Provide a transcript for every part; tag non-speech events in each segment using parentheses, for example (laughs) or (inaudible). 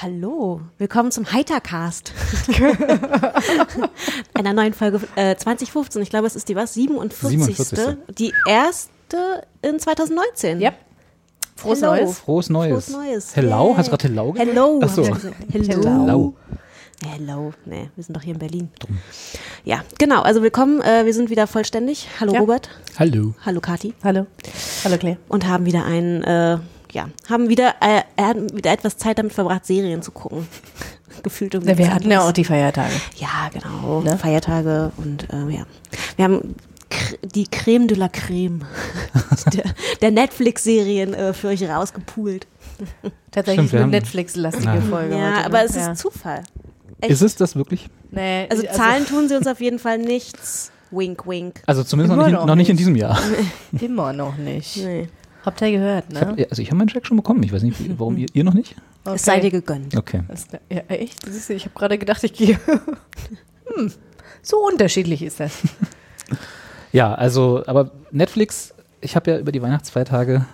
Hallo, willkommen zum Heitercast. (laughs) Einer neuen Folge äh, 2015. Ich glaube, es ist die was? 47. 47.. Die erste in 2019. Yep. Frohes Hello. Neues. Frohes Neues. Frohes Neues. Hello? Hast du gerade Hello gesagt? Hello. Ach so. Hello. Hello. Hello. Nee, wir sind doch hier in Berlin. Ja, genau. Also willkommen. Äh, wir sind wieder vollständig. Hallo Ja. Robert. Hallo. Hallo Kati. Hallo. Hallo Claire. Und haben wieder einen, äh, ja, haben wieder, äh, er hat wieder etwas Zeit damit verbracht, Serien zu gucken. (laughs) Gefühlt irgendwie. Ja, wir hatten ja auch die Feiertage. Ja, genau. Ne? Feiertage und äh, ja. Wir haben die Creme de la Creme (laughs) der, der Netflix-Serien äh, für euch rausgepoolt. Tatsächlich Stimmt, eine Netflix-lastige. Folge. Ja, heute, aber ne? es ist ja. Zufall. Echt. Ist es das wirklich? Nee, also Zahlen tun sie uns auf jeden Fall nichts. Wink, wink. Also zumindest noch nicht, noch nicht in diesem Jahr. (laughs) Immer noch nicht. Nee. Habt ihr gehört, Ich hab, ne? also ich habe meinen Check schon bekommen. Ich weiß nicht, warum ihr, ihr noch nicht? Okay. Es sei dir gegönnt. Okay. Klar. Ja, echt? Das ist, ich habe gerade gedacht, ich gehe. (laughs) hm. So unterschiedlich ist das. (laughs) Ja, also, aber Netflix, ich habe ja über die Weihnachtsfeiertage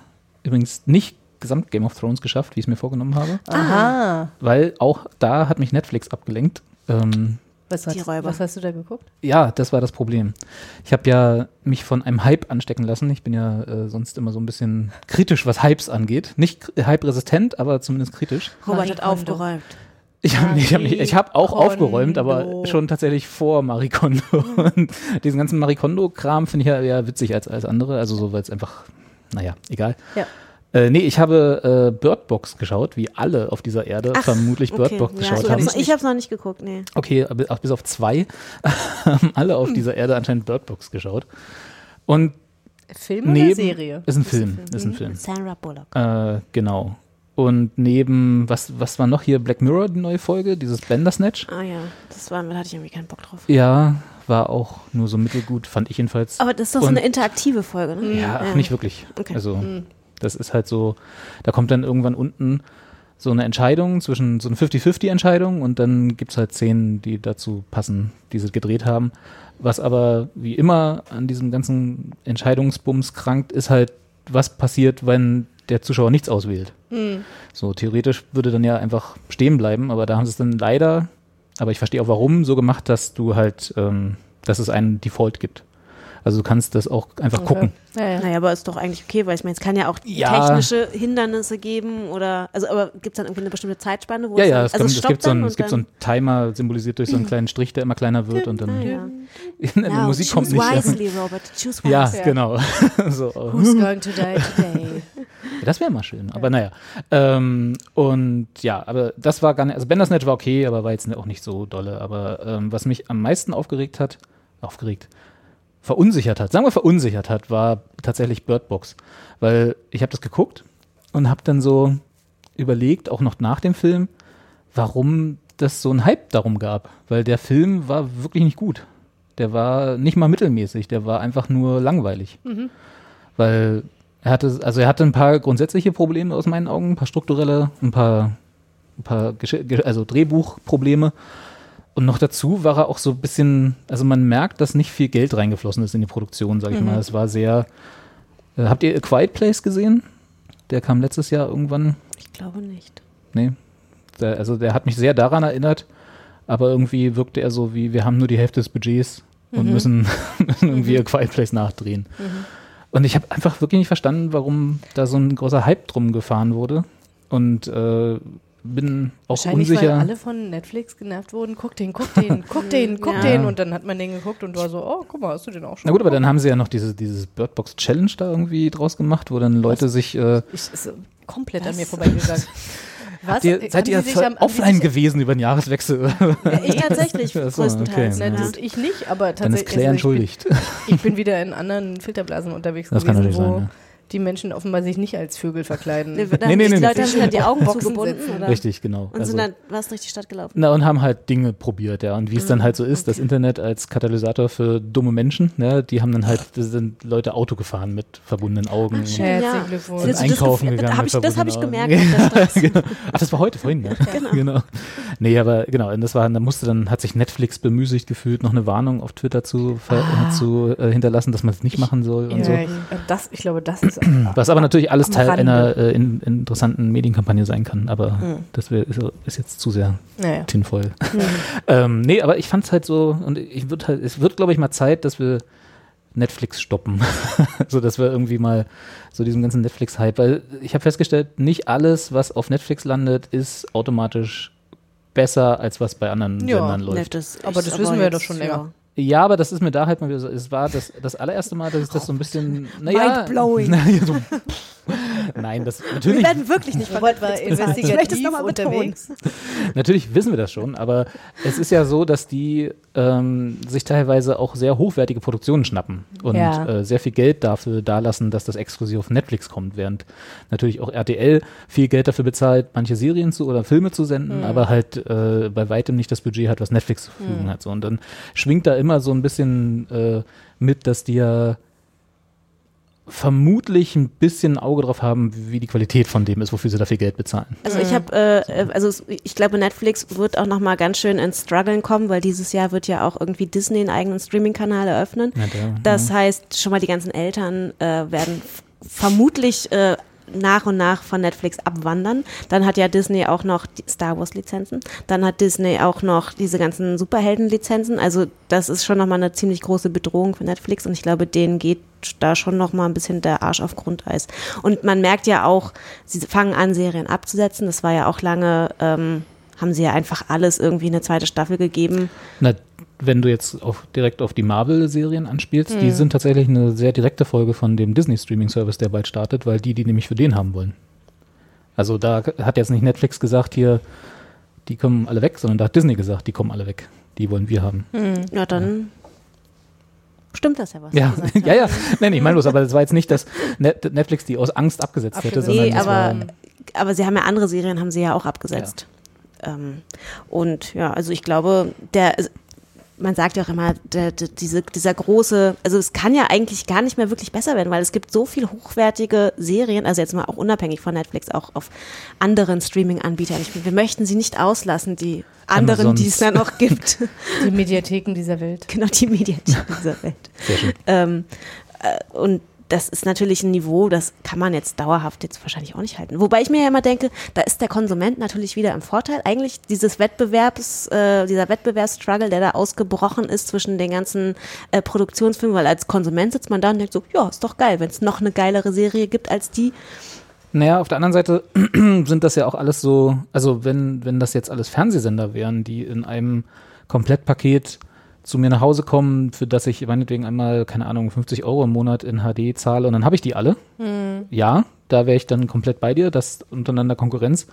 übrigens nicht gesamt Game of Thrones geschafft, wie ich es mir vorgenommen habe, Aha. weil auch da hat mich Netflix abgelenkt. Ähm, Was, Die hast, Räuber. was hast du da geguckt? ja, das war das Problem. Ich habe ja mich von einem Hype anstecken lassen. Ich bin ja äh, sonst immer so ein bisschen kritisch, was Hypes angeht. Nicht hype-resistent, aber zumindest kritisch. Robert hat Kondo. aufgeräumt. Ich habe ich hab, nicht- ich hab auch Marie aufgeräumt, aber Kondo. schon tatsächlich vor Marie Kondo. (laughs) Und diesen ganzen Marie Kondo-Kram finde ich ja eher witzig als alles andere. Also so, weil es einfach, naja, egal. Ja. Äh, nee, ich habe äh, Bird Box geschaut, wie alle auf dieser Erde Ach, vermutlich Bird okay. Box Ja, geschaut ich haben. ich habe es noch nicht geguckt, nee. Okay, auch bis auf zwei (laughs) haben alle auf dieser Erde anscheinend Bird Box geschaut. Und Film oder neben Serie? ist ein Film, ist ein Mhm. Film. Sandra Bullock. Äh, genau. Und neben, was, was war noch hier? Black Mirror, die neue Folge, dieses Bandersnatch. Ah ja, das war, da hatte ich irgendwie keinen Bock drauf. Ja, war auch nur so mittelgut, fand ich jedenfalls. Aber das ist doch so eine interaktive Folge, ne? ja, ach, nicht wirklich. Okay. Also, das ist halt so, da kommt dann irgendwann unten so eine Entscheidung zwischen, so eine 50-50-Entscheidung und dann gibt es halt Szenen, die dazu passen, die sie gedreht haben. Was aber wie immer an diesem ganzen Entscheidungsbums krankt, ist halt, was passiert, wenn der Zuschauer nichts auswählt. So theoretisch würde dann ja einfach stehen bleiben, aber da haben sie es dann leider, aber ich verstehe auch warum, so gemacht, dass du halt, ähm, dass es einen Default gibt. Also du kannst das auch einfach gucken. Ja, ja. Naja, aber ist doch eigentlich okay, weil ich meine, es kann ja auch Ja. technische Hindernisse geben oder, also, aber gibt es dann irgendwie eine bestimmte Zeitspanne, wo Ja, es ja, dann, es, also kommt, es gibt so einen, es gibt so einen Timer symbolisiert durch so einen (laughs) kleinen Strich, der immer kleiner wird und dann ja. (laughs) die Ja, Musik kommt choose nicht. wisely, Robert, choose wisely. Ja, (laughs) genau. so, Who's going to die today? das wäre mal schön, aber naja. Ähm, und ja, aber das war gar nicht, also Bandersnatch war okay, aber war jetzt auch nicht so dolle. Aber ähm, was mich am meisten aufgeregt hat, aufgeregt, verunsichert hat, sagen wir verunsichert hat, war tatsächlich Bird Box. Weil ich habe das geguckt und habe dann so überlegt, auch noch nach dem Film, warum das so einen Hype darum gab. Weil der Film war wirklich nicht gut. Der war nicht mal mittelmäßig, der war einfach nur langweilig. Weil er hatte, also er hatte ein paar grundsätzliche Probleme aus meinen Augen, ein paar strukturelle, ein paar, ein paar Gesch also Drehbuchprobleme. Und noch dazu war er auch so ein bisschen, also man merkt, dass nicht viel Geld reingeflossen ist in die Produktion, sag ich mal. Es war sehr. Äh, habt ihr A Quiet Place gesehen? Der kam letztes Jahr irgendwann. Ich glaube nicht. Nee. Der, also der hat mich sehr daran erinnert, aber irgendwie wirkte er so wie, wir haben nur die Hälfte des Budgets und müssen, (laughs) müssen irgendwie A Quiet Place nachdrehen. Und ich habe einfach wirklich nicht verstanden, warum da so ein großer Hype drum gefahren wurde. Und äh, bin auch Wahrscheinlich, weil unsicher. alle von Netflix genervt wurden. Guck den, guck den, guck den, (laughs) guck Ja. den. Und dann hat man den geguckt und war so, oh, guck mal, hast du den auch schon Na gut, aber dann geguckt? haben sie ja noch diese, dieses Birdbox Challenge da irgendwie draus gemacht, wo dann Leute sich. Äh, Ich, ist komplett an mir vorbeigegangen. (laughs) Was? ihr, seid Haben ihr sich am- offline gewesen über den Jahreswechsel? Ich (laughs) tatsächlich, größtenteils. okay. Ja. gut, ich nicht, aber dann ist tatsächlich. Claire also ich bin- entschuldigt. Ich bin wieder in anderen Filterblasen unterwegs Das kann gewesen, natürlich wo sein. Die Menschen offenbar sich nicht als Vögel verkleiden. Nee, dann, Nee, nee, die nee, Leute haben sich dann die Augen zugebunden setzen. oder? Richtig, genau. Und sind dann was durch die Stadt gelaufen. Na, und haben halt Dinge probiert, ja. Und wie es dann halt so ist, das Internet als Katalysator für dumme Menschen, ne, die haben dann halt, da sind Leute Auto gefahren mit verbundenen Augen. Ach, schön. Ja. Sind Das- das einkaufen Gefühl- gegangen hab mit ich, das habe ich gemerkt. (laughs) Genau. Ach, das war heute, vorhin, ne? (laughs) Genau. genau. Nee, aber genau, und das war, da musste dann, hat sich Netflix bemüßigt gefühlt, noch eine Warnung auf Twitter zu, Ah. zu äh, hinterlassen, dass man es nicht machen soll und Ja, so. ich, das, ich glaube, das ist. Was aber natürlich alles Teil Rande. einer äh, in, interessanten Medienkampagne sein kann, aber Hm. das wär, ist, ist jetzt zu sehr Naja. tinvoll. (laughs) ähm, nee, aber ich fand es halt so, und ich würd halt, es wird, glaube ich, mal Zeit, dass wir Netflix stoppen. (laughs) so dass wir irgendwie mal so diesem ganzen Netflix-Hype, weil ich habe festgestellt, nicht alles, was auf Netflix landet, ist automatisch besser, als was bei anderen Ja, Sendern läuft. das Aber ist das wissen wir ja jetzt, doch schon länger. Ja, aber das ist mir da halt mal wieder so, es war das, das allererste Mal, dass ich das so ein bisschen, naja. Mindblowing. (laughs) Naja, so, Nein, das, Wir natürlich, werden wirklich nicht bezahlt. Ich möchte es investigativ nochmal betonen. unterwegs. Natürlich wissen wir das schon, aber es ist ja so, dass die ähm, sich teilweise auch sehr hochwertige Produktionen schnappen und Ja. äh, sehr viel Geld dafür dalassen, dass das exklusiv auf Netflix kommt, während natürlich auch RTL viel Geld dafür bezahlt, manche Serien zu oder Filme zu senden, aber halt äh, bei weitem nicht das Budget hat, was Netflix zur Verfügung hat. So. Und dann schwingt da immer so ein bisschen äh, mit, dass die ja vermutlich ein bisschen Auge drauf haben, wie die Qualität von dem ist, wofür sie dafür Geld bezahlen. Also ich habe, äh, äh, also ich glaube, Netflix wird auch noch mal ganz schön ins Struggeln kommen, weil dieses Jahr wird ja auch irgendwie Disney einen eigenen Streaming-Kanal eröffnen. Ja, der- Das heißt, schon mal die ganzen Eltern äh, werden vermutlich äh, nach und nach von Netflix abwandern. Dann hat ja Disney auch noch Star Wars Lizenzen. Dann hat Disney auch noch diese ganzen Superhelden Lizenzen. Also das ist schon noch mal eine ziemlich große Bedrohung für Netflix und ich glaube, denen geht da schon noch mal ein bisschen der Arsch auf Grundeis. Und man merkt ja auch, sie fangen an, Serien abzusetzen. Das war ja auch lange, ähm, haben sie ja einfach alles irgendwie eine zweite Staffel gegeben. Na, wenn du jetzt auf, direkt auf die Marvel-Serien anspielst, Mhm. die sind tatsächlich eine sehr direkte Folge von dem Disney-Streaming-Service, der bald startet, weil die die nämlich für den haben wollen. Also da hat jetzt nicht Netflix gesagt, hier, die kommen alle weg, sondern da hat Disney gesagt, die kommen alle weg. Die wollen wir haben. Ja, dann stimmt das ja was. (laughs) Ja, ja, ja. Nein, ich meine bloß, aber das war jetzt nicht, dass Net Netflix die aus Angst abgesetzt hätte, Abgesetzt. sondern Nee, aber, war, aber sie haben ja andere Serien, haben sie ja auch abgesetzt. Ähm, und ja, also ich glaube, der, man sagt ja auch immer, der, der, diese, dieser große, also es kann ja eigentlich gar nicht mehr wirklich besser werden, weil es gibt so viel hochwertige Serien, also jetzt mal auch unabhängig von Netflix, auch auf anderen Streaming-Anbietern. Ich, wir möchten sie nicht auslassen, die anderen, die es da noch gibt. (laughs) Die Mediatheken dieser Welt. genau, die Mediathek dieser Welt. sehr schön. Ähm, äh, und das ist natürlich ein Niveau, das kann man jetzt dauerhaft jetzt wahrscheinlich auch nicht halten. Wobei ich mir ja immer denke, da ist der Konsument natürlich wieder im Vorteil. Eigentlich dieses Wettbewerbs, äh, dieser Wettbewerbsstruggle, der da ausgebrochen ist zwischen den ganzen äh, Produktionsfilmen, weil als Konsument sitzt man da und denkt so, ja, ist doch geil, wenn es noch eine geilere Serie gibt als die. Naja, auf der anderen Seite (clears throat) sind das ja auch alles so, also wenn, wenn das jetzt alles Fernsehsender wären, die in einem Komplettpaket zu mir nach Hause kommen, für das ich meinetwegen einmal, keine Ahnung, 50 Euro im Monat in HD zahle und dann habe ich die alle. Ja, da wäre ich dann komplett bei dir, dass untereinander Konkurrenz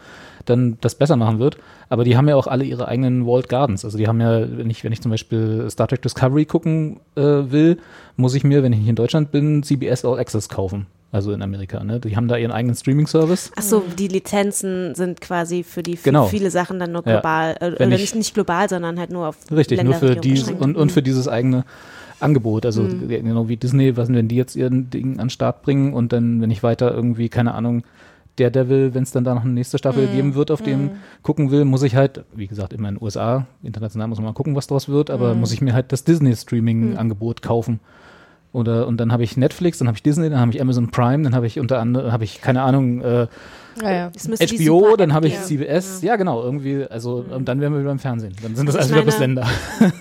dann das besser machen wird. Aber die haben ja auch alle ihre eigenen Walled Gardens. Also die haben ja, wenn ich, wenn ich zum Beispiel Star Trek Discovery gucken äh, will, muss ich mir, wenn ich nicht in Deutschland bin, CBS All Access kaufen. Also in Amerika. Ne? Die haben da ihren eigenen Streaming-Service. Ach so, die Lizenzen sind quasi für die für Genau. viele Sachen dann nur Ja. global, äh, Wenn oder ich- nicht, nicht global, sondern halt nur auf Richtig, nur für beschränkt. und, und für dieses eigene Angebot. Also genau wie Disney, was wenn die jetzt ihren Ding an den Start bringen und dann, wenn ich weiter irgendwie, keine Ahnung, der Devil, wenn es dann da noch eine nächste Staffel geben wird, auf dem gucken will, muss ich halt, wie gesagt, immer in den USA, international muss man mal gucken, was daraus wird, aber muss ich mir halt das Disney-Streaming-Angebot kaufen. Oder und dann habe ich Netflix, dann habe ich Disney, dann habe ich Amazon Prime, dann habe ich unter anderem, habe ich, keine Ahnung, äh, Ja, ja. HBO, dann habe ich. CBS, ja. genau, irgendwie, also und dann wären wir wieder im Fernsehen. Dann sind das Also alles ich wieder meine- Länder.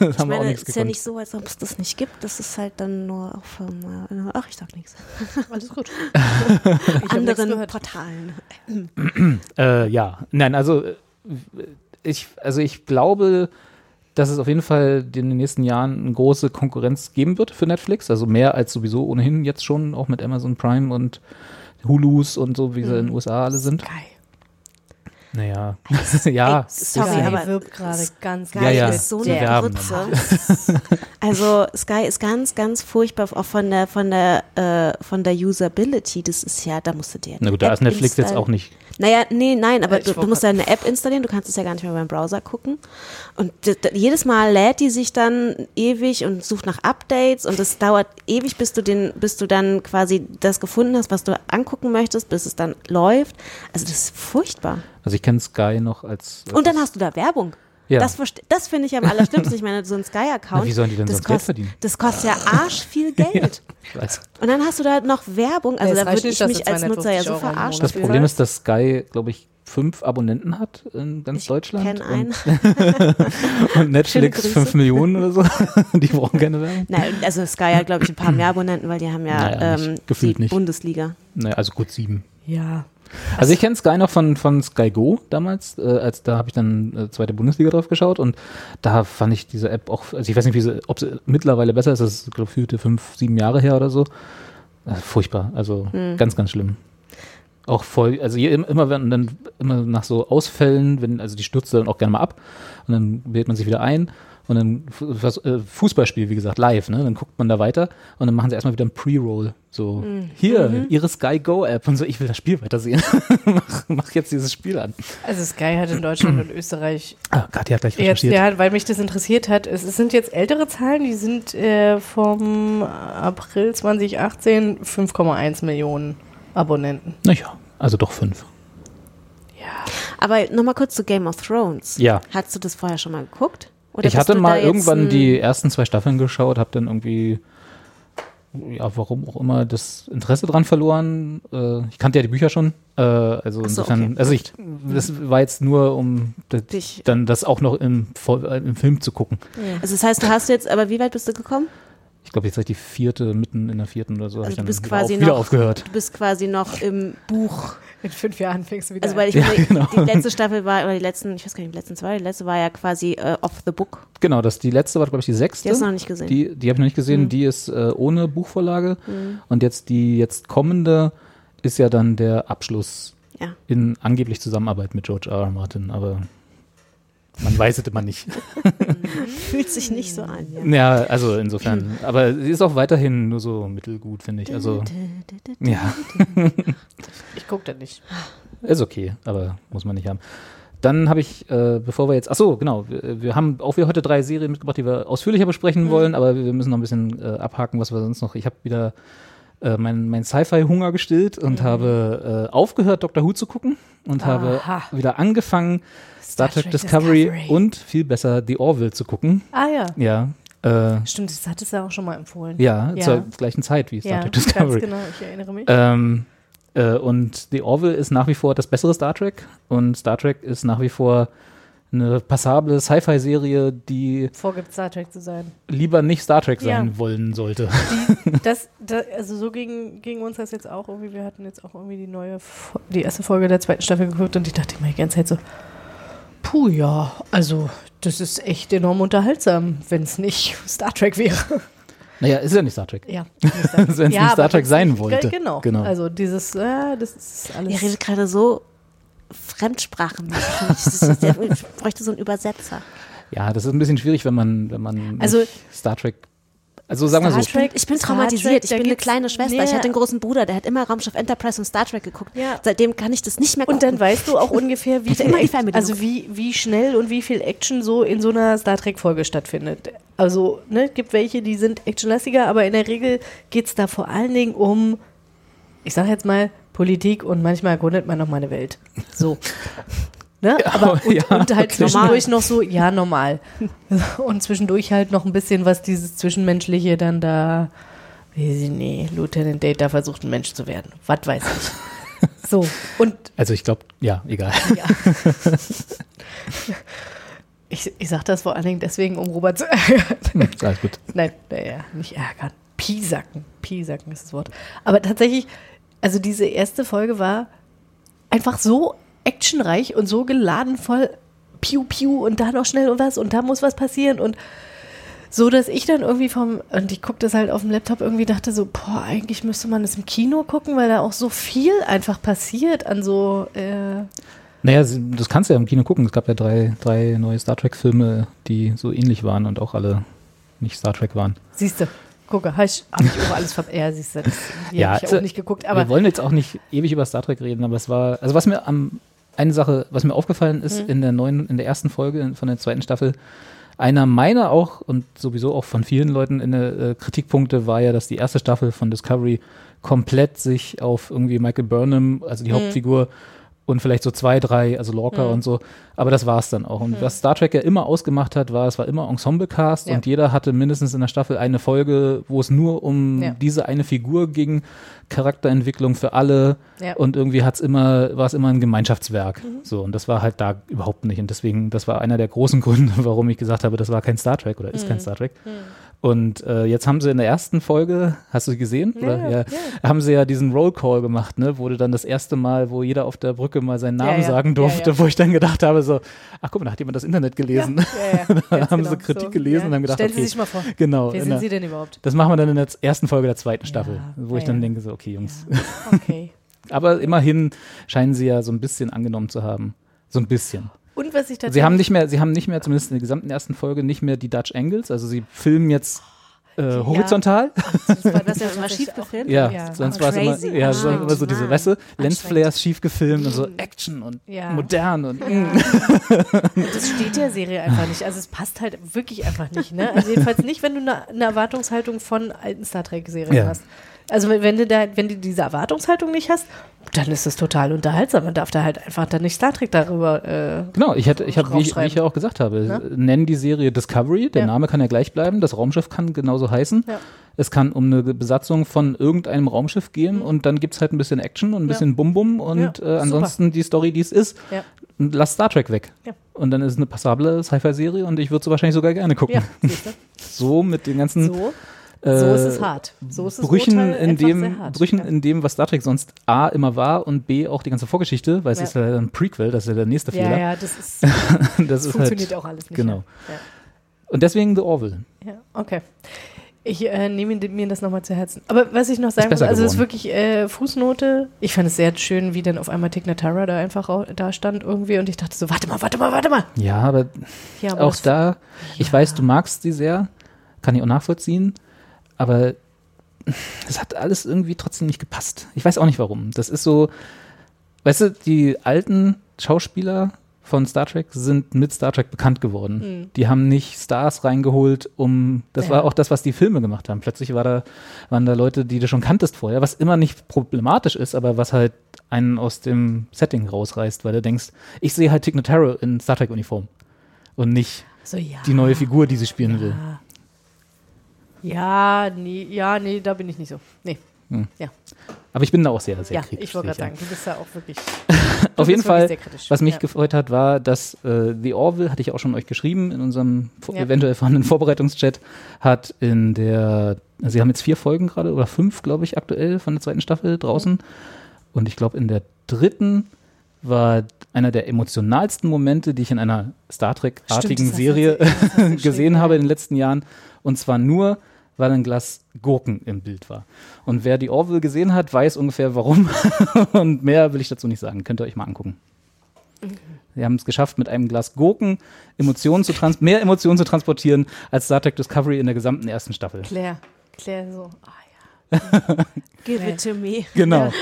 das Ich haben wir auch meine, nichts es ist ja gekonnt. nicht so, als ob es das nicht gibt. Das ist halt dann nur auf, ähm, äh, ach, ich sag nichts. (laughs) Alles gut. (laughs) Anderen. Portalen. (clears throat) Äh, ja, nein, also äh, ich, also ich glaube, dass es auf jeden Fall in den nächsten Jahren eine große Konkurrenz geben wird für Netflix. Also mehr als sowieso ohnehin jetzt schon, auch mit Amazon Prime und Hulus und so, wie sie in den USA alle sind. Geil. Naja, (laughs) ja. Sorry, Sky aber wirbt gerade ganz Sky Ja, ja, ist so eine Grütze. (laughs) Also Sky ist ganz, ganz furchtbar, auch von der, von der, äh, von der Usability. Das ist ja, da musst du dir. Na gut, da ist Netflix jetzt auch nicht. Naja, nee, nein, aber du, du musst ja eine App installieren, du kannst es ja gar nicht mehr beim Browser gucken. Und jedes Mal lädt die sich dann ewig und sucht nach Updates und es dauert ewig, bis du den, bis du dann quasi das gefunden hast, was du angucken möchtest, bis es dann läuft. Also das ist furchtbar. Also ich kenne Sky noch als. Und dann hast du da Werbung. Ja. Das, das finde ich am allerschlimmsten. Ich meine, so ein Sky-Account. Wie sollen die denn das sonst Geld kost- verdienen? Das kostet ja arsch viel (laughs) Geld. Weiß. Und dann hast du da noch Werbung. Also Ja, es da würde nicht, ich mich als Nutzer ja 250 so Monat Das. Problem ist, dass Sky, glaube ich, fünf Abonnenten hat in ganz Ich Deutschland. kenne und- einen. (laughs) Und Netflix fünf Millionen oder so. (laughs) Die brauchen keine Werbung. Nein, also Sky hat, glaube ich, ein paar mehr Abonnenten, weil die haben ja Naja, nicht. ähm, Gefühlt die nicht. Bundesliga. Naja, also gut sieben. Ja. Also ich kenne Sky noch von, von Sky Go damals, äh, als da habe ich dann äh, zweite Bundesliga drauf geschaut und da fand ich diese App auch, also ich weiß nicht, ob sie mittlerweile besser ist, das ist gefühlte fünf, sieben Jahre her oder so. Äh, furchtbar, also ganz, ganz schlimm. Auch voll, also hier im- immer wenn dann immer nach so Ausfällen, wenn, also die stürzt dann auch gerne mal ab und dann wählt man sich wieder ein und dann äh, Fußballspiel, wie gesagt, live, ne? Dann guckt man da weiter und dann machen sie erstmal wieder ein Pre-Roll. So, hier, ihre Sky Go App und so, ich will das Spiel weitersehen. (laughs) mach, mach jetzt dieses Spiel an. Also Sky hat in Deutschland und Österreich Ah, Kathi hat gleich jetzt, recherchiert. ja, weil mich das interessiert hat. Es, es sind jetzt ältere Zahlen, die sind äh, vom April 2018 5,1 Millionen Abonnenten. Naja, also doch fünf. Aber nochmal kurz zu Game of Thrones. Ja. Hast du das vorher schon mal geguckt? Oder ich hatte mal irgendwann die ersten zwei Staffeln geschaut, habe dann irgendwie, ja, warum auch immer, das Interesse dran verloren. Äh, ich kannte ja die Bücher schon. Äh, also so, insofern, okay. also ich, das war jetzt nur, um das, dann das auch noch im, äh, im Film zu gucken. Also das heißt, du hast jetzt, aber wie weit bist du gekommen? Ich glaube, jetzt seid die vierte, mitten in der vierten oder so. Also ich du bist wieder quasi auf, wieder noch, aufgehört. du bist quasi noch im Buch. In fünf Jahren fängst du wieder Also weil ich Ja, meine, genau. die letzte Staffel war, oder die letzten, ich weiß gar nicht, die letzten zwei, die letzte war ja quasi äh, off the book. Genau, das die letzte war, glaube ich, die sechste. Die hast du noch nicht gesehen. Die, die habe ich noch nicht gesehen. Mhm. Die ist äh, ohne Buchvorlage. Und jetzt die jetzt kommende ist ja dann der Abschluss Ja. in angeblich Zusammenarbeit mit George R. R. Martin, aber man weiß es immer nicht. (laughs) Fühlt sich nicht so an. Ja. Ja, also insofern. Aber sie ist auch weiterhin nur so mittelgut, finde ich. Also ja, (laughs) Ich gucke da nicht. ist okay, aber muss man nicht haben. Dann habe ich, äh, bevor wir jetzt, ach so, genau, wir, wir haben auch wieder heute drei Serien mitgebracht, die wir ausführlicher besprechen Mhm. wollen, aber wir müssen noch ein bisschen äh, abhaken, was wir sonst noch. Ich habe wieder äh, mein, mein Sci-Fi-Hunger gestillt Mhm. und habe äh, aufgehört, Doctor Who zu gucken und habe Aha. wieder angefangen, Star, Trek, Trek Discovery, Discovery. und viel besser The Orville zu gucken. Ah ja. Ja, äh, Stimmt, das hattest du auch schon mal empfohlen. ja, Ja. zur gleichen Zeit wie Star ja Trek ganz Discovery. genau, ich erinnere mich. Ähm, äh, und The Orville ist nach wie vor das bessere Star Trek und Star Trek ist nach wie vor eine passable Sci-Fi-Serie, die Vorgibt Star Trek zu sein. lieber nicht Star Trek sein Ja. wollen sollte. (laughs) Das, das, also so ging, ging uns das jetzt auch irgendwie. Wir hatten jetzt auch irgendwie die neue, die erste Folge der zweiten Staffel geguckt und ich dachte mir die ganze Zeit so, puh, ja, also das ist echt enorm unterhaltsam, wenn es nicht (laughs) Star Trek wäre. Naja, ist ja nicht Star Trek. Ja, Wenn es (laughs) nicht Star Trek sein wollte. Genau, Genau. Also dieses, äh, das ist alles. Ihr redet gerade so fremdsprachenmäßig. Der (laughs) bräuchte so einen Übersetzer. Ja, das ist ein bisschen schwierig, wenn man, wenn man Also- Star Trek. Also sagen wir Star so. Trek- Ich bin Star traumatisiert. Trek, ich bin eine kleine Schwester. Nee. Ich hatte einen großen Bruder, der hat immer Raumschiff Enterprise und Star Trek geguckt. Ja. Seitdem kann ich das nicht mehr Und gucken. dann weißt du auch (laughs) ungefähr, wie also wie, wie schnell und wie viel Action so in so einer Star Trek-Folge stattfindet. Also, ne, gibt welche, die sind actionlastiger, aber in der Regel geht es da vor allen Dingen um, ich sag jetzt mal, Politik und manchmal erkundet man noch mal eine Welt. So. (laughs) Ne? Aber (laughs) und, ja, und halt zwischendurch noch so, ja, normal. (laughs) Und zwischendurch halt noch ein bisschen, was dieses Zwischenmenschliche dann da, weiß ich nicht, Lieutenant Data versucht, ein Mensch zu werden. Was weiß ich. (laughs) So. Und Also ich glaube, ja, egal. ja. Ich, ich sage das vor allen Dingen deswegen, um Robert zu ärgern. Alles gut. Nein, naja, nicht ärgern. Piesacken. Piesacken ist das Wort. Aber tatsächlich, also diese erste Folge war einfach so actionreich und so geladen voll Piu Piu und da noch schnell und was und da muss was passieren und so, dass ich dann irgendwie vom, und ich gucke das halt auf dem Laptop, irgendwie dachte so, boah, eigentlich müsste man das im Kino gucken, weil da auch so viel einfach passiert an so, äh, Naja, das kannst du ja im Kino gucken. Es gab ja drei, drei neue Star Trek-Filme, die so ähnlich waren und auch alle nicht Star Trek waren. Siehst du, gucke, habe ich, hab ich auch alles ver... Ja, siehst du, das (laughs) Ja, habe ich also, auch nicht geguckt, aber wir wollen jetzt auch nicht ewig über Star Trek reden, aber es war, also was mir am, eine Sache, was mir aufgefallen ist Mhm. in der neuen, in der ersten Folge von der zweiten Staffel, einer meiner auch und sowieso auch von vielen Leuten in der äh, Kritikpunkte war ja, dass die erste Staffel von Discovery komplett sich auf irgendwie Michael Burnham, also Mhm. die Hauptfigur, und vielleicht so zwei, drei, also Lorca und so. Aber das war es dann auch. Und was Star Trek ja immer ausgemacht hat, war, es war immer Ensemble-Cast Ja. und jeder hatte mindestens in der Staffel eine Folge, wo es nur um Ja. diese eine Figur ging, Charakterentwicklung für alle Ja. und irgendwie hat's immer, war es immer ein Gemeinschaftswerk. Mhm. So, und das war halt da überhaupt nicht. Und deswegen, das war einer der großen (laughs) Gründe, warum ich gesagt habe, das war kein Star Trek oder ist Mhm. kein Star Trek. Und äh, jetzt haben sie in der ersten Folge, hast du sie gesehen? Ja, Oder? ja. Haben sie ja diesen Roll Call gemacht, ne? Wurde dann das erste Mal, wo jeder auf der Brücke mal seinen Namen Ja, ja. sagen Ja, durfte, ja. wo ich dann gedacht habe, so, ach guck mal, da hat jemand das Internet gelesen. Ja, ja, (laughs) Da ganz haben genau. sie Kritik gelesen und haben gedacht, Stellen okay. Sie sich mal vor, Genau. wer in sind der- Sie denn überhaupt? das machen wir dann in der ersten Folge der zweiten Staffel, Ja, wo ich ja, dann ja. denke, so, okay, Jungs. Okay. (laughs) Aber immerhin scheinen sie ja so ein bisschen angenommen zu haben. So ein bisschen. Und was ich tatsächlich... Sie haben nicht mehr, sie haben nicht mehr, zumindest in der gesamten ersten Folge, nicht mehr die Dutch Angles. Also sie filmen jetzt äh, horizontal. das war, das ja (laughs) immer schief gefilmt? Ja, Ja. sonst war es immer, ja, so, Ah, immer so diese, weißt du. Lensflares schief gefilmt und so Action und Ja. modern und Ja. (laughs) Und das steht der Serie einfach nicht. Also es passt halt wirklich einfach nicht. Ne? Also jedenfalls nicht, wenn du eine, eine Erwartungshaltung von alten Star Trek-Serien Ja. hast. Also wenn du da, wenn du diese Erwartungshaltung nicht hast, dann ist es total unterhaltsam. Man darf da halt einfach dann nicht Star Trek darüber. Äh, Genau, ich hätte, ich habe, wie, ich- wie ich ja auch gesagt habe, Ne? nennen die Serie Discovery, der Ja. Name kann ja gleich bleiben, das Raumschiff kann genauso heißen. Ja. Es kann um eine Besatzung von irgendeinem Raumschiff gehen und dann gibt's halt ein bisschen Action und ein Mhm. Ja. bisschen Bum-Bum und äh, super. ansonsten die Story, die es ist. Und Lass Star Trek weg. Und dann ist es eine passable Sci-Fi-Serie und ich würde sie wahrscheinlich sogar gerne gucken. (laughs) So mit den ganzen So, äh, so ist es hart. So ist es Brüchen, Urteil in dem, hart. Brüchen ja. in dem, was Star Trek sonst A immer war und B auch die ganze Vorgeschichte, weil es Ja. ist ja ein Prequel, das ist ja der nächste Fehler. ja, das, ist, das (laughs) das ist funktioniert halt, auch alles nicht. genau. Und deswegen The Orville. Ja, okay. Ich äh, nehme mir das nochmal zu Herzen. Aber was ich noch sagen muss, also es ist wirklich äh, Fußnote. Ich fand es sehr schön, wie dann auf einmal Tig Notara da einfach da stand irgendwie und ich dachte so, warte mal, warte mal, warte mal. Ja, aber Ja, aber auch da, ich weiß, du magst sie sehr, kann ich auch nachvollziehen, aber es hat alles irgendwie trotzdem nicht gepasst. Ich weiß auch nicht warum. Das ist so, weißt du, die alten Schauspieler von Star Trek sind mit Star Trek bekannt geworden. Die haben nicht Stars reingeholt, um, das Mhm. Ja. war auch das, was die Filme gemacht haben. Plötzlich war da, waren da Leute, die du schon kanntest vorher, was immer nicht problematisch ist, aber was halt einen aus dem Setting rausreißt, weil du denkst, ich sehe halt Tig Notaro in Star Trek Uniform und nicht so, ja. die neue Figur, die sie spielen will. Ja, nee, ja, nee, da bin ich nicht so. Nee. Hm. Ja, Aber ich bin da auch sehr, sehr ja kritisch. ich wollte gerade sagen, du bist da auch wirklich. (laughs) Auf jeden Fall, was mich ja. gefreut hat, war, dass äh, The Orville, hatte ich auch schon euch geschrieben, in unserem Ja. eventuell vorhandenen Vorbereitungschat, hat in der, also sie haben jetzt vier Folgen gerade, oder fünf, glaube ich, aktuell von der zweiten Staffel draußen. Und ich glaube, in der dritten war einer der emotionalsten Momente, die ich in einer Star Trek-artigen Serie (laughs) gesehen habe in den letzten Jahren. Und zwar nur, weil ein Glas Gurken im Bild war. Und wer die Orville gesehen hat, weiß ungefähr warum. (laughs) Und mehr will ich dazu nicht sagen. Könnt ihr euch mal angucken. Sie haben es geschafft, mit einem Glas Gurken Emotionen zu trans mehr Emotionen zu transportieren als Star Trek Discovery in der gesamten ersten Staffel. Claire, Claire so, ah (laughs) Give it to me. Genau. ja,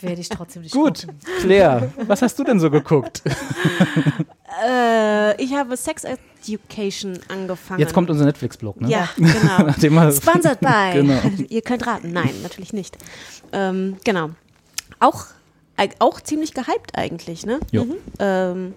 werde ich trotzdem nicht Gut, gucken. Claire, was hast du denn so geguckt? (laughs) Äh, ich habe Sex Education angefangen. Jetzt kommt unser Netflix-Blog, ne? Ja, genau. (laughs) Sponsored (laughs) by. Genau. (laughs) Ihr könnt raten. Nein, natürlich nicht. Ähm, genau. Auch, äh, auch ziemlich gehypt eigentlich, ne? Jo. Mhm. Ähm,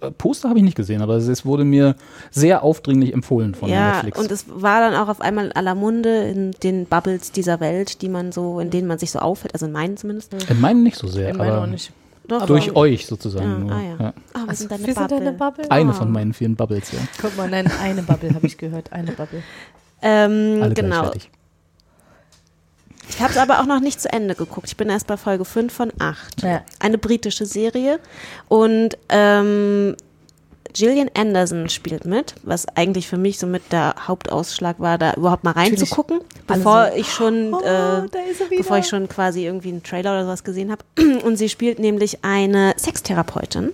Äh, Poster habe ich nicht gesehen, aber es wurde mir sehr aufdringlich empfohlen von ja, Netflix. und es war dann auch auf einmal in aller Munde in den Bubbles dieser Welt, die man so, in denen man sich so aufhält, also in meinen zumindest. in meinen nicht so sehr, In meiner auch nicht. Doch, durch aber- euch sozusagen. Ja, ah, ja. Ja. Ah, wir sind deine Wir sind Bubble. eine Bubble. Eine Ah. von meinen vielen Bubbles, ja. Guck mal, nein, eine Bubble habe ich gehört. Eine Bubble. Ähm, Alle genau. Ich habe es aber auch noch nicht zu Ende geguckt. Ich bin erst bei Folge 5 von 8. Ja. Eine britische Serie. Und ähm, Gillian Anderson spielt mit, was eigentlich für mich so mit der Hauptausschlag war, da überhaupt mal reinzugucken, bevor so, ich schon, "Oh, äh, da ist er wieder." bevor ich schon quasi irgendwie einen Trailer oder sowas gesehen habe. (clears throat) Und sie spielt nämlich eine Sextherapeutin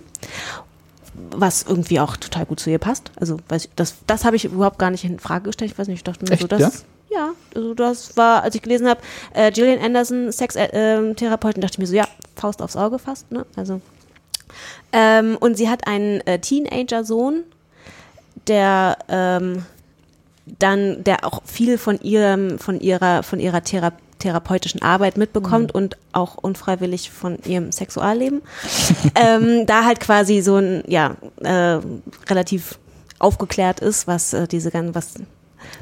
was irgendwie auch total gut zu ihr passt. Also weiß ich, das, das habe ich überhaupt gar nicht in Frage gestellt. Ich weiß nicht, ich dachte mir so, das, ja? also das war, als ich gelesen habe, äh, Gillian Anderson, Sextherapeutin, dachte ich mir so, ja, Faust aufs Auge fast, ne? Also ähm, und sie hat einen äh, Teenager-Sohn, der ähm, dann, der auch viel von ihrem, von ihrer, von ihrer Thera therapeutischen Arbeit mitbekommt und auch unfreiwillig von ihrem Sexualleben. (laughs) ähm, da halt quasi so ein, ja, äh, relativ aufgeklärt ist, was äh, diese ganzen, was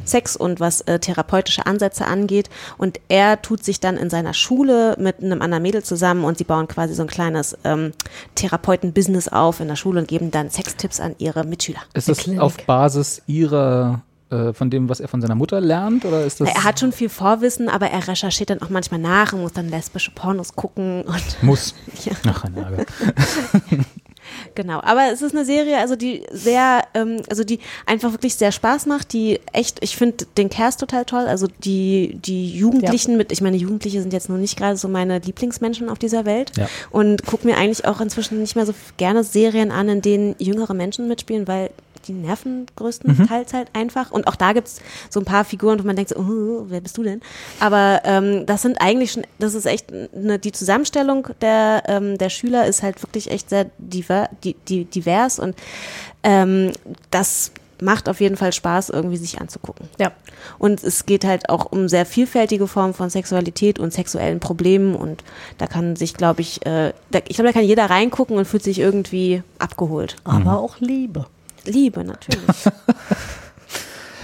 Sex und was äh, therapeutische Ansätze angeht. Und er tut sich dann in seiner Schule mit einem anderen Mädel zusammen und sie bauen quasi so ein kleines ähm, Therapeuten-Business auf in der Schule und geben dann Sextipps an ihre Mitschüler. Ist das Klinik. auf Basis ihrer, äh, von dem, was er von seiner Mutter lernt? Oder ist das. Er hat schon viel Vorwissen, aber er recherchiert dann auch manchmal nach und muss dann lesbische Pornos gucken und muss. (laughs) Ja. Ach, Lage. (laughs) Genau, aber es ist eine Serie, also die sehr, ähm, also die einfach wirklich sehr Spaß macht, die echt, ich finde den Cast total toll, also die, die Jugendlichen mit, ich meine, Jugendliche sind jetzt nur nicht gerade so meine Lieblingsmenschen auf dieser Welt Ja. und gucke mir eigentlich auch inzwischen nicht mehr so gerne Serien an, in denen jüngere Menschen mitspielen, weil die nerven größtenteils halt einfach. Und auch da gibt's so ein paar Figuren, wo man denkt, so, oh, wer bist du denn? Aber ähm, das sind eigentlich schon, das ist echt eine, die Zusammenstellung der, ähm, der Schüler ist halt wirklich echt sehr diver, di, di, divers und ähm, das macht auf jeden Fall Spaß, irgendwie sich anzugucken. Ja. Und es geht halt auch um sehr vielfältige Formen von Sexualität und sexuellen Problemen und da kann sich, glaube ich, äh, da, ich glaube, da kann jeder reingucken und fühlt sich irgendwie abgeholt. Aber auch Liebe. Liebe, natürlich. (laughs)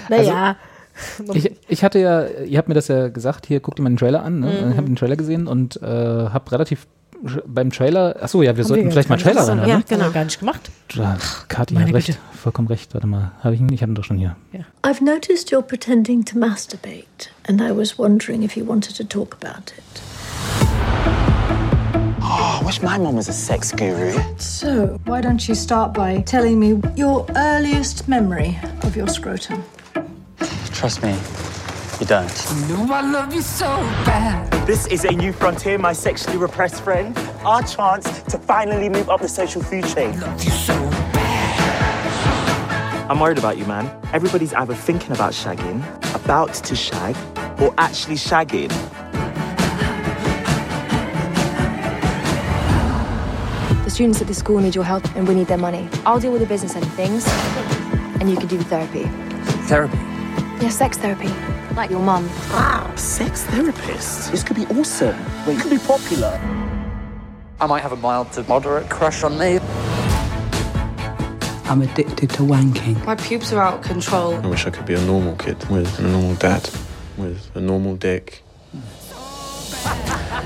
Naja. Ich, ich hatte ja, ihr habt mir das ja gesagt, hier guckt ihr mal den Trailer an, ne? Ich habe den Trailer gesehen und äh, habe relativ beim Trailer, achso, ja, wir sollten wir vielleicht mal Trailer rein. Ja, Ne? Genau. gar nicht gemacht. Ach, Kathi hat recht, Güte. vollkommen recht. Warte mal, habe ich ihn? Ich hatte ihn doch schon hier. I've noticed you're pretending to masturbate, and I was wondering if you wanted to talk about it. Oh, (gasps) I wish my mum was a sex guru. So, why don't you start by telling me your earliest memory of your scrotum? Trust me, you don't. You know I love you so bad. This is a new frontier, my sexually repressed friend. Our chance to finally move up the social food chain. I'm worried about you, man. Everybody's either thinking about shagging, about to shag, or actually shagging. Students at the school need your help and we need their money. I'll deal with the business end of things and you can do the therapy. Therapy. Yeah, sex therapy. Like your mum. Wow, sex therapist. This could be awesome. Wait, it could be popular. I might have a mild to moderate crush on me. I'm addicted to wanking. My pubes are out of control. I wish I could be a normal kid with a normal dad, with a normal dick.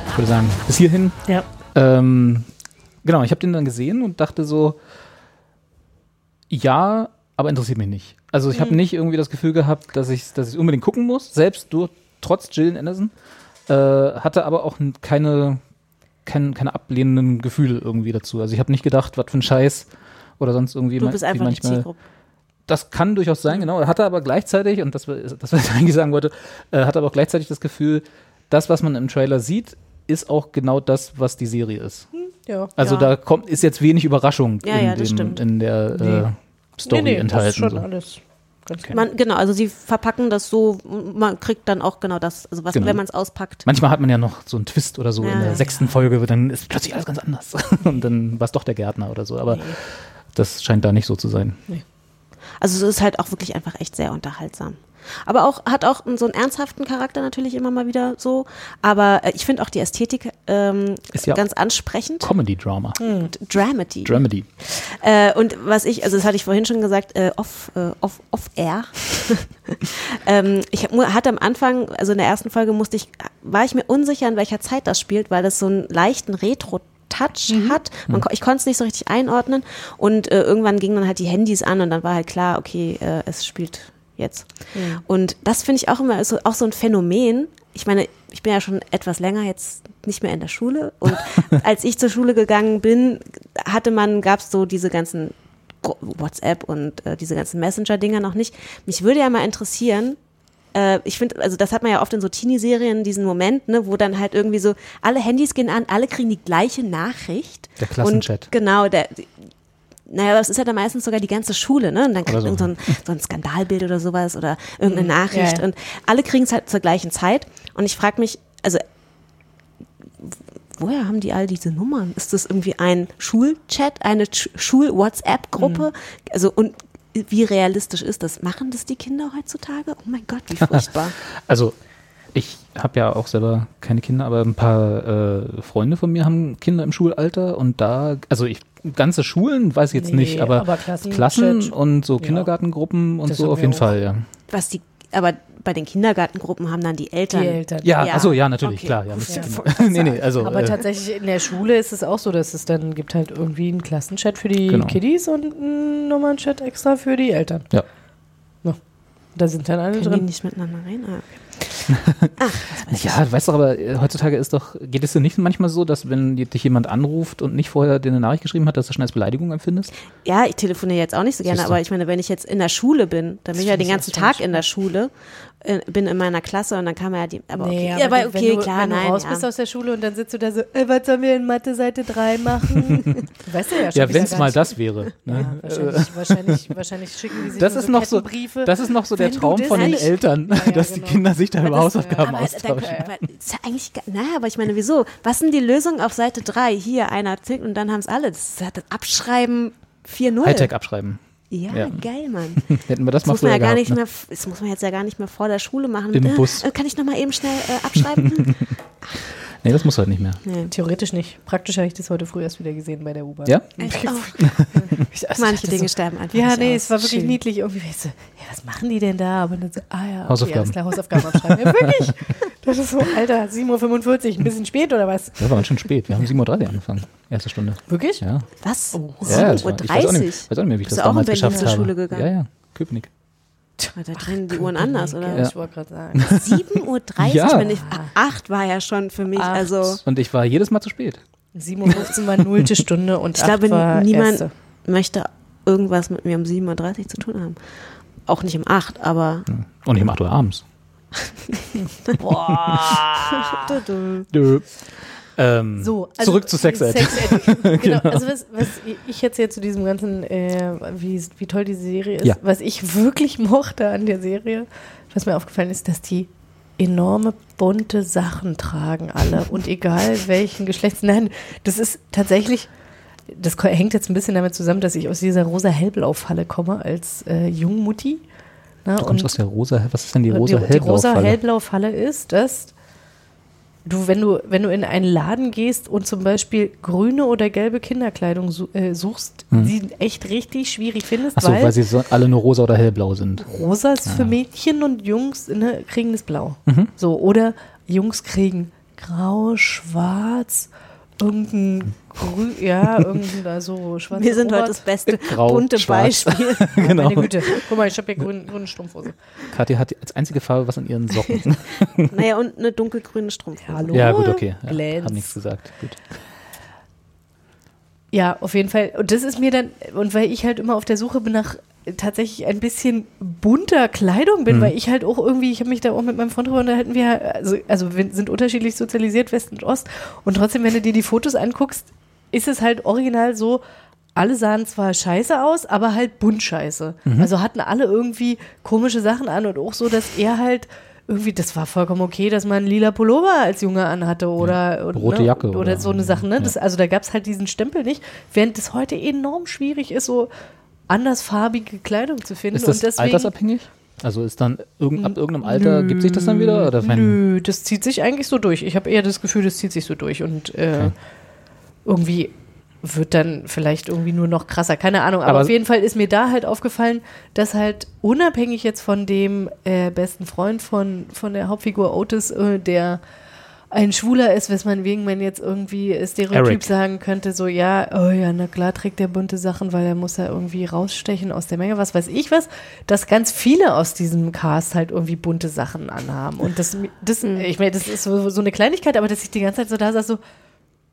Ich würde sagen, bis hierhin. Ja. Ähm, genau, ich habe den dann gesehen und dachte so, ja, aber interessiert mich nicht. Also ich habe nicht irgendwie das Gefühl gehabt, dass ich dass ich unbedingt gucken muss, selbst durch, trotz Gillian Anderson. Äh, hatte aber auch keine, kein, keine ablehnenden Gefühle irgendwie dazu. Also ich habe nicht gedacht, was für ein Scheiß oder sonst irgendwie. Du bist einfach manchmal- Zielgruppe. das kann durchaus sein, genau. Er hatte aber gleichzeitig, und das, war- das was ich (laughs) eigentlich sagen wollte, äh, hatte aber auch gleichzeitig das Gefühl, das, was man im Trailer sieht, ist auch genau das, was die Serie ist. Ja. Also da kommt, ist jetzt wenig Überraschung Ja, in, ja, dem, stimmt. in der äh, Story nee, nee, enthalten. Das ist schon so. alles klar. Man, genau, also sie verpacken das so, man kriegt dann auch genau das, also was, Genau. wenn man es auspackt. Manchmal hat man ja noch so einen Twist oder so Ja, in der ja. sechsten Folge, dann ist plötzlich alles ganz anders. (laughs) Und dann war es doch der Gärtner oder so. Aber das scheint da nicht so zu sein. Also es ist halt auch wirklich einfach echt sehr unterhaltsam. Aber auch hat auch so einen ernsthaften Charakter natürlich immer mal wieder so. Aber äh, ich finde auch die Ästhetik ähm, Ist ja ganz ansprechend. Comedy-Drama. Und Dramedy. Dramedy. Äh, und was ich, also das hatte ich vorhin schon gesagt, äh, off, äh, off, off air. (laughs) ähm, ich hatte am Anfang, also in der ersten Folge musste ich, war ich mir unsicher, in welcher Zeit das spielt, weil das so einen leichten Retro Touch hat. Man, ko- ich konnte es nicht so richtig einordnen und äh, irgendwann gingen dann halt die Handys an und dann war halt klar, okay, äh, es spielt jetzt. Und das finde ich auch immer so, auch so ein Phänomen. Ich meine, ich bin ja schon etwas länger jetzt nicht mehr in der Schule und (laughs) als ich zur Schule gegangen bin, hatte man, gab es so diese ganzen WhatsApp und äh, diese ganzen Messenger-Dinger noch nicht. Mich würde ja mal interessieren, äh, ich finde, also das hat man ja oft in so Teenie-Serien, diesen Moment, ne, wo dann halt irgendwie so, alle Handys gehen an, alle kriegen die gleiche Nachricht. Der Klassenchat. Und genau, der, naja, das ist ja dann meistens sogar die ganze Schule, ne? Und dann kriegt so. so. so, ein, so ein Skandalbild oder sowas oder irgendeine Nachricht. ja, ja. Und alle kriegen es halt zur gleichen Zeit. Und ich frage mich, also woher haben die all diese Nummern? Ist das irgendwie ein Schulchat, eine Sch- Schul-WhatsApp-Gruppe? Also und wie realistisch ist das? Machen das die Kinder heutzutage? Oh mein Gott, wie (laughs) furchtbar. Also ich habe ja auch selber keine Kinder, aber ein paar äh, Freunde von mir haben Kinder im Schulalter und da, also ich ganze Schulen weiß ich jetzt Nee, nicht, aber, aber Klassenchat- Klassen und so Ja. Kindergartengruppen und Das so auf jeden auch. Fall, ja. Was die, aber bei den Kindergartengruppen haben dann die Eltern. Die Eltern. Ja, Ja. achso, ja, natürlich, Okay. klar. Ja, ja. (laughs) nee, nee, also Aber äh, tatsächlich in der Schule ist es auch so, dass es dann gibt halt irgendwie einen Klassenchat für die Genau. Kiddies und einen nochmal einen Chat extra für die Eltern. Ja. No. Da sind dann alle Können die drin. nicht miteinander reden? Ah, (laughs) Ja, du weißt doch, aber äh, heutzutage ist doch, geht es dir nicht manchmal so, dass wenn dich jemand anruft und nicht vorher dir eine Nachricht geschrieben hat, dass du schon als Beleidigung empfindest? Ja, ich telefoniere jetzt auch nicht so gerne, aber ich meine, wenn ich jetzt in der Schule bin, dann bin ich ja den ganzen Tag in der Schule, bin in meiner Klasse und dann kann man ja die, aber okay, Nee, ja, aber wenn okay, du, klar, wenn du nein, raus ja. bist aus der Schule und dann sitzt du da so, äh, was sollen wir in Mathe Seite 3 machen? (laughs) weißt du ja schon. Ja, wenn es mal nicht. das wäre. Ja, Ne? wahrscheinlich, wahrscheinlich, wahrscheinlich schicken die sich Das ist noch so, das ist noch so der Wenn Traum von den Eltern, Ja, ja, (laughs) dass die genau. Kinder sich da über das- Hausaufgaben aber, austauschen. aber ist ja eigentlich, naja, aber ich meine, wieso? Was sind die Lösungen auf Seite 3? Hier, einer zählt und dann haben es alle. Das ist das Abschreiben 4-0. Hightech abschreiben. Ja, Ja. geil, Mann. (laughs) Hätten wir das Das mal muss man ja gar gehabt, nicht ne? mehr, das muss man jetzt ja gar nicht mehr vor der Schule machen. Im äh, Bus. äh, Kann ich nochmal eben schnell äh, abschreiben? (laughs) Nee, das muss halt nicht mehr. nee. Theoretisch nicht. Praktisch habe ich das heute früh erst wieder gesehen bei der U-Bahn. Ja? Ich- Oh, also (laughs) manche Dinge so- sterben einfach Ja, nicht nee, aus. es war wirklich Schön. niedlich. Irgendwie, weißt du, ja, was machen die denn da? Aber dann so, ah ja, okay, Hausaufgaben. alles klar, Hausaufgaben abschreiben. Ja, wirklich? (laughs) Das ist so, Alter, 7.45 Uhr, ein bisschen spät oder was? Das war ganz schön spät. Wir haben 7.30 Uhr angefangen. Erste Stunde. Wirklich? Ja. Was? ja das war, ich weiß auch 7.30 nicht, weiß auch nicht mehr, wie ich Bist das du auch in damals Berlin geschafft zur habe. Schule gegangen? Ja, ja. Köpenick. Uhr? Da drehen die Uhren anders, oder? Ja, ich wollte gerade sagen. (laughs) 7.30 Uhr? Ja. Ich meine, ich, 8 war ja schon für mich, Acht. also... Und ich war jedes Mal zu spät. 7.15 Uhr war nullte Stunde und (laughs) Ich glaube, niemand erste. möchte irgendwas mit mir um 7.30 Uhr zu tun haben. Auch nicht um 8, aber. Und nicht um 8 Uhr abends. (laughs) Dö. Ähm, So, also zurück zu Sex Ed. Ed. (laughs) genau. Genau. Also was, was ich jetzt hier zu diesem ganzen, äh, wie, wie toll die Serie ist, Ja. was ich wirklich mochte an der Serie, was mir aufgefallen ist, dass die enorme bunte Sachen tragen alle und egal (laughs) welchen Geschlechts. Nein, das ist tatsächlich, das hängt jetzt ein bisschen damit zusammen, dass ich aus dieser rosa-hellblau-Falle komme als äh, Jungmutti. Na, Du kommst aus der rosa, was ist denn die die, rosa die hellblau rosa Falle? hellblau Falle ist, dass du, wenn du, wenn du in einen Laden gehst und zum Beispiel grüne oder gelbe Kinderkleidung äh, suchst, Hm. die echt richtig schwierig findest, Achso, weil, weil sie so alle nur rosa oder hellblau sind. rosa ist für Mädchen und Jungs ne, kriegen das Blau. Mhm. So, oder Jungs kriegen grau, schwarz, irgendein grün, ja, irgendein da so (laughs) schwarz. Wir sind heute das beste (laughs) Grau, bunte schwarz. Beispiel. (laughs) genau. Meine Güte, guck mal, ich habe hier grün, grüne Strumpfhose. Katja hat als einzige Farbe was an ihren Socken. naja, und eine dunkelgrüne Strumpfhose. Hallo? ja, gut, okay. Ja, Glänz. hab nichts gesagt. Gut. Ja, auf jeden Fall. Und das ist mir dann, und weil ich halt immer auf der Suche bin nach tatsächlich ein bisschen bunter Kleidung bin, Mhm. weil ich halt auch irgendwie, ich habe mich da auch mit meinem Freund drüber unterhalten, wir also, also wir sind unterschiedlich sozialisiert, West und Ost. Und trotzdem, wenn du dir die Fotos anguckst, ist es halt original so, alle sahen zwar scheiße aus, aber halt bunt scheiße. Mhm. Also hatten alle irgendwie komische Sachen an und auch so, dass er halt irgendwie, das war vollkommen okay, dass man lila Pullover als Junge anhatte oder, und, Rote ne, Jacke oder, oder- so eine Sache. Ne? Ja. Das, also da gab es halt diesen Stempel nicht, während es heute enorm schwierig ist, so andersfarbige Kleidung zu finden. Ist das und deswegen, altersabhängig? Also ist dann irgend, ab irgendeinem Alter, gibt sich das dann wieder? Oder Nö, das zieht sich eigentlich so durch. Ich habe eher das Gefühl, das zieht sich so durch und äh, Okay. irgendwie wird dann vielleicht irgendwie nur noch krasser. Keine Ahnung, aber, Aber- auf jeden Fall ist mir da halt aufgefallen, dass halt unabhängig jetzt von dem äh, besten Freund von, von der Hauptfigur Otis, äh, der ein Schwuler ist, weswegen man jetzt irgendwie Stereotyp Eric. sagen könnte, so ja, oh ja, na klar trägt der bunte Sachen, weil er muss ja irgendwie rausstechen aus der Menge, was weiß ich was, dass ganz viele aus diesem Cast halt irgendwie bunte Sachen anhaben. Und das, das ich meine, das ist so, so eine Kleinigkeit, aber dass ich die ganze Zeit so da saß, so,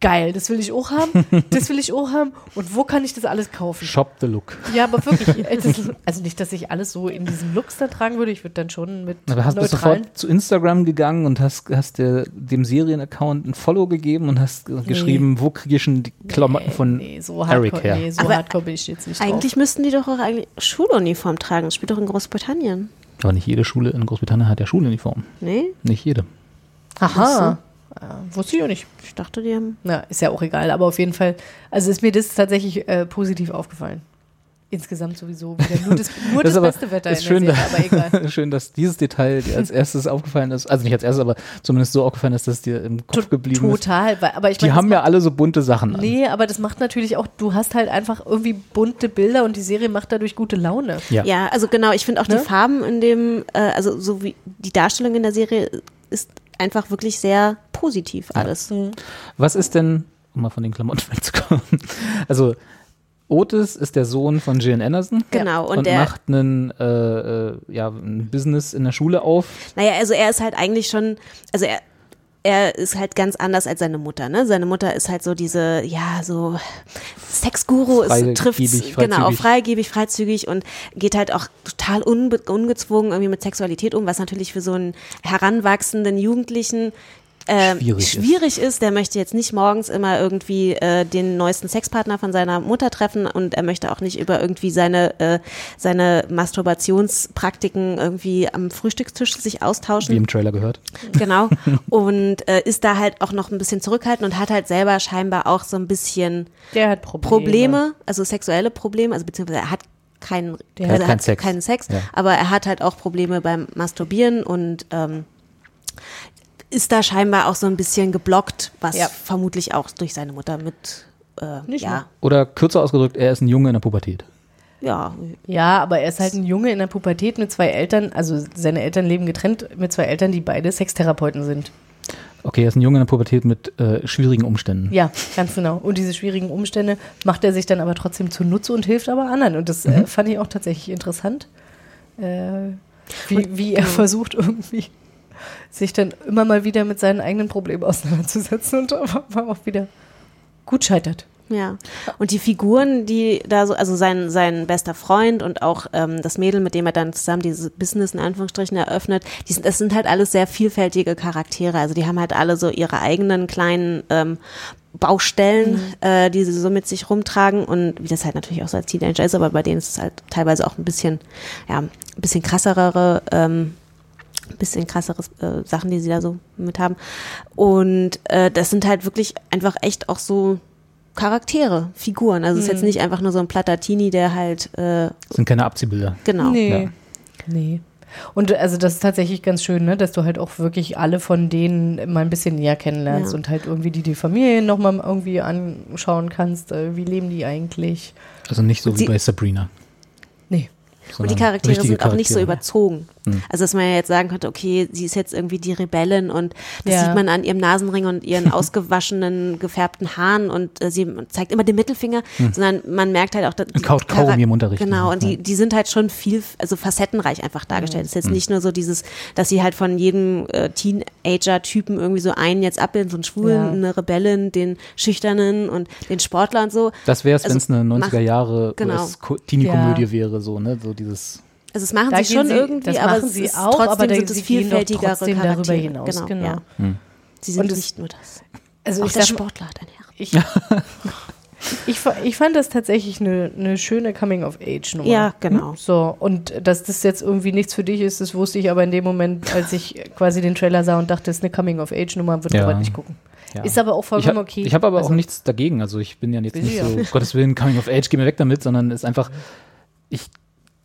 geil, das will ich auch haben, das will ich auch haben. Und wo kann ich das alles kaufen? Shop the look. Ja, aber wirklich. (laughs) äh, Das, also nicht, dass ich alles so in diesem Looks dann tragen würde. Ich würde dann schon mit Aber hast du sofort zu Instagram gegangen und hast, hast der, dem Serienaccount ein Follow gegeben und hast ge- geschrieben, wo kriege ich denn die Klamotten von Nee, so Eric hardcore, her? nee, so Aber hardcore bin ich jetzt nicht Eigentlich drauf. müssten die doch auch eigentlich Schuluniform tragen. Das spielt doch in Großbritannien. Aber nicht jede Schule in Großbritannien hat ja Schuluniform. Nee? Nicht jede. Aha. Ja, wusste ich auch nicht. Ich dachte, die haben. Na, ist ja auch egal, aber auf jeden Fall, also ist mir das tatsächlich äh, positiv aufgefallen. Insgesamt sowieso wieder nur das, (laughs) nur das, aber- beste Wetter ist in schön, der Serie, aber egal. (laughs) schön, dass dieses Detail dir als erstes aufgefallen ist. Also nicht als erstes, aber zumindest so aufgefallen ist, dass es dir im Kopf geblieben ist. Total, weil, aber ich Die haben das ja alle so bunte Sachen an. Nee, aber das macht natürlich auch, du hast halt einfach irgendwie bunte Bilder und die Serie macht dadurch gute Laune. Ja. Ja, also genau, ich finde auch Ne? die Farben in dem, äh, also so wie die Darstellung in der Serie ist einfach wirklich sehr positiv alles. Was ist denn, um mal von den Klamotten (laughs) wegzukommen, also Otis ist der Sohn von Gillian Anderson Genau, und und, der- macht einen, äh, äh, ja, ein Business in der Schule auf. Naja, also er ist halt eigentlich schon, also er, er ist halt ganz anders als seine Mutter, ne? Seine Mutter ist halt so diese, ja, so Sexguru, trifft genau, freigebig, freizügig und geht halt auch total unbe ungezwungen irgendwie mit Sexualität um, was natürlich für so einen heranwachsenden Jugendlichen ähm, Schwierig ist. schwierig ist. Der möchte jetzt nicht morgens immer irgendwie äh, den neuesten Sexpartner von seiner Mutter treffen und er möchte auch nicht über irgendwie seine, äh, seine Masturbationspraktiken irgendwie am Frühstückstisch sich austauschen. Wie im Trailer gehört. Genau. (laughs) Und äh, ist da halt auch noch ein bisschen zurückhaltend und hat halt selber scheinbar auch so ein bisschen Der hat Probleme. Probleme, also sexuelle Probleme, also beziehungsweise er hat keinen, Der also hat keinen Sex. keinen Sex, Ja. aber er hat halt auch Probleme beim Masturbieren und ähm, ist da scheinbar auch so ein bisschen geblockt, was Ja. vermutlich auch durch seine Mutter mit äh, Nicht ja, Oder kürzer ausgedrückt, er ist ein Junge in der Pubertät. ja, Ja, aber er ist halt ein Junge in der Pubertät mit zwei Eltern, also seine Eltern leben getrennt mit zwei Eltern, die beide Sextherapeuten sind. Okay, er ist ein Junge in der Pubertät mit äh, schwierigen Umständen. Ja, ganz genau. Und diese schwierigen Umstände macht er sich dann aber trotzdem zunutze und hilft aber anderen. Und das äh, fand ich auch tatsächlich interessant, äh, wie, wie er versucht irgendwie sich dann immer mal wieder mit seinen eigenen Problemen auseinanderzusetzen und aber auch wieder gut scheitert. Ja, und die Figuren, die da so, also sein, sein bester Freund und auch ähm, das Mädel, mit dem er dann zusammen dieses Business in Anführungsstrichen eröffnet, die sind, das sind halt alles sehr vielfältige Charaktere. Also die haben halt alle so ihre eigenen kleinen ähm, Baustellen, äh, die sie so mit sich rumtragen und wie das halt natürlich auch so als Teenager ist, aber bei denen ist es halt teilweise auch ein bisschen, ja, ein bisschen krassere ähm, bisschen krassere äh, Sachen, die sie da so mit haben. Und äh, das sind halt wirklich einfach echt auch so Charaktere, Figuren. Also es ist jetzt nicht einfach nur so ein Platatini, der halt, äh, Das sind keine Abziehbilder. genau. Nee. Ja. Nee. Und also das ist tatsächlich ganz schön, ne, dass du halt auch wirklich alle von denen mal ein bisschen näher kennenlernst Ja. und halt irgendwie die, die Familien nochmal irgendwie anschauen kannst. Äh, wie leben die eigentlich? Also nicht so wie Sie- bei Sabrina. Nee. Und die Charaktere sind auch nicht so Charaktere. überzogen. Hm. Also dass man ja jetzt sagen könnte, okay, sie ist jetzt irgendwie die Rebellin und das Ja. sieht man an ihrem Nasenring und ihren (laughs) ausgewaschenen, gefärbten Haaren und äh, sie zeigt immer den Mittelfinger, sondern man merkt halt auch, dass die Kaut Kaugummi Charak- im Unterricht. Genau, und die, Ja. die sind halt schon viel, also facettenreich einfach dargestellt. Es ist jetzt nicht nur so dieses, dass sie halt von jedem äh, Teenager-Typen irgendwie so einen jetzt abbilden, so einen Schwulen, eine Rebellin, den Schüchternen und den Sportler und so. Das wäre es, Also wenn es eine mach- 90er Jahre genau. Teenie-Komödie Ja. wäre, so, ne? So dieses. Also das machen Da sie schon sie- irgendwie, das aber machen es sie auch, trotzdem aber da- sind es vielfältigere trotzdem darüber Charaktere. hinaus, Genau, genau. Ja. Hm. Sie sind es- nicht nur das. Also auch ich der sag Sportler hat ein Herz. ich, (laughs) ich, ich fand das tatsächlich eine, eine schöne Coming-of-Age-Nummer. Ja, genau. So, und dass das jetzt irgendwie nichts für dich ist, das wusste ich aber in dem Moment, als ich quasi den Trailer sah und dachte, das ist eine Coming-of-Age-Nummer, wird Ja. aber nicht gucken. Ja. Ist aber auch Ich vollkommen habe okay. hab aber Also- auch nichts dagegen. Also ich bin ja jetzt nicht ich so, um Gottes Willen, Coming of Age, geh mir weg damit, sondern es ist einfach, ich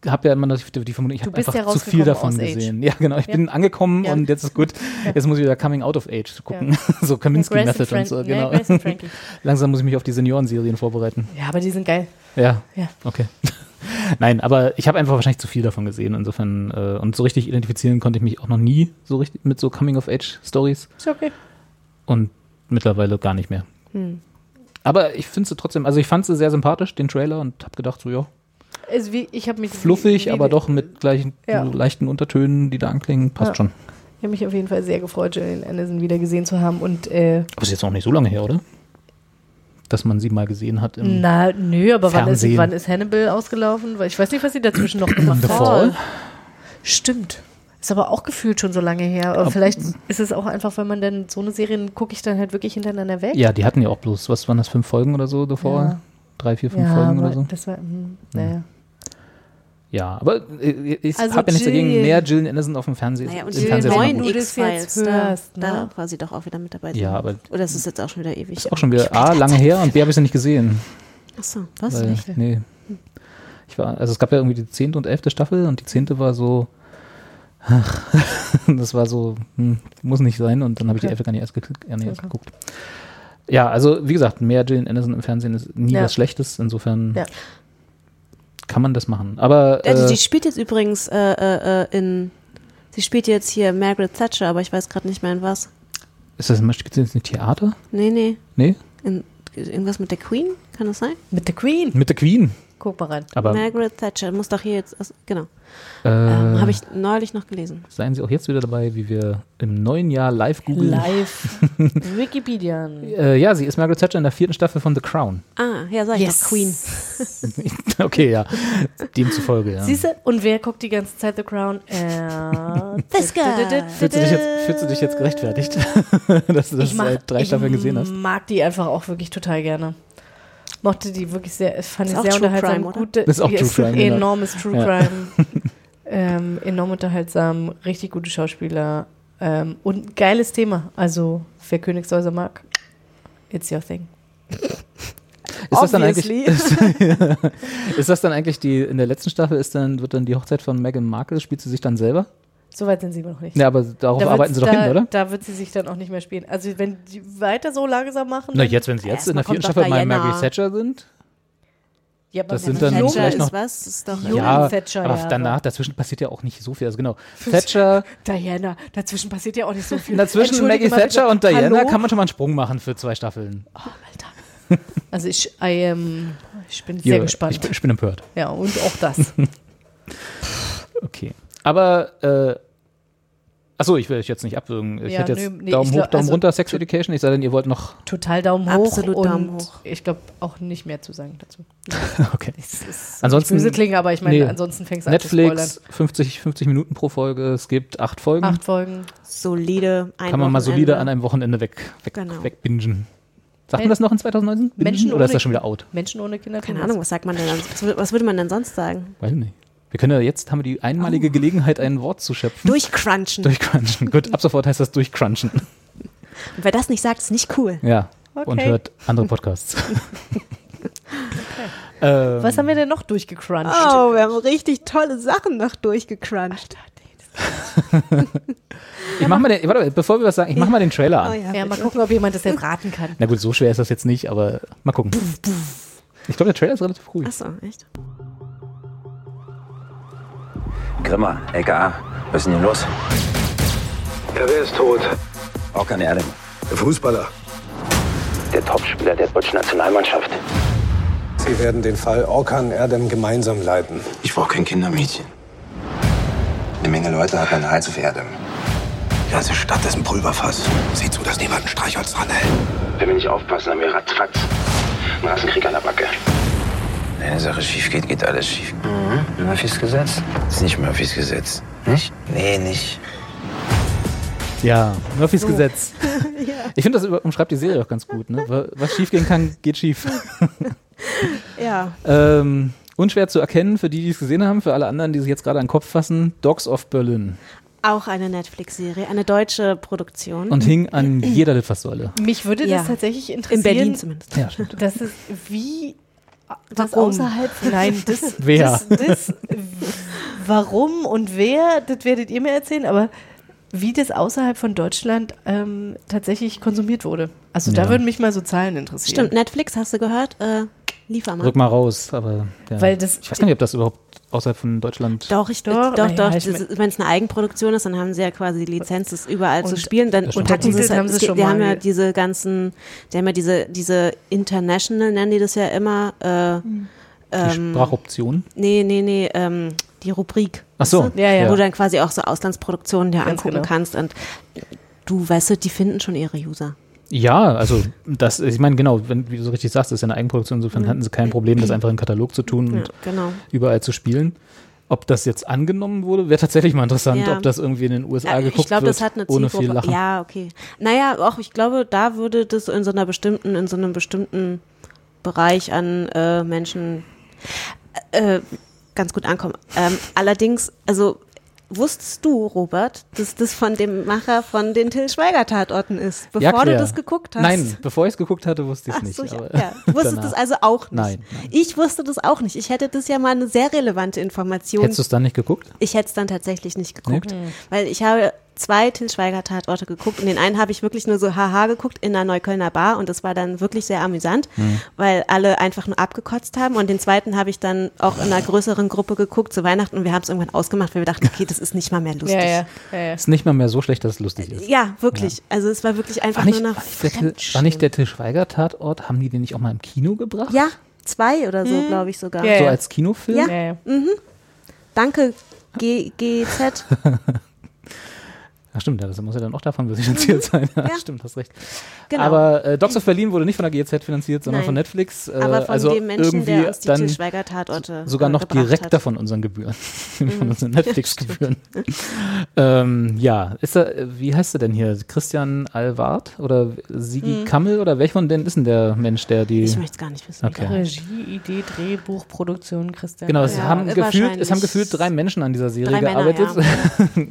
habe ja immer noch die, Vermutung, ich habe einfach ja zu viel davon aus Age. gesehen. Ja, genau, ich Ja. bin angekommen Ja. und jetzt ist gut. Jetzt muss ich wieder Coming out of Age gucken. (laughs) so Kaminsky Method und Frank- so, ja, genau. (laughs) Langsam muss ich mich auf die Seniorenserien vorbereiten. Ja, aber die sind geil. Ja, Ja. okay. (laughs) Nein, aber ich habe einfach wahrscheinlich zu viel davon gesehen. Insofern, äh, und so richtig identifizieren konnte ich mich auch noch nie so richtig mit so Coming-of-Age-Stories. Ist okay. Und mittlerweile gar nicht mehr. Hm. Aber ich finde sie trotzdem, also ich fand sie sehr sympathisch, den Trailer, und habe gedacht, so ja, Also wie, ich habe mich fluffig, wie, aber doch mit gleichen Ja. so leichten Untertönen, die da anklingen, passt Ja. schon. Ich habe mich auf jeden Fall sehr gefreut, Julian Anderson wieder gesehen zu haben und äh, Aber ist jetzt noch nicht so lange her, oder? dass man sie mal gesehen hat. Im Na, nö, aber wann ist, wann ist Hannibal ausgelaufen? Weil ich weiß nicht, was sie dazwischen noch gemacht The hat. Fall? Stimmt. Ist aber auch gefühlt schon so lange her. Aber Ob- vielleicht ist es auch einfach, wenn man dann so eine Serie gucke ich dann halt wirklich hintereinander weg. Ja, die hatten ja auch bloß, was waren das, fünf Folgen oder so davor? Ja. Drei, vier, fünf ja, Folgen aber oder so? das war, hm, naja. Ja, aber äh, ich Also habe ja nichts dagegen, mehr Gillian Anderson auf dem Fernsehen. Naja, und im ist neuen du das jetzt da, hörst, ne? da war sie doch auch wieder mit dabei. Ja, aber Oder ist es jetzt auch schon wieder ewig? ist auch schon wieder A, lange her und B, habe ich sie nicht gesehen. Achso, was? Weil, nicht? nee. Ich war, also es gab ja irgendwie die zehnte und elfte Staffel und die zehnte war so, ach, (laughs) das war so, hm, muss nicht sein und dann habe ich die elfte gar nicht erst, geklickt, ja, nee, erst Okay. geguckt. Ja, also wie gesagt, mehr Gillian Anderson im Fernsehen ist nie Ja. was Schlechtes, insofern Ja. Kann man das machen. Aber Also äh, die spielt jetzt übrigens äh, äh, äh, in. Sie spielt jetzt hier Margaret Thatcher, aber ich weiß gerade nicht mehr in was. ist das gibt es jetzt ein Theater? Nee, nee. Nee? In, irgendwas mit der Queen? Kann das sein? Mit der Queen. Mit der Queen. Guck mal rein. Aber Margaret Thatcher muss doch hier jetzt. Genau. äh, Ähm, Habe ich neulich noch gelesen. seien Sie auch jetzt wieder dabei, wie wir im neuen Jahr live googeln. Live. (laughs) Wikipedia. Äh, ja, sie ist Margaret Thatcher in der vierten Staffel von The Crown. Ah, ja, sag ich Yes. doch Queen. (laughs) okay, ja. Demzufolge, ja. Siehst du? Und wer guckt die ganze Zeit The Crown? Äh, (laughs) This guy. Fühlst du dich jetzt, fühlst du dich jetzt gerechtfertigt, dass du das seit drei Staffeln gesehen hast? Ich mag die einfach auch wirklich total gerne. Mochte die wirklich sehr, fand ich sehr True unterhaltsam. Crime, oder? Gute, Das ist auch ja, True ist Crime, genau. Enormes True Ja. Crime. (laughs) ähm, enorm unterhaltsam, richtig gute Schauspieler ähm, und ein geiles Thema. Also, wer Königshäuser mag, it's your thing. Ist das, dann eigentlich, Obviously. ist, (laughs) ist das dann eigentlich die, in der letzten Staffel ist dann, wird dann die Hochzeit von Meghan Markle, spielt sie sich dann selber? Soweit sind sie noch nicht. Ja, aber darauf Da arbeiten sie doch da, hin, oder? Da wird sie sich dann auch nicht mehr spielen. Also, wenn die weiter so langsam machen. Na, jetzt, wenn sie jetzt in der vierten Staffel mal. Mary Thatcher sind. Ja, aber Das sind dann jung vielleicht ist, noch- ist was? Das ist doch Ja, Thatcher, aber ja, danach, dazwischen passiert ja auch nicht so viel. Also genau, (laughs) Thatcher, Diana, dazwischen passiert ja auch nicht so viel. dazwischen Maggie Thatcher bitte. und Diana Hallo? kann man schon mal einen Sprung machen für zwei Staffeln. Also ich, I am, ich bin sehr Ja, gespannt. Ich, ich bin empört. ja, und auch das. (laughs) Okay. Aber, äh, achso, ich will euch jetzt nicht abwürgen. Ich Ja, hätte jetzt nö, nee, Daumen hoch, glaub, Daumen also- runter, Sex Education. Ich sei denn, ihr wollt noch. Total Daumen hoch. Absolut und Daumen hoch. Ich glaube auch nicht mehr zu sagen dazu. (laughs) Okay. Es ist Ansonsten- böse klingen, aber ich meine, nee. ansonsten fängst du an. Netflix, 50, 50 Minuten pro Folge. Es gibt acht Folgen. Acht Folgen. Solide. Ein Kann man mal solide an einem Wochenende weg, weg, Genau. wegbingen. Sagt man das noch in 2019? Bingen? Menschen Oder ist das schon wieder out? Menschen ohne Kinder. Keine Ahnung, was sagt man denn sonst? Was würde- Was würde man denn sonst sagen? Weiß nicht. Wir können ja jetzt, haben wir die einmalige Gelegenheit, ein Wort zu schöpfen. Durchcrunchen. Durchcrunchen. Gut, (laughs) ab sofort heißt das durchcrunchen. Und wer das nicht sagt, ist nicht cool. Ja. Und Okay. hört andere Podcasts. (laughs) ähm, Was haben wir denn noch durchgecrunched? Oh, wir haben richtig tolle Sachen noch durchgecrunched. (laughs) ich mach mal den, warte, bevor wir was sagen, ich mach mal den Trailer an. Oh ja, Ja, mal gucken, ob jemand das jetzt raten kann. Na gut, so schwer ist das jetzt nicht, aber mal gucken. Ich glaube, der Trailer ist relativ cool. Achso, echt? Grimmer, LKA. Was ist denn hier los? Ja, wer ist tot? Orkan Erdem. Der Fußballer. Der Topspieler der deutschen Nationalmannschaft. Sie werden den Fall Orkan Erdem gemeinsam leiten. Ich brauche kein Kindermädchen. Eine Menge Leute hat einen Hals auf Erdem. Die ganze Stadt ist ein Pulverfass. Sieh zu, dass niemand ein Streichholz dranhält. Wenn wir nicht aufpassen, haben wir ratzfatz einen Rassenkrieg an der Backe. Wenn eine Sache schief geht, geht alles schief. Mhm. Murphys Gesetz? Das ist nicht Murphys Gesetz. Nicht? Nee, nicht. Ja, Murphys Gesetz. (laughs) Ich finde, das umschreibt die Serie auch ganz gut. Ne? Wa- Was schief gehen kann, geht schief. (laughs) Ja. ähm, unschwer zu erkennen für die, die es gesehen haben, für alle anderen, die sich jetzt gerade an den Kopf fassen. Dogs of Berlin. Auch eine Netflix-Serie, eine deutsche Produktion. Und hing an jeder Litfaßsäule. Mich würde Ja. das tatsächlich In interessieren. Berlin zumindest. Ja, stimmt. Das ist wie das Warum? außerhalb. Nein, das. (laughs) Wer? Das, das, warum und wer, das werdet ihr mir erzählen, aber wie das außerhalb von Deutschland ähm, tatsächlich konsumiert wurde. Also da Ja. würden mich mal so Zahlen interessieren. Stimmt, Netflix, hast du gehört? Äh, liefer mal. Rück mal raus, aber ja. Weil das- ich weiß gar nicht, ob das überhaupt außerhalb von Deutschland. Doch, ich, Doch, doch, doch. ja, doch. ich mein- Wenn es eine Eigenproduktion ist, dann haben sie ja quasi die Lizenz, das überall zu spielen. Dann Das stimmt. packen sie es Untertitelt halt, haben sie schon Die haben ja diese ganzen, die haben ja diese, diese International, nennen die das ja immer. Äh. Die ähm, Sprachoption. Nee, nee, nee, ähm, die Rubrik. Ach so, ja, ja. Wo du dann quasi auch so Auslandsproduktionen dir Ganz angucken genau. kannst und du weißt, du, die finden schon ihre User. Ja, also das, ich meine, genau, wenn, wie du so richtig sagst, das ist ja eine Eigenproduktion, insofern Mhm. hatten sie kein Problem, das einfach in den Katalog zu tun Ja, und genau. überall zu spielen. Ob das jetzt angenommen wurde, wäre tatsächlich mal interessant, Ja. ob das irgendwie in den USA Ja, geguckt ich glaube, wird, das hat eine ohne viel. Lachen. Ja, okay. Naja, auch ich glaube, da würde das in so einer bestimmten, in so einem bestimmten Bereich an äh, Menschen äh, ganz gut ankommen. Ähm, allerdings, also wusstest du, Robert, dass das von dem Macher von den Till Schweiger Tatorten ist, bevor Ja, du das geguckt hast? Nein, bevor ich es geguckt hatte, wusste ich es nicht. so, ja, ja. Du (laughs) wusstest danach. das also auch nicht. Nein. Ich wusste das auch nicht. Ich hätte das ja mal eine sehr relevante Information. Hättest du es dann nicht geguckt? Ich hätte es dann tatsächlich nicht geguckt, Nee? weil ich habe zwei Till Schweiger Tatorte geguckt und den einen habe ich wirklich nur so haha geguckt in einer Neuköllner Bar und das war dann wirklich sehr amüsant, Hm. weil alle einfach nur abgekotzt haben und den zweiten habe ich dann auch in einer größeren Gruppe geguckt zu Weihnachten und wir haben es irgendwann ausgemacht, weil wir dachten, okay, das ist nicht mal mehr lustig. Ja, ja, ja, ja. Ist nicht mal mehr so schlecht, dass es lustig ist. Ja, wirklich. Also es war wirklich einfach War nicht, nur war, der, Till- war nicht der Till Schweiger Tatort, haben die den nicht auch mal im Kino gebracht? Ja, zwei oder so, Hm. glaube ich sogar. Ja, so ja. als Kinofilm? Ja. Ja, ja. Mhm. Danke, G GZ. (laughs) Ach stimmt, ja, das muss ja dann auch davon finanziert sein. (laughs) Ja, Mhm. Ja. stimmt, hast recht. Genau. Aber äh, Dogs of Berlin wurde nicht von der GEZ finanziert, sondern Nein. von Netflix. Äh, Aber von also dem Menschen, irgendwie der uns die dann Schweiger Tatorte sogar äh, noch direkter hat. von unseren Gebühren, (laughs) von Mhm. unseren Netflix-Gebühren. (laughs) ähm, ja, ist er, äh, wie heißt er denn hier? Christian Alward oder Sigi Mhm. Kammel oder welcher von denen ist denn der Mensch, der die. Ich möchte es gar nicht wissen. Okay. Regie, Idee, Drehbuch, Produktion, Christian. Genau, es Ja, haben, gefühlt, es haben gefühlt drei Menschen an dieser Serie Drei Männer, gearbeitet.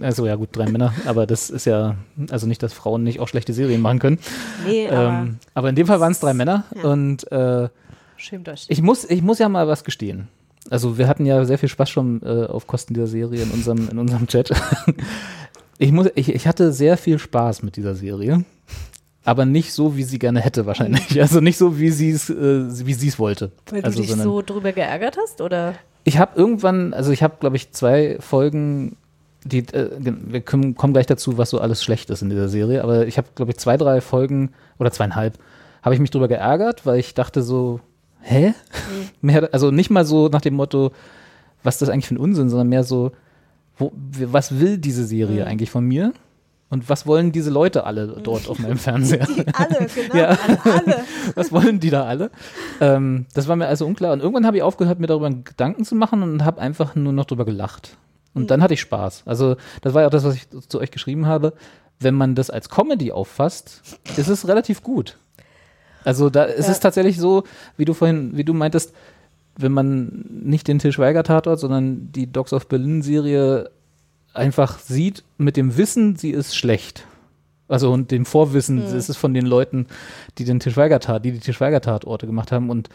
also ja, gut, drei Männer, aber das ist ja, also nicht, dass Frauen nicht auch schlechte Serien machen können. Nee, aber ähm, aber in dem Fall waren es drei Männer Ja. und äh, Schämt euch. ich muss, ich muss ja mal was gestehen. Also wir hatten ja sehr viel Spaß schon äh, auf Kosten dieser Serie in unserem, in unserem Chat. (laughs) ich, muss, ich, ich hatte sehr viel Spaß mit dieser Serie. Aber nicht so, wie sie gerne hätte, wahrscheinlich. Also nicht so, wie sie es, äh, wie sie es wollte. Weil also, du dich so drüber geärgert hast, oder? ich habe irgendwann, also ich habe, glaube ich, zwei Folgen, die, äh, wir kommen, gleich dazu, was so alles schlecht ist in dieser Serie, aber ich habe, glaube ich, zwei, drei Folgen oder zweieinhalb, habe ich mich drüber geärgert, weil ich dachte so, hä? (laughs) Mehr, also nicht mal so nach dem Motto, was ist das eigentlich für ein Unsinn, sondern mehr so, wo, was will diese Serie eigentlich von mir? Und was wollen diese Leute alle dort auf meinem Fernseher? (laughs) die alle, (laughs) genau, Ja. alle. Was wollen die da alle? Ähm, das war mir also unklar. Und irgendwann habe ich aufgehört, mir darüber Gedanken zu machen und habe einfach nur noch drüber gelacht. Und dann hatte ich Spaß. Also, das war ja auch das, was ich zu euch geschrieben habe. Wenn man das als Comedy auffasst, ist es relativ gut. Also, da ist Ja. es tatsächlich so, wie du vorhin, wie du meintest, wenn man nicht den Til Schweiger Tatort, sondern die Dogs of Berlin Serie einfach sieht mit dem Wissen, sie ist schlecht. Also und dem Vorwissen, Mhm. es ist von den Leuten, die den Til Schweiger Tat, die die Til Schweiger Tatorte gemacht haben und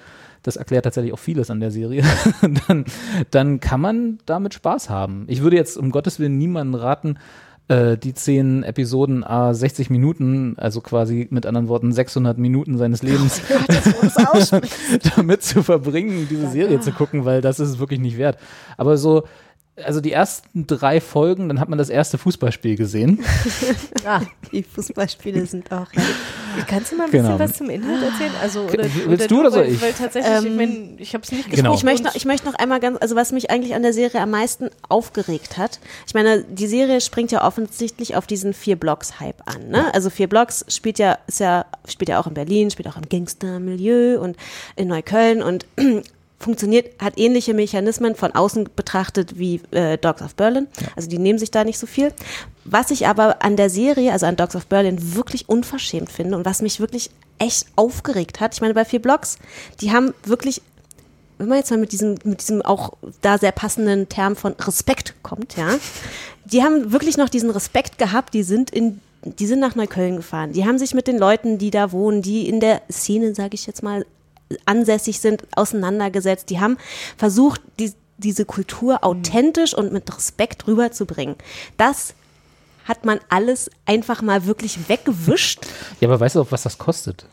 das erklärt tatsächlich auch vieles an der Serie. (laughs) dann, dann kann man damit Spaß haben. Ich würde jetzt um Gottes Willen niemanden raten, äh, die zehn Episoden a 60 Minuten, also quasi mit anderen Worten 600 Minuten seines Lebens (laughs) (laughs) damit zu verbringen, diese Serie zu gucken, weil das ist es wirklich nicht wert. Aber so, also die ersten drei Folgen, dann hat man das erste Fußballspiel gesehen. (laughs) Ah, Die Fußballspiele sind auch, ja. kannst du mal ein Genau. bisschen was zum Inhalt erzählen? Also, oder, Willst du oder soll weil, ich? Weil tatsächlich, ich, Ähm, mein, ich habe es nicht Genau. geguckt Ich möchte, ich möchte noch einmal ganz, also was mich eigentlich an der Serie am meisten aufgeregt hat. Ich meine, die Serie springt ja offensichtlich auf diesen vier Blocks Hype an. Ne? Also vier Blocks spielt ja, ist ja, spielt ja auch in Berlin, spielt auch im Gangster-Milieu und in Neukölln und funktioniert, hat ähnliche Mechanismen von außen betrachtet wie äh, Dogs of Berlin. Also die nehmen sich da nicht so viel. Was ich aber an der Serie, also an Dogs of Berlin, wirklich unverschämt finde und was mich wirklich echt aufgeregt hat. Ich meine, bei vier Blocks, die haben wirklich wenn man jetzt mal mit diesem, mit diesem auch da sehr passenden Term von Respekt kommt, ja, (laughs) die haben wirklich noch diesen Respekt gehabt, die sind in, die sind nach Neukölln gefahren, die haben sich mit den Leuten, die da wohnen, die in der Szene, sage ich jetzt mal, ansässig sind, auseinandergesetzt, die haben versucht, die, diese Kultur authentisch und mit Respekt rüberzubringen. Das hat man alles einfach mal wirklich weggewischt. Ja, aber weißt du auch, was das kostet?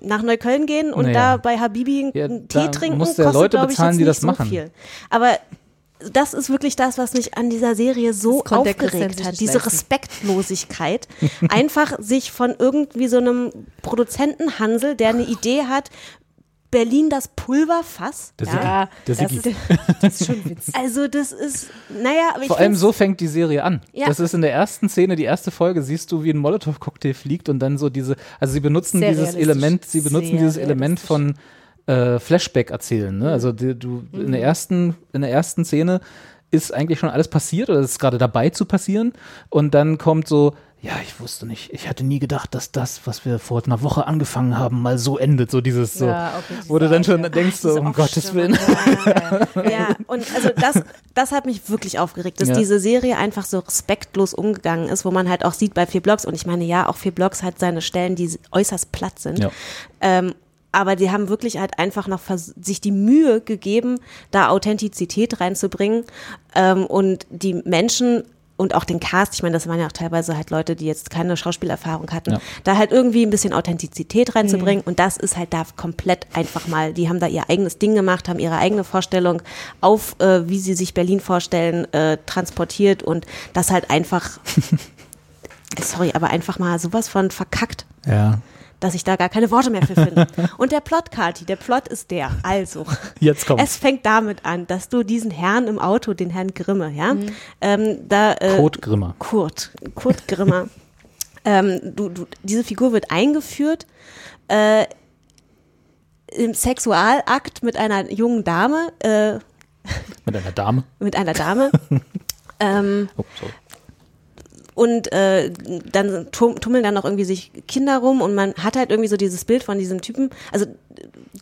Nach Neukölln gehen und Naja. da bei Habibi Ja, einen Tee trinken, musst du ja kostet, Leute ich, bezahlen, jetzt die nicht das so machen. Viel. Aber das ist wirklich das, was mich an dieser Serie so der aufgeregt hat. Diese. Respektlosigkeit. Einfach sich von irgendwie so einem Produzentenhansel, der eine Idee hat, Berlin das Pulverfass. Der ja. Das Siggi. ist, das ist schon witzig. Also das ist, naja, aber ich Vor allem so fängt die Serie an. Ja. Das ist in der ersten Szene, die erste Folge, siehst du, wie ein Molotow-Cocktail fliegt und dann so diese, also sie benutzen Sehr dieses. Element, sie benutzen Sehr dieses Element von äh, Flashback erzählen. Ne? Also die, du in Mhm. der ersten, in der ersten Szene ist eigentlich schon alles passiert oder ist gerade dabei zu passieren und dann kommt so, ja, ich wusste nicht, ich hatte nie gedacht, dass das, was wir vor einer Woche angefangen haben, mal so endet, so dieses so, Ja, okay, wo du dann schon denkst, so, um Gottes Willen. Ja, und also das, das hat mich wirklich aufgeregt, dass diese Serie einfach so respektlos umgegangen ist, wo man halt auch sieht bei vier Blogs, und ich meine, ja, auch vier Blogs hat seine Stellen, die äußerst platt sind. Ähm, aber die haben wirklich halt einfach noch sich die Mühe gegeben, da Authentizität reinzubringen ähm, und die Menschen und auch den Cast, ich meine, das waren ja auch teilweise halt Leute, die jetzt keine Schauspielerfahrung hatten, Ja. da halt irgendwie ein bisschen Authentizität reinzubringen. Und das ist halt da komplett einfach mal, die haben da ihr eigenes Ding gemacht, haben ihre eigene Vorstellung auf, äh, wie sie sich Berlin vorstellen, äh, transportiert und das halt einfach, (laughs) sorry, aber einfach mal sowas von verkackt. Ja, dass ich da gar keine Worte mehr für finde. (laughs) Und der Plot, Kati, der Plot ist der. Also, jetzt kommt's. es fängt damit an, dass du diesen Herrn im Auto, den Herrn Grimme, ja, ähm, da äh, Kurt Grimmer. Kurt, Kurt Grimmer, (laughs) ähm, du, du, diese Figur wird eingeführt äh, im Sexualakt mit einer jungen Dame, äh, Mit einer Dame. (laughs) mit einer Dame. ähm, Oh, sorry. Und äh, dann tum- tummeln dann noch irgendwie sich Kinder rum und man hat halt irgendwie so dieses Bild von diesem Typen, also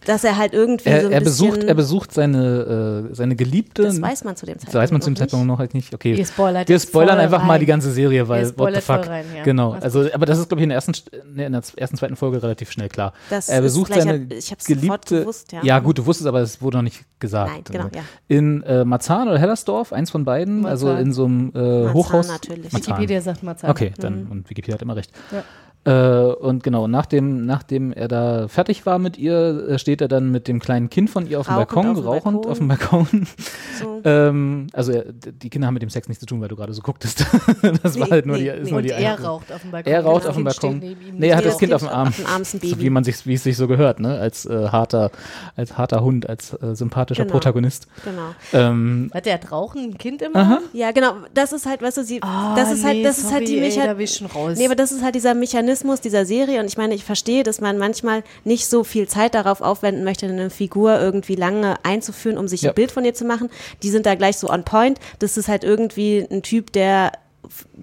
dass er halt irgendwie Er, so ein er bisschen, besucht, er besucht seine, äh, seine Geliebte. das weiß man zu dem Zeitpunkt Das weiß man zum noch Zeitpunkt noch halt nicht. Okay. Ihr spoilert Wir spoilern einfach mal rein. die ganze Serie, weil what the fuck. rein, ja. Genau. Also, aber das ist glaube ich in der ersten, St- nee, in der ersten, zweiten Folge relativ schnell klar. Das er ist besucht gleich- seine ich Geliebte. gewusst, ja. gut, du wusstest, aber es wurde noch nicht gesagt. Nein, genau, ja. In äh, Marzahn oder Hellersdorf, eins von beiden, also Marzahn. in so einem äh, Hochhaus. natürlich. Marzahn. Wikipedia sagt Marzahn. Okay, dann Mhm. und Wikipedia hat immer recht. Ja. Äh, und genau, nachdem, nachdem er da fertig war mit ihr, äh, steht er dann mit dem kleinen Kind von ihr auf dem Rauchend Balkon, rauchend Balkon. auf dem Balkon. So. (laughs) ähm, also er, die Kinder haben mit dem Sex nichts zu tun, weil du gerade so gucktest. (laughs) das war Nee, halt nur nee, die, ist nee. nur Und die er eine- raucht auf dem Balkon. Er raucht Das auf dem Balkon. neben ihm. Nee, er hat das Kind auf dem Arm. auf dem Arm ist ein So Baby. wie man sich, wie es sich so gehört, ne? Als äh, harter, als harter Hund, als äh, sympathischer Genau. Protagonist. Genau. Ähm, Hat der hat Rauchen ein Kind im Aha. Ja, genau. Das ist halt, weißt du, sie, das ist nee, halt, das ist halt die sorry, ey, Mecha da bin ich schon raus. Nee, aber das ist halt dieser Mechanismus dieser Serie und ich meine, ich verstehe, dass man manchmal nicht so viel Zeit darauf aufwenden möchte, eine Figur irgendwie lange einzuführen, um sich Ja. ein Bild von ihr zu machen. Die sind da gleich so on point. Das ist halt irgendwie ein Typ, der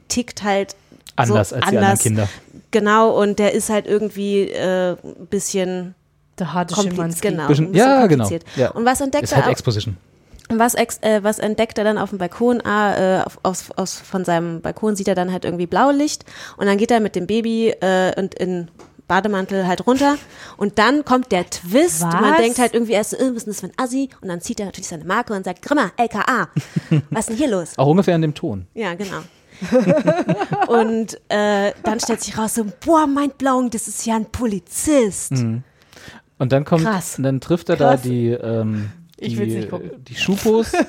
tickt halt anders so als die anderen Kinder. Genau, und der ist halt irgendwie äh, ein bisschen Der harte kompliziert. Schimanski. Genau, Bisschen- ja, genau. Ja. Und was entdeckt Ist halt er auch? Exposition. Was, ex, äh, was entdeckt er dann auf dem Balkon? Ah, äh, auf, aus, aus, von seinem Balkon sieht er dann halt irgendwie Blaulicht und dann geht er mit dem Baby äh, und in Bademantel halt runter und dann kommt der Twist. Was? Man denkt halt irgendwie erst, so, äh, was ist denn das für ein Assi? Und dann zieht er natürlich seine Marke und sagt, Grimmer, LKA, was ist denn hier los? Auch ungefähr in dem Ton. Ja, genau. (laughs) und äh, dann stellt sich raus so, boah, Mindblowing, das ist ja ein Polizist. Mhm. Und dann kommt, Krass. und dann trifft er Krass. da die, ähm, Ich die, will's nicht gucken. die Schupos. (laughs)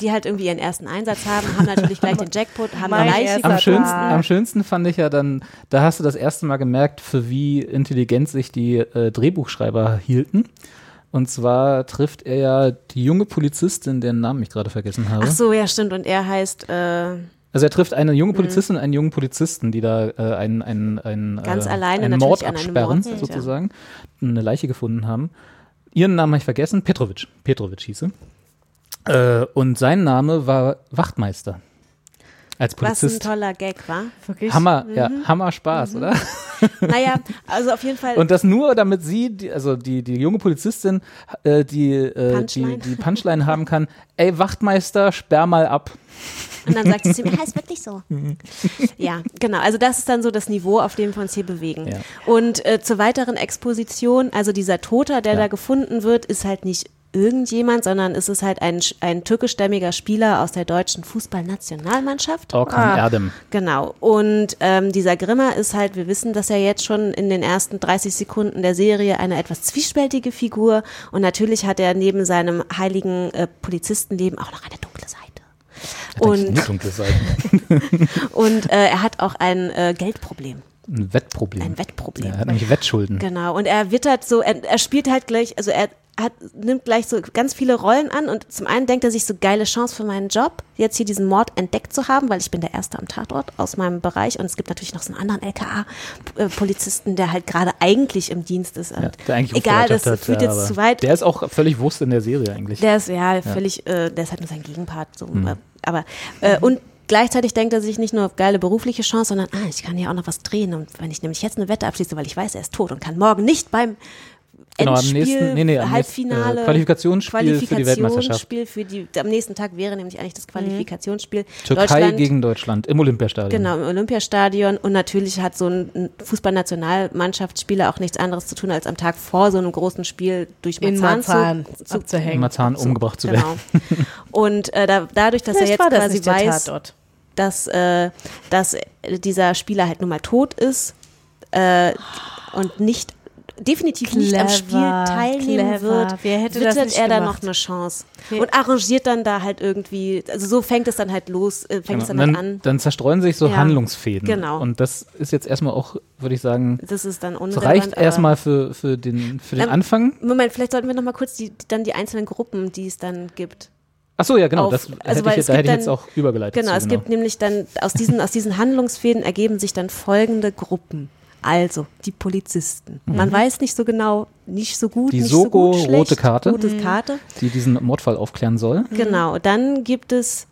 Die halt irgendwie ihren ersten Einsatz haben, haben natürlich gleich den Jackpot, haben Mein eine Leiche erster am, schönsten, am schönsten fand ich ja dann, da hast du das erste Mal gemerkt, für wie intelligent sich die äh, Drehbuchschreiber hielten. Und zwar trifft er ja die junge Polizistin, deren Namen ich gerade vergessen habe. Ach so, ja, stimmt. Und er heißt äh, Also er trifft eine junge Mhm. Polizistin und einen jungen Polizisten, die da äh, einen, einen, einen, Ganz äh, alleine einen Mord an absperren, Mord sind, ja. sozusagen, eine Leiche gefunden haben. Ihren Namen habe ich vergessen, Petrovic. Petrovic hieße. Äh, und sein Name war Wachtmeister. Als was ein Polizist. toller Gag war. Wirklich? Hammer, ja, Mhm. Hammer Spaß, oder? (laughs) Naja, also auf jeden Fall. Und das nur, damit sie, die, also die, die junge Polizistin, äh, die, äh, die, Punchline. die Punchline haben kann, ey Wachtmeister, sperr mal ab. Und dann sagt sie zu (laughs) mir, heißt wirklich so. ja, genau. Also das ist dann so das Niveau, auf dem wir uns hier bewegen. Ja. Und äh, zur weiteren Exposition, also dieser Toter, der Ja. da gefunden wird, ist halt nicht irgendjemand, sondern es ist halt ein, ein türkischstämmiger Spieler aus der deutschen Fußballnationalmannschaft. Orkan Erdem. Genau. Und ähm, dieser Grimmer ist halt, wir wissen das ja jetzt schon in den ersten 30 Sekunden der Serie, eine etwas zwiespältige Figur. Und natürlich hat er neben seinem heiligen äh, Polizistenleben auch noch eine dunkle Seite. Und, (laughs) und äh, er hat auch ein äh, Geldproblem. Ein Wettproblem. Ein Wettproblem. Er hat nämlich Wettschulden. Genau, und er wittert so, er, er spielt halt gleich, also er hat, nimmt gleich so ganz viele Rollen an und zum einen denkt er sich so geile Chance für meinen Job, jetzt hier diesen Mord entdeckt zu haben, weil ich bin der Erste am Tatort aus meinem Bereich und es gibt natürlich noch so einen anderen LKA-Polizisten, der halt gerade eigentlich im Dienst ist. Ja, der eigentlich egal, das hat, führt ja, jetzt zu weit. Der ist auch völlig Wurst in der Serie eigentlich. Der ist ja völlig, Äh, der ist halt nur sein Gegenpart. So, Mhm. äh, aber äh, und gleichzeitig denkt er sich nicht nur auf geile berufliche Chance, sondern ah, ich kann hier auch noch was drehen. Und wenn ich nämlich jetzt eine Wette abschließe, weil ich weiß, er ist tot und kann morgen nicht beim Genau, am nächsten- nee, nee, am Halbfinale, nächsten, äh, Qualifikationsspiel für die Weltmeisterschaft. Qualifikationsspiel für die, am nächsten Tag wäre nämlich eigentlich das Qualifikationsspiel. Türkei Deutschland, gegen Deutschland im Olympiastadion. Genau, im Olympiastadion. Und natürlich hat so ein Fußballnationalmannschaftsspieler auch nichts anderes zu tun, als am Tag vor so einem großen Spiel durch Marzahn, Marzahn zu, zu, abzuhängen. In Marzahn umgebracht zu Genau. werden. Und äh, da, dadurch, dass Vielleicht er jetzt war das quasi weiß, Tatort. dass, äh, dass dieser Spieler halt nun mal tot ist äh, und nicht definitiv nicht am Clever, Spiel teilnehmen clever. wird, Wer hätte das wittert nicht er da gemacht? noch eine Chance Wer- und arrangiert dann da halt irgendwie, also so fängt es dann halt los, äh, fängt Genau. es dann, dann, halt an. dann zerstreuen sich so Ja. Handlungsfäden. Genau. Und das ist jetzt erstmal auch, würde ich sagen, Das ist dann das unrelevant. reicht erstmal für, für den, für den Ähm, Anfang. Moment, vielleicht sollten wir noch mal kurz die, dann die einzelnen Gruppen, die es dann gibt. Ach so, ja, genau. auf- das also hätte ich, da hätte ich jetzt dann- auch übergeleitet. Genau, zu, es gibt nämlich dann aus diesen, aus diesen Handlungsfäden ergeben sich dann folgende Gruppen. Also, die Polizisten. Man weiß nicht so genau, nicht so gut, Mhm. Die nicht so Soko gut, schlecht, rote Karte. Rote Mhm. Karte. die diesen Mordfall aufklären soll. Genau, dann gibt es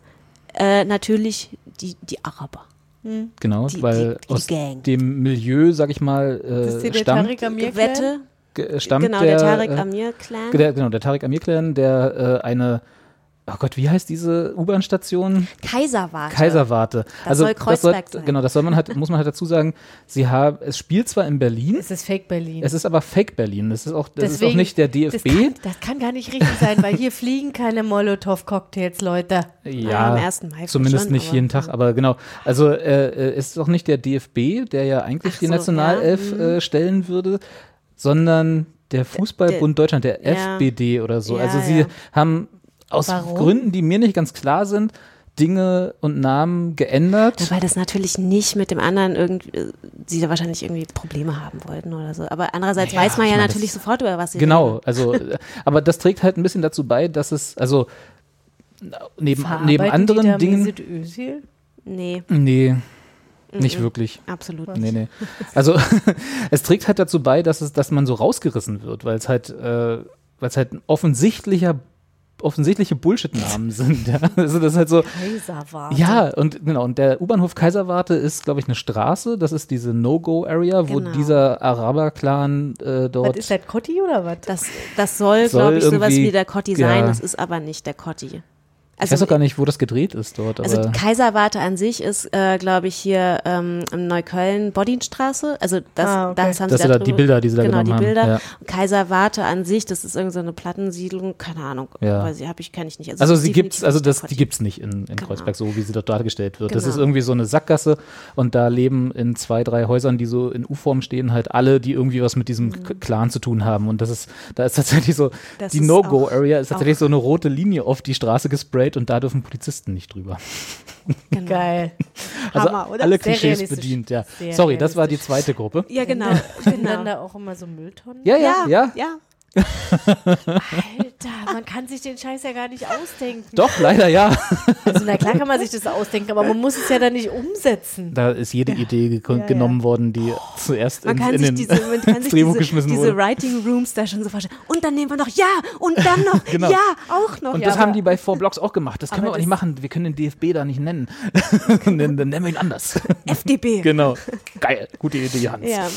äh, natürlich die, die Araber. Genau, Die- weil die- die aus Gang. dem Milieu, sag ich mal, Das ist äh, der stammt, Tariq Amir Wette, äh, stammt genau, der, der Tarek äh, Amir-Clan. der, genau, der Tarek Amir-Clan, der äh, eine, oh Gott, wie heißt diese U-Bahn-Station? Kaiserwarte. Kaiserwarte. Das soll Kreuzberg sein. Genau, das soll man halt, muss man halt dazu sagen, sie haben, es spielt zwar in Berlin, Es ist Fake Berlin. es ist aber Fake Berlin. Das ist auch, das ist auch Deswegen- nicht der Das DFB. kann, das kann gar nicht richtig sein, weil hier fliegen keine Molotow-Cocktails, Leute. Ja, am 1. Mai zumindest schon, nicht aber- jeden Tag, aber genau. Also äh, äh, es ist auch nicht der DFB, der ja eigentlich Ach die so, Nationalelf ja, äh, stellen würde, sondern der Fußballbund Deutschland, der ja. FBD oder so. Ja, also sie ja. haben aus Warum? Gründen, die mir nicht ganz klar sind, Dinge und Namen geändert. Ja, weil das natürlich nicht mit dem anderen irgendwie, sie da wahrscheinlich irgendwie Probleme haben wollten oder so. Aber andererseits Naja, weiß man ja meine, natürlich das- sofort, über was sie Genau, reden. also, (laughs) aber das trägt halt ein bisschen dazu bei, dass es, also neben, neben die anderen da Dingen. Mesut Özil? Nee, Nee, nicht Mhm. wirklich. absolut Nee, nicht. nee. (laughs) Also (laughs) es trägt halt dazu bei, dass es, dass man so rausgerissen wird, weil es halt, äh, weil es halt ein offensichtlicher, offensichtliche Bullshit-Namen (laughs) sind. Ja? Also das ist halt so. Kaiserwarte. Ja, und genau, und der U-Bahnhof Kaiserwarte ist, glaube ich, eine Straße. Das ist diese No-Go-Area, wo Genau. dieser Araber-Clan äh, dort. Was ist das, Cotti oder was? Das, das soll, Soll glaube ich, sowas wie der Cotti ja. sein. Das ist aber nicht der Cotti. ich weiß auch gar nicht, wo das gedreht ist dort. Also aber die Kaiserwarte an sich ist, äh, glaube ich, hier ähm, in Neukölln Bodinstraße. Also das, Ah, okay. das haben Das sie sind da da die Bilder, die sie da genau, genommen die haben, Bilder. ja. Und Kaiserwarte an sich, das ist irgendeine so eine Plattensiedlung, keine Ahnung. Ja. Weiß ich, habe ich, kenne ich nicht. Also ist sie gibt's, also das, die gibt's nicht in, in Genau. Kreuzberg, so wie sie dort dargestellt wird. Das Genau. ist irgendwie so eine Sackgasse und da leben in zwei, drei Häusern, die so in U-Form stehen, halt alle, die irgendwie was mit diesem K- Clan zu tun haben. Und das ist, da ist tatsächlich so, Mhm. Das die No-Go-Area ist tatsächlich auch- so eine rote Linie auf die Straße gesprayt und da dürfen Polizisten nicht drüber. Genau. Geil. (laughs) Also Hammer, oder? alle Sehr Klischees bedient, ja. Sehr Sorry, das war die zweite Gruppe. Ja, genau. Sind dann genau. da auch immer so Mülltonnen? Ja, ja, ja. ja. Alter, man kann sich den Scheiß ja gar nicht ausdenken. Doch, leider ja. Also na klar kann man sich das ausdenken, aber man muss es ja dann nicht umsetzen. Da ist jede Idee ge Ja, ja. genommen worden, die zuerst Man in, kann in sich den diese, man kann ins (laughs) sich Drehbuch diese, geschmissen diese wurde. Writing Rooms da schon so vorstellen. Und dann nehmen wir noch ja und dann noch (laughs) Genau. ja auch noch. Und ja, das haben die bei Four Blocks auch gemacht. Das können Aber wir aber nicht machen. Wir können den DFB da nicht nennen. (laughs) dann, dann nennen wir ihn anders. FDP. genau. Geil. Gute Idee, Hans. Ja,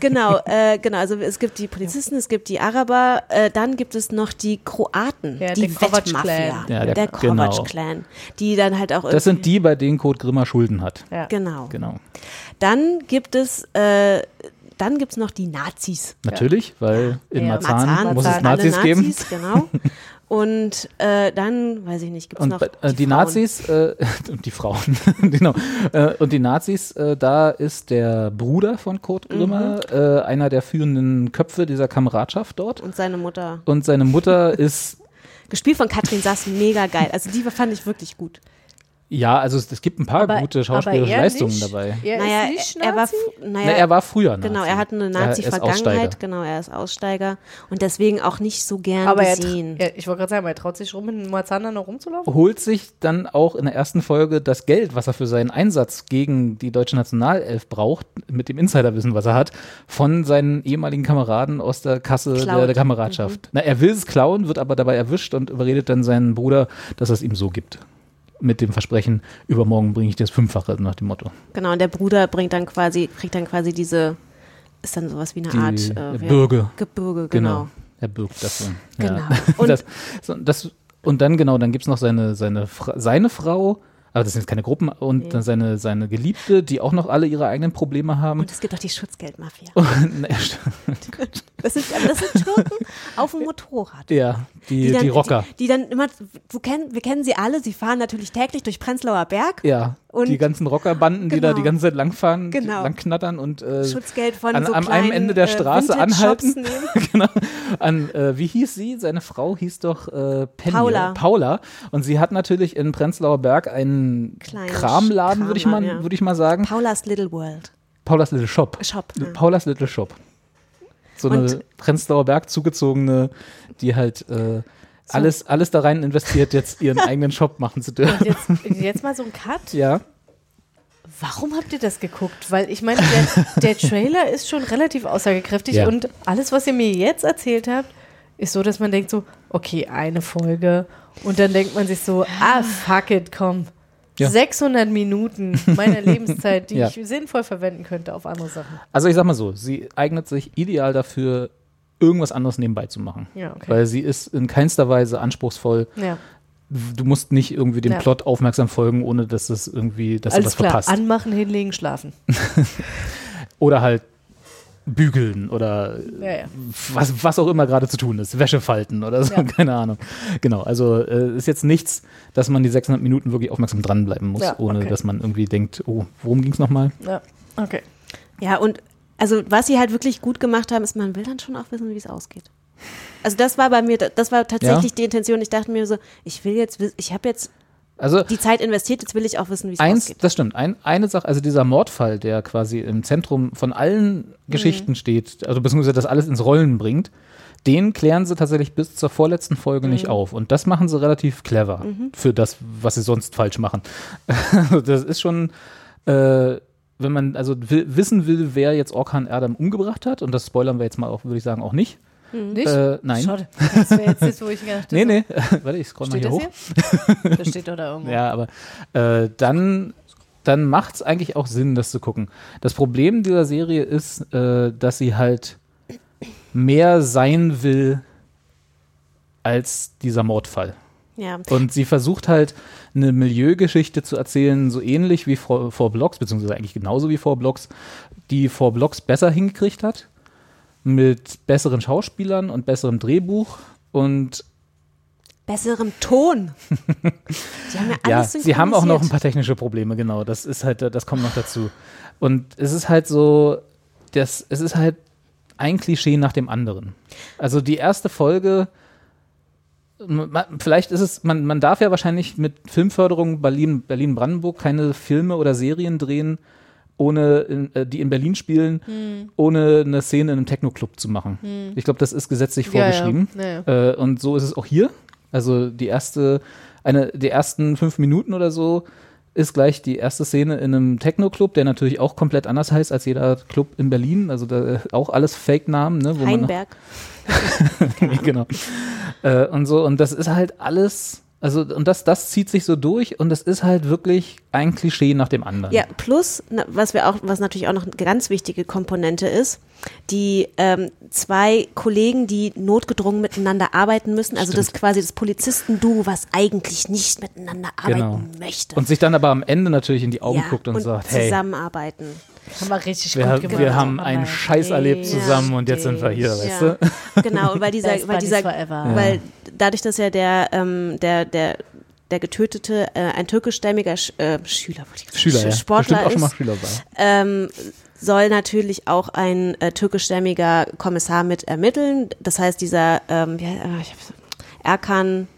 genau, äh, genau. Also es gibt die Polizisten, es gibt die Araber, äh, dann gibt es noch die Kroaten, Ja, die. Wettmafia, Ja, der- der, genau. Kovac-Clan, die dann halt auch Das sind die, bei denen Kurt Grimmer Schulden hat. Ja. genau. Genau. Dann gibt es, äh, dann gibt es noch die Nazis. Natürlich, weil in Ja. Marzahn, Marzahn, muss es alle Nazis, geben. Nazis, genau. (laughs) Und äh, dann, weiß ich nicht, gibt es noch äh, die, Frauen. Nazis äh, (laughs) und die Frauen, (laughs) genau. Äh, und die Nazis, äh, da ist der Bruder von Kurt Grimmer, Mhm. äh, einer der führenden Köpfe dieser Kameradschaft dort. Und seine Mutter. Und seine Mutter ist (laughs) Gespielt von Katrin Sass, mega geil. Also die fand ich wirklich gut. Ja, also es, es gibt ein paar Aber- gute schauspielerische er Leistungen nicht? dabei. Er naja, ist nicht er, er war, naja, Na, er war früher Genau, Nazi. er hat eine Er Nazi-Vergangenheit, genau, er ist Aussteiger und deswegen auch nicht so gern Aber er, gesehen. er, ich wollte gerade sagen, er traut sich rum, in Moazana noch rumzulaufen? holt sich dann auch in der ersten Folge das Geld, was er für seinen Einsatz gegen die deutsche Nationalelf braucht, mit dem Insiderwissen, was er hat, von seinen ehemaligen Kameraden aus der Kasse der, der Kameradschaft. Na, er will es klauen, wird aber dabei erwischt und überredet dann seinen Bruder, dass er es ihm so gibt. Mit dem Versprechen, übermorgen bringe ich dir das Fünffache nach dem Motto. Genau, und der Bruder bringt dann quasi, kriegt dann quasi diese, ist dann sowas wie eine Die Art äh, ja, Bürge. Gebürge, genau. Er bürgt dafür. Genau. Ja. (laughs) Und- das, so, das, und dann, genau, dann gibt es noch seine, seine, seine Frau, aber das sind jetzt keine Gruppen, und Nee. dann seine, seine Geliebte, die auch noch alle ihre eigenen Probleme haben. Und es gibt auch die Schutzgeldmafia. Und, (laughs) ja, stimmt. Das sind, das sind Türken (laughs) auf dem Motorrad. ja, die, die, dann, Rocker. Die, die dann immer, du kenn, wir kennen sie alle, sie fahren natürlich täglich durch Prenzlauer Berg. ja, und- die ganzen Rockerbanden, die da Genau. die ganze Zeit langfahren, Genau. langknattern und äh, Schutzgeld von an, so am einem Ende der äh, Straße Vintage-Shops anhalten. (laughs) genau. An, äh, wie hieß sie? Seine Frau hieß doch äh, Penny. Paula. Paula. Und sie hat natürlich in Prenzlauer Berg einen Kleinen Kramladen, würde ich, mal- ja. würde ich mal sagen. Paulas Little World. Paulas Little Shop. Shop, ja. Paulas Little Shop. So eine Und- Prenzlauer Berg zugezogene, die halt äh, alles, alles da rein investiert, jetzt ihren (laughs) eigenen Shop machen zu dürfen. Jetzt, jetzt mal so ein Cut. Ja. Warum habt ihr das geguckt? Weil ich meine, der, der Trailer ist schon relativ aussagekräftig Ja. und alles, was ihr mir jetzt erzählt habt, ist so, dass man denkt so, okay, eine Folge und dann denkt man sich so, ah, fuck it, komm. Ja. 600 Minuten meiner (laughs) Lebenszeit, die Ja. ich sinnvoll verwenden könnte auf andere Sachen. Also ich sag mal so, sie eignet sich ideal dafür, irgendwas anderes nebenbei zu machen. Ja, okay. Weil sie ist in keinster Weise anspruchsvoll. Ja. Du musst nicht irgendwie dem. Plot aufmerksam folgen, ohne dass es irgendwie, dass du Alles was klar, verpasst. anmachen, hinlegen, schlafen. (laughs) Oder halt bügeln oder Ja, ja. was, was auch immer gerade zu tun ist, Wäsche falten oder so, Ja. (laughs) keine Ahnung. Genau, also äh, ist jetzt nichts, dass man die 600 Minuten wirklich aufmerksam dranbleiben muss, Ja, ohne okay. dass man irgendwie denkt, oh, worum ging es nochmal? Ja, okay. Ja, und also was sie halt wirklich gut gemacht haben, ist, man will dann schon auch wissen, wie es ausgeht. Also das war bei mir, das war tatsächlich Ja. die Intention. Ich dachte mir so, ich will jetzt, ich habe jetzt Also die Zeit investiert, jetzt will ich auch wissen, wie es Eins, ausgeht. das stimmt. Ein, eine Sache, also dieser Mordfall, der quasi im Zentrum von allen Mhm. Geschichten steht, also beziehungsweise das alles ins Rollen bringt, den klären sie tatsächlich bis zur vorletzten Folge nicht Mhm. auf. Und das machen sie relativ clever Mhm. für das, was sie sonst falsch machen. (laughs) das ist schon, äh, wenn man also will, wissen will, wer jetzt Orkan Erdem umgebracht hat, und das spoilern wir jetzt mal auch, würde ich sagen, auch nicht. Nicht? Äh, nein. Schade. Das wäre jetzt das, wo ich gedacht (laughs) Nee, habe. nee. (laughs) Warte, ich scroll mal Steht hier das hoch. Das steht doch da irgendwo. (laughs) Ja, aber äh, dann, dann macht es eigentlich auch Sinn, das zu gucken. Das Problem dieser Serie ist, äh, dass sie halt mehr sein will als dieser Mordfall. Ja. Und sie versucht halt eine Milieugeschichte zu erzählen, so ähnlich wie vor, vor Blocks, beziehungsweise eigentlich genauso wie vor Blocks, die vor Blocks besser hingekriegt hat, mit besseren Schauspielern und besserem Drehbuch und Besserem Ton. (laughs) Sie haben ja Ja, alles sie haben auch noch ein paar technische Probleme, genau. Das ist halt, das kommt noch dazu. Und es ist halt so, das, es ist halt ein Klischee nach dem anderen. Also die erste Folge, ma- vielleicht ist es, man, man darf ja wahrscheinlich mit Filmförderung Berlin, Berlin-Brandenburg keine Filme oder Serien drehen, ohne in, äh, die in Berlin spielen, Hm. ohne eine Szene in einem Techno-Club zu machen. Hm. Ich glaube, das ist gesetzlich vorgeschrieben. Ja, ja. Äh, und so ist es auch hier. Also die erste, eine, die ersten fünf Minuten oder so ist gleich die erste Szene in einem Techno-Club, der natürlich auch komplett anders heißt als jeder Club in Berlin. Also da auch alles Fake-Namen, ne? wo man Heinberg. (laughs) genau. Äh, und so, und das ist halt alles, also, und das, das zieht sich so durch und das ist halt wirklich ein Klischee nach dem anderen. Ja, plus, was wir auch, was natürlich auch noch eine ganz wichtige Komponente ist, die ähm, zwei Kollegen, die notgedrungen miteinander arbeiten müssen, also das Stimmt. quasi das Polizisten-Duo, was eigentlich nicht miteinander arbeiten Genau. möchte. Und sich dann aber am Ende natürlich in die Augen Ja, guckt und, und sagt, hey, zusammenarbeiten. Haben wir richtig wir, gut gemacht. wir haben einen Scheiß erlebt zusammen und jetzt sind wir hier, weißt Ja, du? genau, weil dieser, Best weil dieser, forever. weil dadurch, dass ja der, ähm, der, der, der Getötete äh, ein türkischstämmiger Sch äh, Schüler, wollte ich Schüler, Sch- ja. Sportler Bestimmt auch schon mal ist, Schüler war. ähm, soll natürlich auch ein äh, türkischstämmiger Kommissar mit ermitteln. Das heißt, dieser ähm, wie, äh, ich hab's- Erkan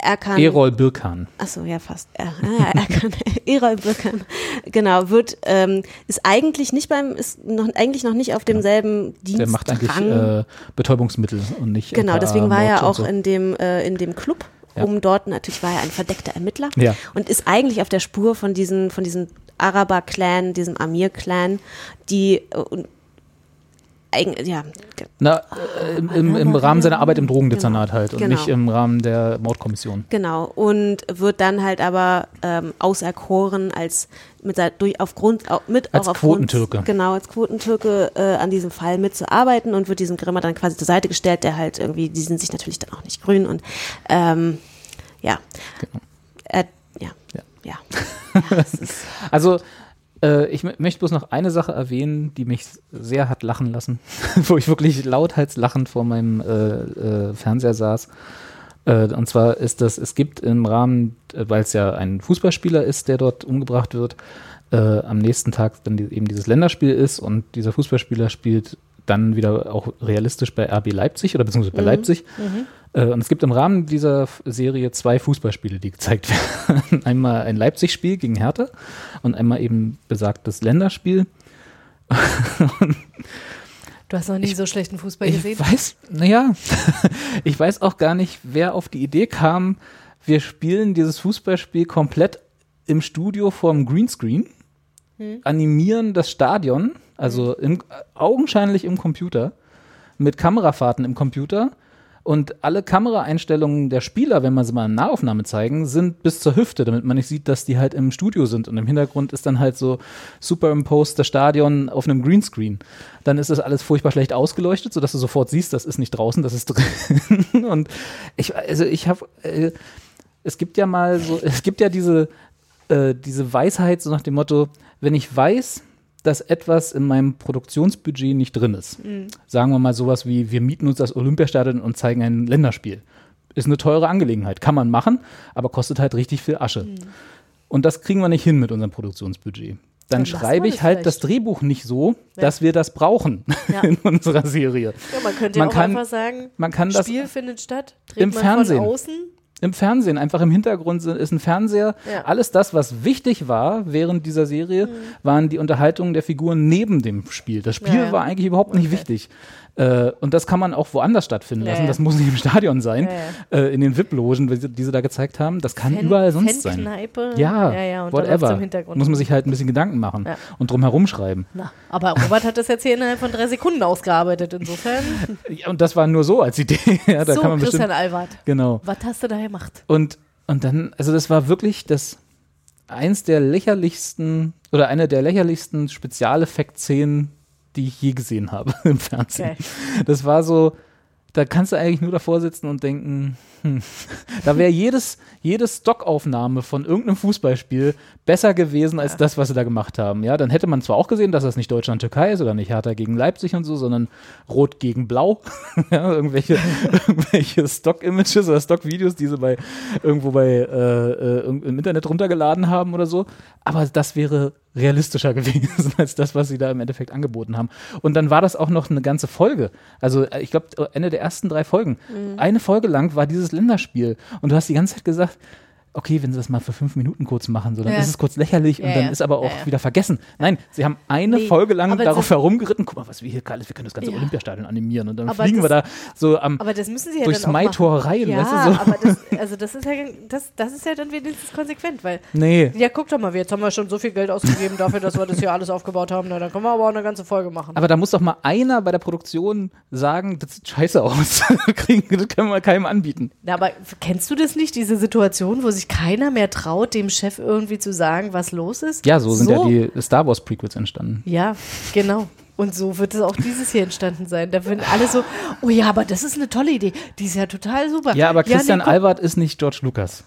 Erkan. Erol Birkan. Achso, ja, fast. Ja, ja, Erkan. (laughs) Erol Birkan. Genau, wird, ähm, ist eigentlich nicht beim, ist noch, eigentlich noch nicht auf demselben Dienst. Der macht eigentlich äh, Betäubungsmittel und nicht Genau, deswegen war er Mord auch so. in dem, äh, in dem Club. Ja. Um dort, natürlich war er ein verdeckter Ermittler Ja. und ist eigentlich auf der Spur von diesen, von diesem Araber-Clan, diesem Amir-Clan, die äh, eigen, ja, Na, äh, im, im, im Rahmen seiner Arbeit im Drogendezernat halt und Genau. nicht im Rahmen der Mordkommission. Genau, und wird dann halt aber ähm, auserkoren als mit durch aufgrund au- mit Als auch aufgrund, Quotentürke. Genau, als Quotentürke äh, an diesem Fall mitzuarbeiten und wird diesem Grimmer dann quasi zur Seite gestellt, der halt irgendwie, die sind sich natürlich dann auch nicht grün und ähm, ja. Er, ja. Ja. Ja. (laughs) ja. ist, Also, äh, ich mö- möchte bloß noch eine Sache erwähnen, die mich sehr hat lachen lassen, (laughs) wo ich wirklich lauthals lachend vor meinem äh, äh, Fernseher saß. Äh, und zwar ist das, es gibt im Rahmen, äh, weil es ja ein Fußballspieler ist, der dort umgebracht wird, äh, am nächsten Tag dann die, eben dieses Länderspiel ist und dieser Fußballspieler spielt dann wieder auch realistisch bei RB Leipzig oder beziehungsweise bei Mhm. Leipzig. Mhm. Äh, und es gibt im Rahmen dieser Serie zwei Fußballspiele, die gezeigt (laughs) werden. einmal ein Leipzig-Spiel gegen Hertha und einmal eben besagtes Länderspiel. Du hast noch nie so schlechten Fußball Ich gesehen. weiß, naja, (laughs) ich weiß auch gar nicht, wer auf die Idee kam, wir spielen dieses Fußballspiel komplett im Studio vorm Greenscreen, Hm. animieren das Stadion, also im, augenscheinlich im Computer, mit Kamerafahrten im Computer. Und alle Kameraeinstellungen der Spieler, wenn man sie mal in Nahaufnahme zeigen, sind bis zur Hüfte, damit man nicht sieht, dass die halt im Studio sind. Und im Hintergrund ist dann halt so superimposed das Stadion auf einem Greenscreen. Dann ist das alles furchtbar schlecht ausgeleuchtet, sodass du sofort siehst, das ist nicht draußen, das ist drin. (laughs) Und ich, also ich habe, äh, es gibt ja mal so, es gibt ja diese, äh, diese Weisheit so nach dem Motto, wenn ich weiß, dass etwas in meinem Produktionsbudget nicht drin ist, Mhm. sagen wir mal sowas wie, wir mieten uns das Olympiastadion und zeigen ein Länderspiel. Ist eine teure Angelegenheit, kann man machen, aber kostet halt richtig viel Asche. Mhm. Und das kriegen wir nicht hin mit unserem Produktionsbudget. Dann Dann schreibe ich halt vielleicht. das Drehbuch nicht so, Ja. dass wir das brauchen (laughs) Ja. in unserer Serie. Ja, man könnte ja Man auch kann- einfach sagen, man kann das Spiel findet statt, dreht im man Fernsehen. von außen. Im Fernsehen, einfach im Hintergrund ist ein Fernseher. Ja. Alles das, was wichtig war während dieser Serie, Mhm. waren die Unterhaltungen der Figuren neben dem Spiel. Das Spiel Ja, ja. war eigentlich überhaupt nicht wichtig. Äh, und das kann man auch woanders stattfinden Ja, lassen. Das muss nicht im Stadion sein, Ja, Äh, in den VIP-Logen, die sie da gezeigt haben. Das kann Fan- überall sonst sein. Ja, Ja, ja, whatever. Muss man sich halt ein bisschen Gedanken machen und drum herum schreiben. Na, aber Robert hat das jetzt hier innerhalb von drei Sekunden ausgearbeitet. Insofern. (laughs) Ja, und das war nur so als Idee. (laughs) ja, da so, kann man Christian bestimmt, Albert. Genau. Was hast du da gemacht? Und, und dann, also das war wirklich das eins der lächerlichsten oder eine der lächerlichsten Spezialeffekt-Szenen, die ich je gesehen habe (laughs) im Fernsehen. Okay. Das war so, da kannst du eigentlich nur davor sitzen und denken, hm, (laughs) da wäre jedes, jede Stockaufnahme von irgendeinem Fußballspiel besser gewesen als das, was sie da gemacht haben. Ja, dann hätte man zwar auch gesehen, dass das nicht Deutschland-Türkei ist oder nicht Hertha gegen Leipzig und so, sondern Rot gegen Blau. (laughs) ja, irgendwelche, irgendwelche Stock-Images oder Stock-Videos, die sie bei irgendwo bei äh, äh, im Internet runtergeladen haben oder so. Aber das wäre realistischer (laughs) gewesen als das, was sie da im Endeffekt angeboten haben. Und dann war das auch noch eine ganze Folge. Also äh, ich glaube, Ende der ersten drei Folgen. Mhm. Eine Folge lang war dieses Länderspiel. Und du hast die ganze Zeit gesagt, okay, wenn sie das mal für fünf Minuten kurz machen, so, dann Ja. ist es kurz lächerlich und Ja, dann ist aber auch wieder vergessen. Nein, sie haben eine Nee, Folge lang darauf das- herumgeritten, guck mal, was wir hier geil ist, wir können das ganze. Olympiastadion animieren und dann Aber fliegen wir da das- so am Aber das müssen sie ja durchs Maitor rein, ja, weißt du so. aber das, (laughs) also das ist ja das, das ist ja dann wenigstens konsequent, weil Nee. ja guck doch mal, jetzt haben wir schon so viel Geld ausgegeben dafür, dass wir das hier alles aufgebaut haben, na, dann können wir aber auch eine ganze Folge machen. Aber da muss doch mal einer bei der Produktion sagen, das sieht scheiße aus. (laughs) Das können wir keinem anbieten. Na, aber kennst du das nicht, diese Situation, wo sich keiner mehr traut, dem Chef irgendwie zu sagen, was los ist? Ja, so sind ja die Star Wars Prequels entstanden. Ja, genau. Und so wird es auch dieses hier entstanden sein. Da würden alle so, oh ja, aber das ist eine tolle Idee. Die ist ja total super. Ja, aber Christian nee, guck- Albert ist nicht George Lucas.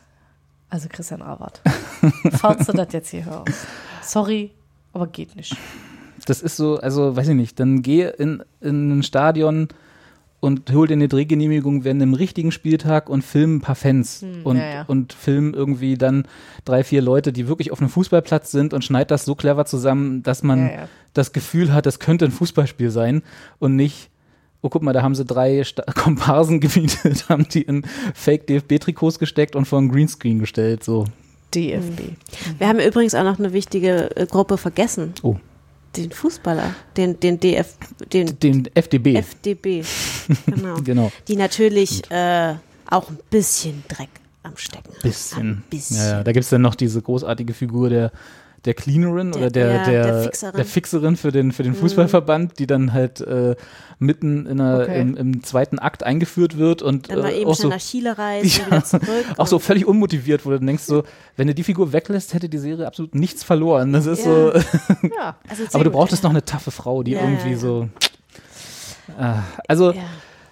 Also Christian Albert. (laughs) Falls du das jetzt hier hörst. Sorry, aber geht nicht. Das ist so, also weiß ich nicht, dann geh in, in ein Stadion und hol dir eine Drehgenehmigung während einem richtigen Spieltag und film ein paar Fans Hm, und, ja, ja. und film irgendwie dann drei, vier Leute, die wirklich auf einem Fußballplatz sind und schneid das so clever zusammen, dass man Ja, ja. das Gefühl hat, das könnte ein Fußballspiel sein und nicht oh guck mal, da haben sie drei Sta (laughs) Komparsen gemietet, (laughs) haben die in Fake DFB-Trikots gesteckt und vor einen Greenscreen gestellt. So. DFB. Wir haben übrigens auch noch eine wichtige äh, Gruppe vergessen. Oh. Den Fußballer, den, den DF, den, Den FDB. FDB. (laughs) Genau. Genau. Die natürlich äh, auch ein bisschen Dreck am Stecken haben. Bisschen. Ein bisschen. Ja, ja. Da gibt es dann noch diese großartige Figur der, der Cleanerin oder der, ja, der, der Fixerin. der Fixerin für den, für den Mhm. Fußballverband, die dann halt äh, mitten in einer, Okay. im, im zweiten Akt eingeführt wird und Dann mal äh, eben auch so nach Chile reisen, Ja. auch so völlig unmotiviert, wo du denkst so, wenn du die Figur weglässt, hätte die Serie absolut nichts verloren. Das ist Ja. so. Ja. (laughs) Also Aber du brauchtest noch eine taffe Frau, die irgendwie so. Äh, also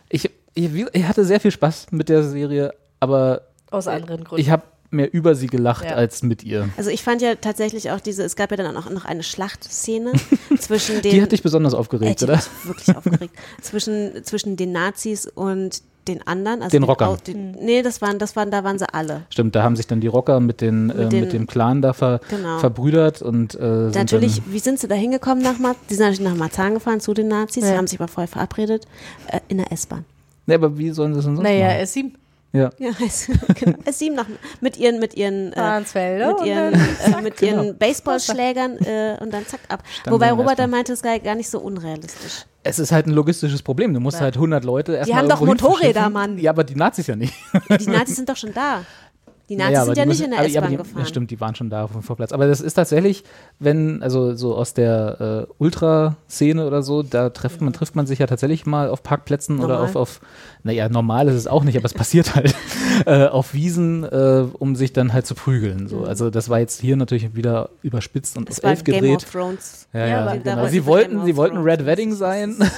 ich, ich, ich hatte sehr viel Spaß mit der Serie, aber Aus anderen Gründen. ich habe mehr über sie gelacht Ja. als mit ihr. Also ich fand ja tatsächlich auch diese, es gab ja dann auch noch eine Schlachtszene (laughs) zwischen den. Die hat dich besonders Äh, aufgeregt, die oder? hat wirklich aufgeregt. Zwischen, zwischen den Nazis und den anderen. Also Den Rockern. Den, nee, das waren, das waren, da waren sie alle. Stimmt, da haben sich dann die Rocker mit, den, Mit äh, den- mit dem Clan da ver, Genau. verbrüdert und äh, sind Natürlich, dann, wie sind sie da hingekommen nach Mar Die sind natürlich nach Marzahn gefahren zu den Nazis, Ja. haben sich aber vorher verabredet, äh, in der S-Bahn. Ne, aber wie sollen sie das denn sonst Naja, machen? S7. Ja. (laughs) Ja, S genau. (laughs) S7 nach, mit ihren, mit ihren, äh, Bahnsfelder mit und ihren, äh, mit genau. ihren Baseballschlägern äh, und dann zack ab. Standen Wobei Robert dann meinte, es sei gar nicht so unrealistisch. Es ist halt ein logistisches Problem. Du musst Ja. halt 100 Leute erstmal haben doch Motorräder. Mann. Ja, aber die Nazis ja nicht. Die Nazis sind doch schon da. (laughs) Die Nazis Naja, sind ja nicht müssen- in der S-Bahn gefahren. Ja, stimmt, die waren schon da auf dem Vorplatz. Aber das ist tatsächlich, wenn, also so aus der äh, Ultraszene oder so, da trifft man, trifft man sich ja tatsächlich mal auf Parkplätzen oder Normal. auf, auf, naja, normal ist es auch nicht, aber es passiert halt, (laughs) äh, auf Wiesen, äh, um sich dann halt zu prügeln. So. Also das war jetzt hier natürlich wieder überspitzt und Es auf elf Game gedreht. of Thrones. Ja, Ja, ja, aber genau. Sie wollten, Game sie wollten. Red Wedding sein. (laughs)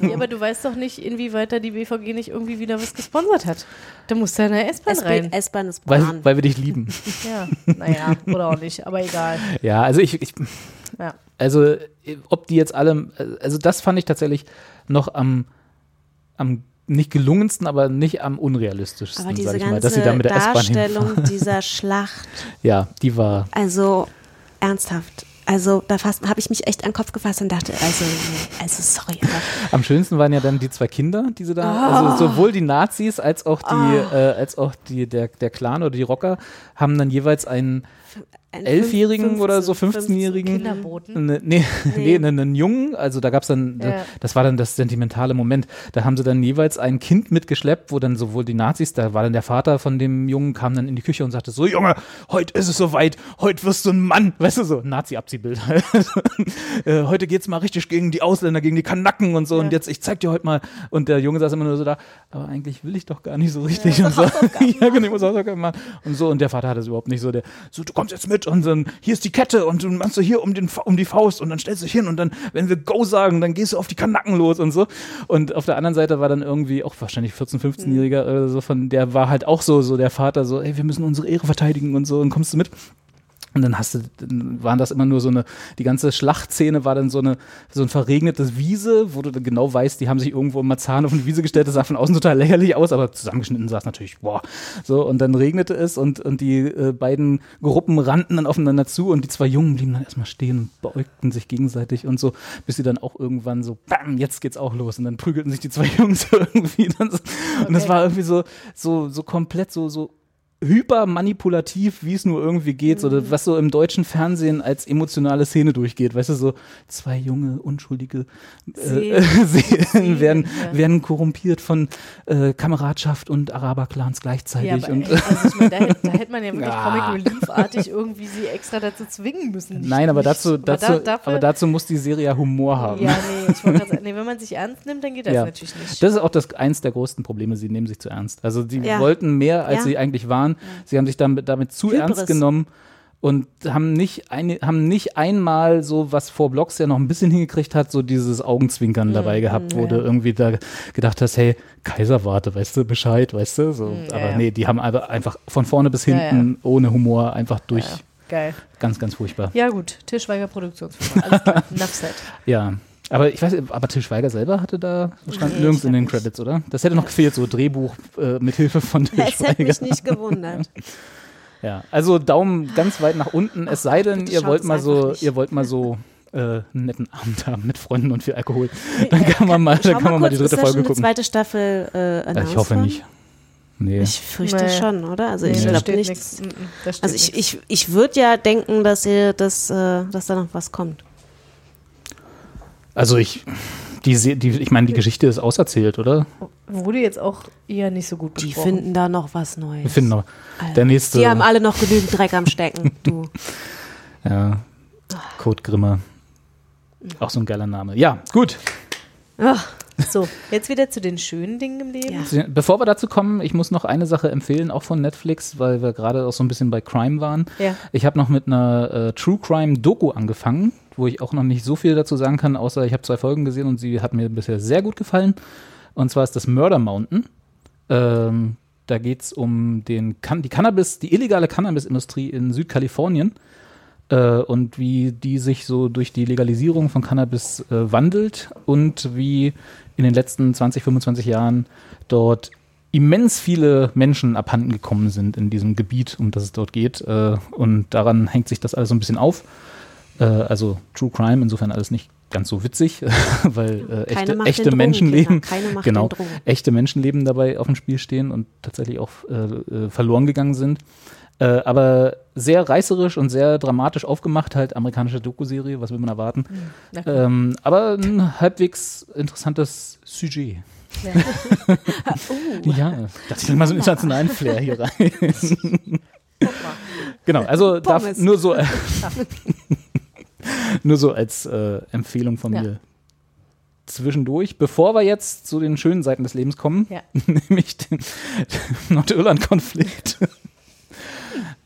Ja, aber du weißt doch nicht, inwieweit da die BVG nicht irgendwie wieder was gesponsert hat. Da muss da eine S-Bahn S-Bahn rein. S-Bahn ist weil, Bahn. weil wir dich lieben. (laughs) Ja, naja, oder auch nicht, aber egal. Ja, also ich, ich Ja. also ob die jetzt alle, also das fand ich tatsächlich noch am, am nicht gelungensten, aber nicht am unrealistischsten, Aber diese sag ich mal, ganze dass sie da mit der S-Bahn Darstellung (laughs) dieser Schlacht, Ja, die war, also ernsthaft. Also da habe ich mich echt an den Kopf gefasst und dachte, also, also sorry, am schönsten waren ja dann die zwei Kinder, die sie da, Ah. also sowohl die Nazis als auch die, äh, als auch die, der, der Clan oder die Rocker haben dann jeweils einen ein Elfjährigen oder so 15 15-Jährigen. Kinderboten. Ne, nee, (laughs) nee, Nee. einen, Jungen, also da gab es dann, Ja. das war dann das sentimentale Moment. Da haben sie dann jeweils ein Kind mitgeschleppt, wo dann sowohl die Nazis, da war dann der Vater von dem Jungen, kam dann in die Küche und sagte: So, Junge, heute ist es soweit, heute wirst du ein Mann. Weißt du, so, Nazi-Abziehbild halt. (laughs) äh, heute geht's mal richtig gegen die Ausländer, gegen die Kanacken und so. Und jetzt, ich zeig dir heute mal. Und der Junge saß immer nur so da, aber eigentlich will ich doch gar nicht so richtig. und so. (laughs) ja, genau, ich muss Hausaufgaben machen. Und so, und der Vater hatte es überhaupt nicht so, der, so, du kommst jetzt mit und dann, hier ist die Kette und du machst du hier um, den, um die Faust und dann stellst du dich hin und dann, wenn wir Go sagen, dann gehst du auf die Kanacken los und so. Und auf der anderen Seite war dann irgendwie auch wahrscheinlich 14-, 15-Jähriger oder so von, der war halt auch so, so der Vater so, ey, wir müssen unsere Ehre verteidigen und so, und kommst du mit? Und dann hast du, dann waren das immer nur so eine, die ganze Schlachtszene war dann so eine, so ein verregnetes Wiese, wo du dann genau weißt, die haben sich irgendwo im Marzahn auf eine Wiese gestellt, das sah von außen total lächerlich aus, aber zusammengeschnitten sah es natürlich, boah. So, und dann regnete es und, und die äh, beiden Gruppen rannten dann aufeinander zu und die zwei Jungen blieben dann erstmal stehen und beäugten sich gegenseitig und so, bis sie dann auch irgendwann so, bam, jetzt geht's auch los. Und dann prügelten sich die zwei (laughs) Jungs irgendwie dann so. Und das war irgendwie so, so, so komplett so, so hyper manipulativ, wie es nur irgendwie geht, so, was so im deutschen Fernsehen als emotionale Szene durchgeht. Weißt du, so zwei junge, unschuldige äh, Seelen (laughs) werden, werden korrumpiert von äh, Kameradschaft und Araberclans gleichzeitig. Ja, aber, und, also ich meine, da, hätte- da hätte man ja (laughs) wirklich Ah. Comic Relief-artig irgendwie sie extra dazu zwingen müssen. Nicht- Nein, aber nicht- dazu, dazu, da- dafür- aber dazu muss die Serie ja Humor haben. Ja, nee, ich wollte (laughs) gerade sagen, nee, wenn man sich ernst nimmt, dann geht das Ja. natürlich nicht. Das ist auch das eins der größten Probleme. Sie nehmen sich zu ernst. Also sie Ja. wollten mehr, als Ja. sie eigentlich waren. Sie haben sich damit, damit zu Hybris. ernst genommen und haben nicht, eine, haben nicht einmal so, was vor Blocks ja noch ein bisschen hingekriegt hat, so dieses Augenzwinkern dabei gehabt, wo ja. du irgendwie da gedacht hast, hey, Kaiserwarte, weißt du Bescheid, weißt du? So, Mm, ja, aber ja. nee, die haben einfach, von vorne bis Ja, hinten ohne Humor einfach durch. Ja, Geil. Ganz, ganz furchtbar. Ja, gut. Tischweiger Produktionsfirma. Alles klar. (laughs) Enough said. Ja. Aber ich weiß, aber Til Schweiger selber hatte da, stand Nee, nirgends in den. Credits, oder? Das hätte noch gefehlt, so Drehbuch äh, mit Hilfe von Til es hätte Schweiger. mich nicht gewundert. (laughs) Ja, also Daumen ganz weit nach unten, es sei denn, ihr wollt mal so, nicht. ihr wollt mal so äh, einen netten Abend haben mit Freunden und viel Alkohol, dann kann man mal, dann kann man mal die kurz, dritte ist da Folge schon die gucken. zweite Staffel äh, Ja, announced ich hoffe nicht. Nee. Ich fürchte Nee. schon, oder? Also Nee, ich da glaube nicht. Also ich, ich, ich würde ja denken, dass ihr das, äh, dass da noch was kommt. Also ich, die, Se- die, ich meine, die Geschichte ist auserzählt, oder? Wurde jetzt auch eher nicht so gut Die besprochen. finden da noch was Neues. Wir finden noch. Alter. Der nächste. Die haben alle noch genügend Dreck am Stecken, (laughs) du. Ja. Kurt Grimmer. Auch so ein geiler Name. Ja, gut. Ach, so, jetzt wieder zu den schönen Dingen im Leben. Bevor wir dazu kommen, ich muss noch eine Sache empfehlen, auch von Netflix, weil wir gerade auch so ein bisschen bei Crime waren. Ja. Ich habe noch mit einer äh, True Crime Doku angefangen, wo ich auch noch nicht so viel dazu sagen kann, außer ich habe zwei Folgen gesehen und sie hat mir bisher sehr gut gefallen. Und zwar ist das Murder Mountain. Ähm, da geht es um den die Cannabis, die illegale Cannabisindustrie in Südkalifornien äh, und wie die sich so durch die Legalisierung von Cannabis äh, wandelt und wie in den letzten 20, 25 Jahren dort immens viele Menschen abhanden gekommen sind in diesem Gebiet, um das es dort geht. Äh, und daran hängt sich das alles so ein bisschen auf. Äh, also True Crime, insofern alles nicht ganz so witzig, (laughs) weil äh, echte, echte Menschenleben, genau, echte Menschenleben dabei auf dem Spiel stehen und tatsächlich auch äh, äh, verloren gegangen sind. Äh, aber sehr reißerisch und sehr dramatisch aufgemacht, halt amerikanische Doku-Serie, was will man erwarten. klar. ähm, aber ein halbwegs interessantes Sujet. (laughs) Uh. Ja, dachte ich bring mal so einen internationalen Flair hier rein. genau, also darf nur so, (laughs) (laughs) nur so als äh, Empfehlung von Ja. mir. Zwischendurch, bevor wir jetzt zu den schönen Seiten des Lebens kommen, Ja. nämlich den Nordirland-Konflikt.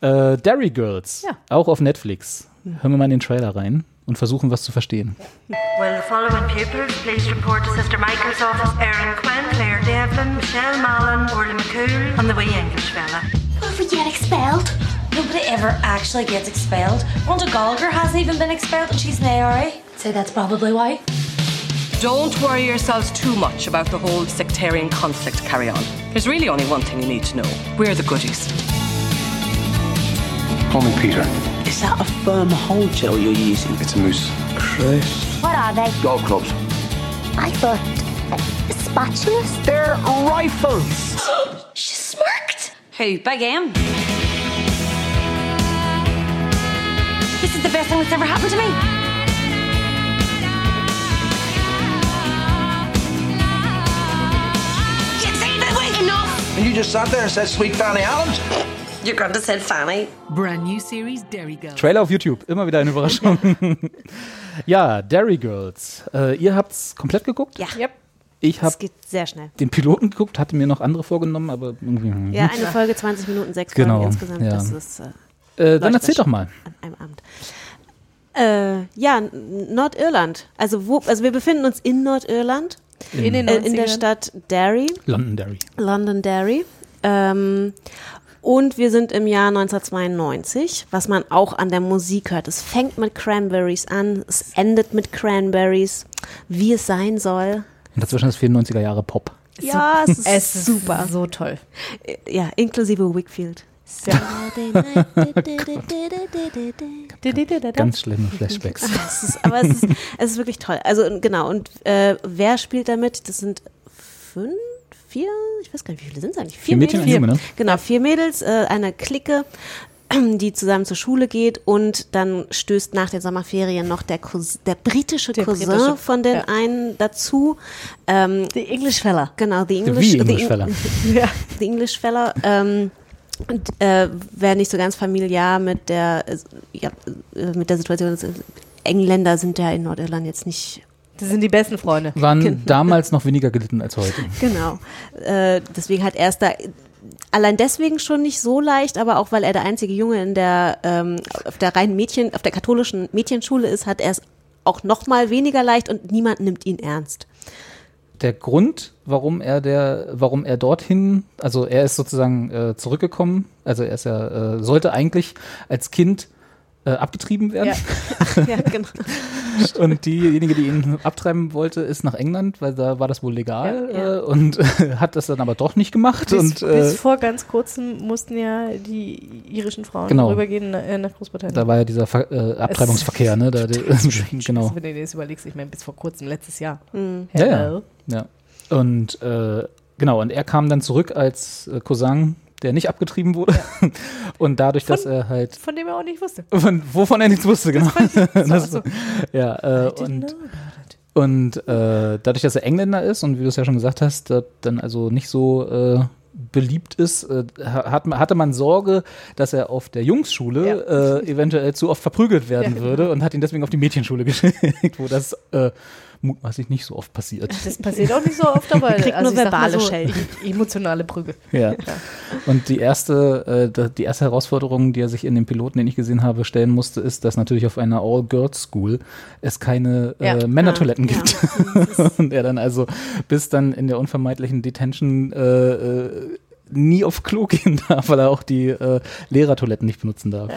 Äh, Derry Girls, Ja. auch auf Netflix. Hören wir mal in den Trailer rein und versuchen, was zu verstehen. Will the following pupils please report to Sister Michael's office? Erin Quinn, Claire Devlin, Michelle Mallon, Orla McCool, and the wee English fella. Will we get expelled? Nobody ever actually gets expelled. Wanda Gallagher hasn't even been expelled and she's an ARA. So that's probably why. Don't worry yourselves too much about the whole sectarian conflict carry on. There's really only one thing you need to know. We're the goodies. Call me Peter. Is that a firm hold gel you're using? It's a moose. Chris. What are they? Golf clubs. I thought uh, spatulas. They're rifles. (gasps) she smirked. Who? Big M? This is the best thing that's ever happened to me. It's even enough! And you just sat there and said Sweet Fanny Adams? (laughs) You're going to say Fanny. Brand new series Derry Girls. Trailer auf YouTube, immer wieder eine Überraschung. (laughs) ja, Derry Girls. Äh, ihr habt's komplett geguckt? Ja. Yep. Ich habe geht sehr schnell. den Piloten geguckt, hatte mir noch andere vorgenommen, aber irgendwie. hm. Ja, eine Folge 20 Minuten, sechs Genau, Folgen insgesamt. ja. Das ist, äh, Äh, dann erzähl doch mal. an einem Abend. Äh, ja, Nordirland. Also, wo, also wir befinden uns in Nordirland. In den äh, in der 90ern. Stadt Derry. Londonderry. Londonderry. Ähm, und wir sind im Jahr 1992, was man auch an der Musik hört. Es fängt mit Cranberries an, es endet mit Cranberries, wie es sein soll. Und dazwischen ist 94er Jahre Pop. Ja, es ist, (laughs) Es ist super. so toll. Ja, inklusive Wickfield. (laughs) Ganz schlimme Flashbacks. (laughs) es ist, aber es ist, es ist wirklich toll. Also genau, und äh, wer spielt damit? Das sind fünf, vier, ich weiß gar nicht, wie viele sind es eigentlich? Vier Mädchen, ein Junge, ne? Genau, vier Mädels, äh, eine Clique, (clears throat) die zusammen zur Schule geht und dann stößt nach den Sommerferien noch der, Cousin, der britische Der Cousin britische, von den ja. einen dazu. Ähm, The English Fella. Genau, the The English, English Fella. (laughs) ja, the English Fella. Ähm, und äh, wer nicht so ganz familiar mit der, äh, ja, äh, mit der Situation ist, Engländer sind ja in Nordirland jetzt nicht Das sind die besten Freunde. Waren damals noch weniger gelitten als heute. (laughs) Genau. Äh, deswegen hat er es da allein deswegen schon nicht so leicht, aber auch weil er der einzige Junge in der ähm, auf der reinen Mädchen, auf der katholischen Mädchenschule ist, hat er es auch noch mal weniger leicht und niemand nimmt ihn ernst. Der Grund, warum er der, warum er dorthin, also er ist sozusagen äh, zurückgekommen, also er ist ja, äh, sollte eigentlich als Kind äh, abgetrieben werden. (laughs) Ja, genau. Und diejenige, die ihn abtreiben wollte, ist nach England, weil da war das wohl legal Äh, und (laughs) hat das dann aber doch nicht gemacht. Bis, und bis äh, vor ganz kurzem mussten ja die irischen Frauen Genau. rübergehen äh, nach Großbritannien. da war ja dieser Ver äh, Abtreibungsverkehr, ne? Da, (laughs) genau. Also, wenn du dir das überlegst, ich meine, bis vor kurzem, letztes Jahr. Mhm. Ja, ja, ja. Und äh, genau, und er kam dann zurück als äh, Cousin, der nicht abgetrieben wurde. (laughs) Und dadurch, dass er halt Von dem er auch nicht wusste. von, wovon er nichts wusste, genau. (laughs) Das, so. ja, äh, und und äh, dadurch, dass er Engländer ist und wie du es ja schon gesagt hast, da dann also nicht so äh, beliebt ist, äh, hat, hatte man Sorge, dass er auf der Jungsschule äh, eventuell zu oft verprügelt werden Ja, genau. würde und hat ihn deswegen auf die Mädchenschule (laughs) geschickt, wo das äh, mutmaßlich nicht so oft passiert. Das passiert auch nicht so oft, aber (laughs) Kriegt nur ich sag mal verbale so, (laughs) Emotionale Prügel. Ja. Und die erste, äh, die erste Herausforderung, die er sich in dem Piloten, den ich gesehen habe, stellen musste, ist, dass natürlich auf einer All-Girls-School es keine Ja. äh, Männertoiletten Ja. gibt. (laughs) Und er dann also bis dann in der unvermeidlichen Detention äh, äh, nie auf Klo gehen darf, weil er auch die äh, Lehrertoiletten nicht benutzen darf.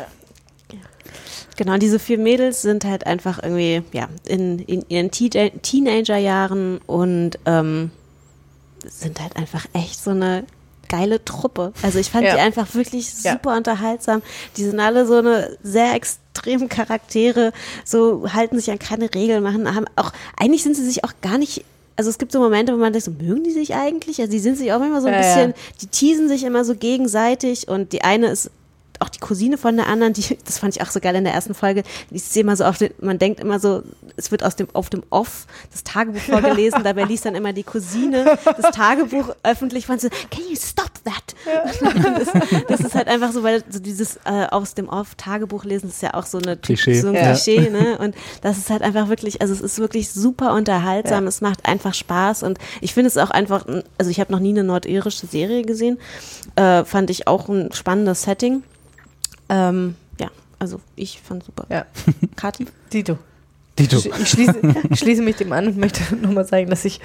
Genau, diese vier Mädels sind halt einfach irgendwie, ja, in, in ihren Te Teenagerjahren und ähm, sind halt einfach echt so eine geile Truppe. Also ich fand Ja. die einfach wirklich Ja. super unterhaltsam. Die sind alle so eine sehr extremen Charaktere, so halten sich an keine Regeln, machen, haben auch, eigentlich sind sie sich auch gar nicht also es gibt so Momente, wo man denkt, so mögen die sich eigentlich? Also die sind sich auch immer so ein Ja, ja. bisschen, die teasen sich immer so gegenseitig und die eine ist auch die Cousine von der anderen, die, das fand ich auch so geil in der ersten Folge, die ist immer so auf den, man denkt immer so, es wird aus dem, auf dem Off das Tagebuch vorgelesen, (laughs) dabei liest dann immer die Cousine das Tagebuch öffentlich, fand so, can you stop that? (laughs) das, das ist halt einfach so, weil so dieses äh, aus dem Off Tagebuch lesen, ist ja auch so eine Klischee. so ein Ja. Klischee, ne? Und das ist halt einfach wirklich, also es ist wirklich super unterhaltsam, Ja. es macht einfach Spaß und ich finde es auch einfach, also ich habe noch nie eine nordirische Serie gesehen, äh, fand ich auch ein spannendes Setting. Ähm, ja, also ich fand super. Ja. (laughs) Kati? Dito. Dito. Ich, schließe, ich schließe mich dem an und möchte (laughs) nochmal sagen, dass ich,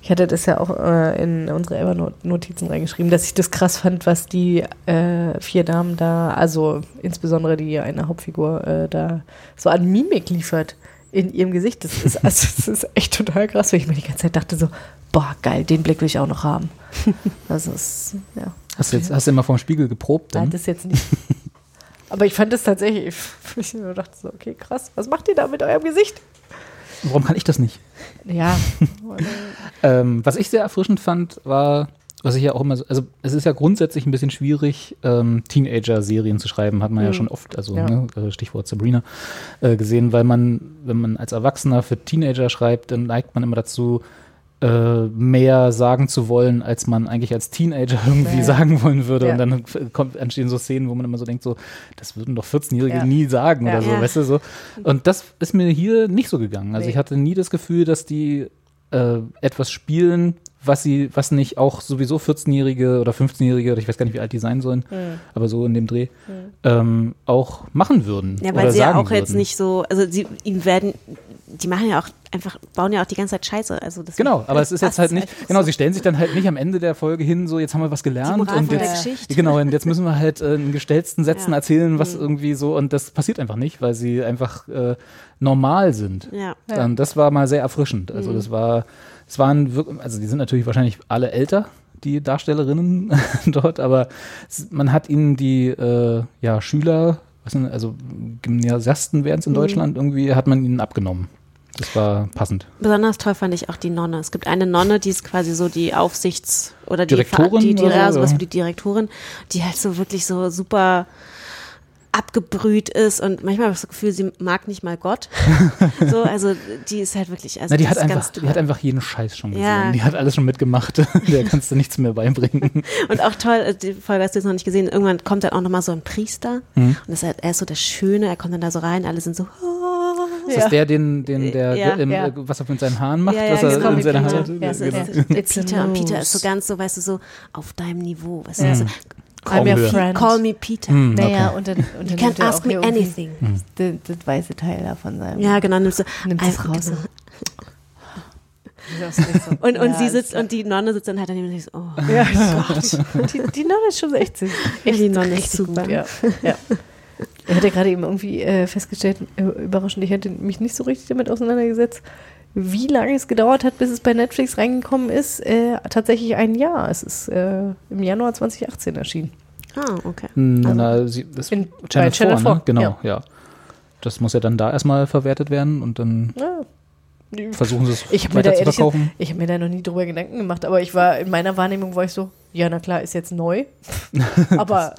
ich hatte das ja auch äh, in unsere Evernote-Notizen reingeschrieben, dass ich das krass fand, was die äh, vier Damen da, also insbesondere die eine Hauptfigur da, äh, da so an Mimik liefert in ihrem Gesicht. Das ist, also, das ist echt total krass, weil ich mir die ganze Zeit dachte so, boah, geil, den Blick will ich auch noch haben. (laughs) Also es, ja. Hast du jetzt, hast du immer vom Spiegel geprobt? Nein, Dann? das jetzt nicht. Aber ich fand das tatsächlich, (laughs) ich dachte so, okay, krass, was macht ihr da mit eurem Gesicht? Warum kann ich das nicht? Ja. (laughs) Ähm, was ich sehr erfrischend fand, war, was ich ja auch immer so, also es ist ja grundsätzlich ein bisschen schwierig, ähm, Teenager-Serien zu schreiben, hat man ja Mhm. schon oft, also Ja. ne, äh, Stichwort Sabrina, äh, gesehen, weil man, wenn man als Erwachsener für Teenager schreibt, dann neigt man immer dazu, mehr sagen zu wollen, als man eigentlich als Teenager irgendwie Ja, sagen wollen würde. Ja. Und dann kommt, entstehen so Szenen, wo man immer so denkt, so, das würden doch 14-Jährige Ja. nie sagen oder so, weißt du so. Und das ist mir hier nicht so gegangen. Also Nee. ich hatte nie das Gefühl, dass die äh, etwas spielen, was sie, was nicht auch sowieso 14-Jährige oder 15-Jährige oder ich weiß gar nicht, wie alt die sein sollen, Mhm. aber so in dem Dreh, Mhm. ähm, auch machen würden. Ja, weil sie ja auch jetzt würden. nicht so, also sie ihnen werden, die machen ja auch einfach, bauen ja auch die ganze Zeit Scheiße. Also das Genau, aber es ist jetzt halt nicht, genau, so. sie stellen sich dann halt nicht am Ende der Folge hin, so jetzt haben wir was gelernt und jetzt, Geschichte. genau, und jetzt müssen wir halt äh, in gestellten Sätzen Ja. erzählen, was Mhm. irgendwie so, und das passiert einfach nicht, weil sie einfach äh, normal sind. Ja. Ähm, das war mal sehr erfrischend. Also Mhm. das war, es waren wirklich, also die sind natürlich wahrscheinlich alle älter, die Darstellerinnen (laughs) dort, aber man hat ihnen die äh, ja, Schüler, also Gymnasiasten wären es in Mhm. Deutschland, irgendwie hat man ihnen abgenommen. Das war passend. Besonders toll fand ich auch die Nonne. Es gibt eine Nonne, die ist quasi so die Aufsichts- oder die, Direktorin die, die oder so, ja, sowas wie die Direktorin, die halt so wirklich so super abgebrüht ist und manchmal habe ich das Gefühl, sie mag nicht mal Gott. (laughs) so, also die ist halt wirklich, also Na, die, hat ist einfach, die hat einfach jeden Scheiß schon gesehen. Ja. Die hat alles schon mitgemacht. (laughs) Der kannst du nichts mehr beibringen. (laughs) Und auch toll, die Folge hast du jetzt noch nicht gesehen, irgendwann kommt dann auch nochmal so ein Priester Mhm. und das ist halt, er ist so der Schöne, er kommt dann da so rein, alle sind so, Ist das der, den, den der, Ja, im, ja. äh, was er mit seinen Haaren macht? Ja, ja, was er genau, in seiner Peter. Haare Ja, so, genau. Peter und Peter ist so ganz so, weißt du, so auf deinem Niveau. Weißt du, Ja. also, I'm your Augenhöhe. friend. Call me Peter. Hm, Naja, okay. und dann, und You dann can nimmt er ask me anything. Hm. Das, das weiße Teil da von seinem. Ja, genau, nimmst du einfach, raus. genau. So- Und, und Ja, sie sitzt und die Nonne sitzt dann halt daneben und ich so, oh Ja, Gott. die, die Nonne ist schon echt süß. Ja, die Nonne ist super. Gut, ja. ja. Ich hatte gerade eben irgendwie äh, festgestellt, äh, überraschend, ich hätte mich nicht so richtig damit auseinandergesetzt, wie lange es gedauert hat, bis es bei Netflix reingekommen ist. Äh, tatsächlich ein Jahr. Es ist äh, im Januar 2018 erschienen. Ah, okay. Na, sie, das In- Channel, bei Channel 4, ne? 4, Genau, ja. ja. Das muss ja dann da erstmal verwertet werden und dann Ja. versuchen sie es Ich habe mir, da weiter zu verkaufen. ich hab mir da noch nie drüber Gedanken gemacht, aber ich war in meiner Wahrnehmung war ich so, ja, na klar, ist jetzt neu. (laughs) aber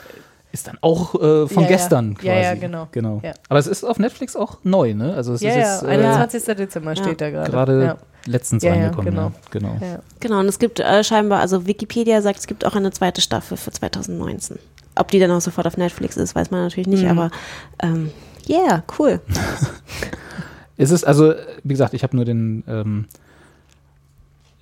Ist dann auch äh, von Ja, ja. gestern quasi. Ja, ja, genau. genau. Ja. Aber es ist auf Netflix auch neu, ne? Also es ja, ist ja, jetzt, äh, 21. Dezember steht da gerade. gerade ja. letztens Ja, ja, reingekommen. genau. Ja, genau. Ja. Genau, und es gibt äh, scheinbar, also Wikipedia sagt, es gibt auch eine zweite Staffel für 2019. Ob die dann auch sofort auf Netflix ist, weiß man natürlich nicht, Mhm. aber ähm, yeah, cool. (laughs) Es ist also, wie gesagt, ich habe nur den, ähm,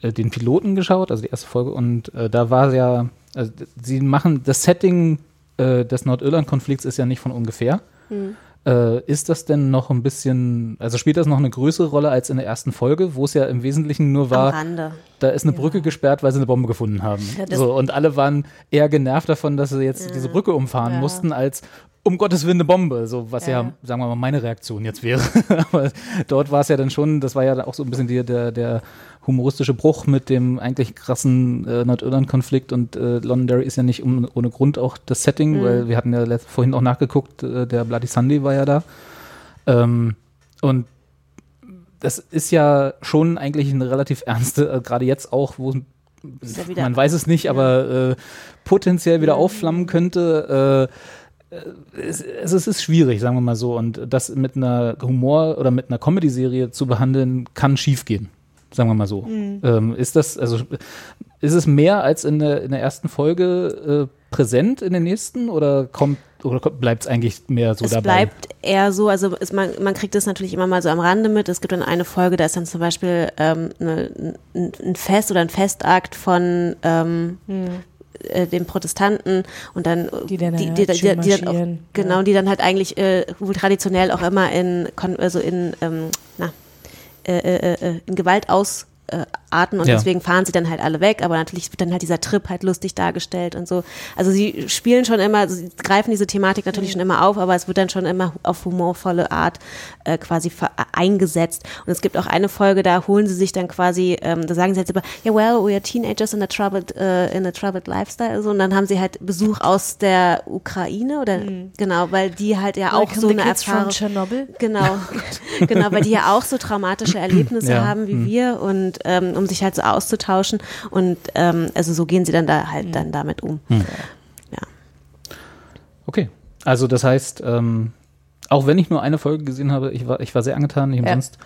äh, den Piloten geschaut, also die erste Folge, und äh, da war ja, also sie machen, das Setting äh, des Nordirland-Konflikts ist ja nicht von ungefähr. Hm. Äh, ist das denn noch ein bisschen, also spielt das noch eine größere Rolle als in der ersten Folge, wo es ja im Wesentlichen nur war, Rande. da ist eine Brücke gesperrt, weil sie eine Bombe gefunden haben. Ja, so, und alle waren eher genervt davon, dass sie jetzt diese Brücke umfahren Ja. mussten, als um Gottes Willen eine Bombe. So, was ja, Ja. sagen wir mal, meine Reaktion jetzt wäre. (laughs) Aber dort war es ja dann schon, das war ja auch so ein bisschen die, der, der humoristische Bruch mit dem eigentlich krassen äh, Nordirland-Konflikt und äh, Londonderry ist ja nicht um, ohne Grund auch das Setting, Mhm. weil wir hatten ja vorhin auch nachgeguckt, äh, der Bloody Sunday war ja da. Ähm, und das ist ja schon eigentlich eine relativ ernste, äh, gerade jetzt auch, wo ja man weiß es nicht, aber äh, potenziell wieder aufflammen könnte. Äh, es, es es ist schwierig, sagen wir mal so. Und das mit einer Humor- oder mit einer Comedy-Serie zu behandeln, kann schiefgehen. Sagen wir mal so. Mhm. Ähm, ist das, also ist es mehr als in der, in der ersten Folge äh, präsent in den nächsten oder kommt oder bleibt es eigentlich mehr so es dabei? bleibt eher so, also es, man, man kriegt das natürlich immer mal so am Rande mit. Es gibt dann eine Folge, da ist dann zum Beispiel ähm, eine, ein, Fest oder ein Festakt von ähm, äh, den Protestanten und dann Die dann die, halt die, die, die, dann auch, genau, die dann halt eigentlich äh, wohl traditionell auch immer in also in ähm, na, äh, äh, äh, in Gewalt aus äh, arten und Ja. deswegen fahren sie dann halt alle weg, aber natürlich wird dann halt dieser Trip halt lustig dargestellt und so. Also sie spielen schon immer, also sie greifen diese Thematik natürlich schon immer auf, aber es wird dann schon immer auf humorvolle Art äh, quasi eingesetzt. Und es gibt auch eine Folge, da holen sie sich dann quasi, ähm, da sagen sie jetzt immer, ja well, we are teenagers in a troubled, äh, in a troubled lifestyle. So, und dann haben sie halt Besuch aus der Ukraine oder genau, weil die halt ja auch Welcome so eine kids from Erfahrung. Tschernobyl. Genau, (laughs) genau, weil die ja auch so traumatische (clears throat) Erlebnisse Ja, haben wie hm. wir und ähm, um sich halt so auszutauschen und ähm, also so gehen sie dann da halt dann damit um. Hm. Ja. Okay. Also das heißt, ähm, auch wenn ich nur eine Folge gesehen habe, ich war, ich war sehr angetan. Ich, Ja. Sonst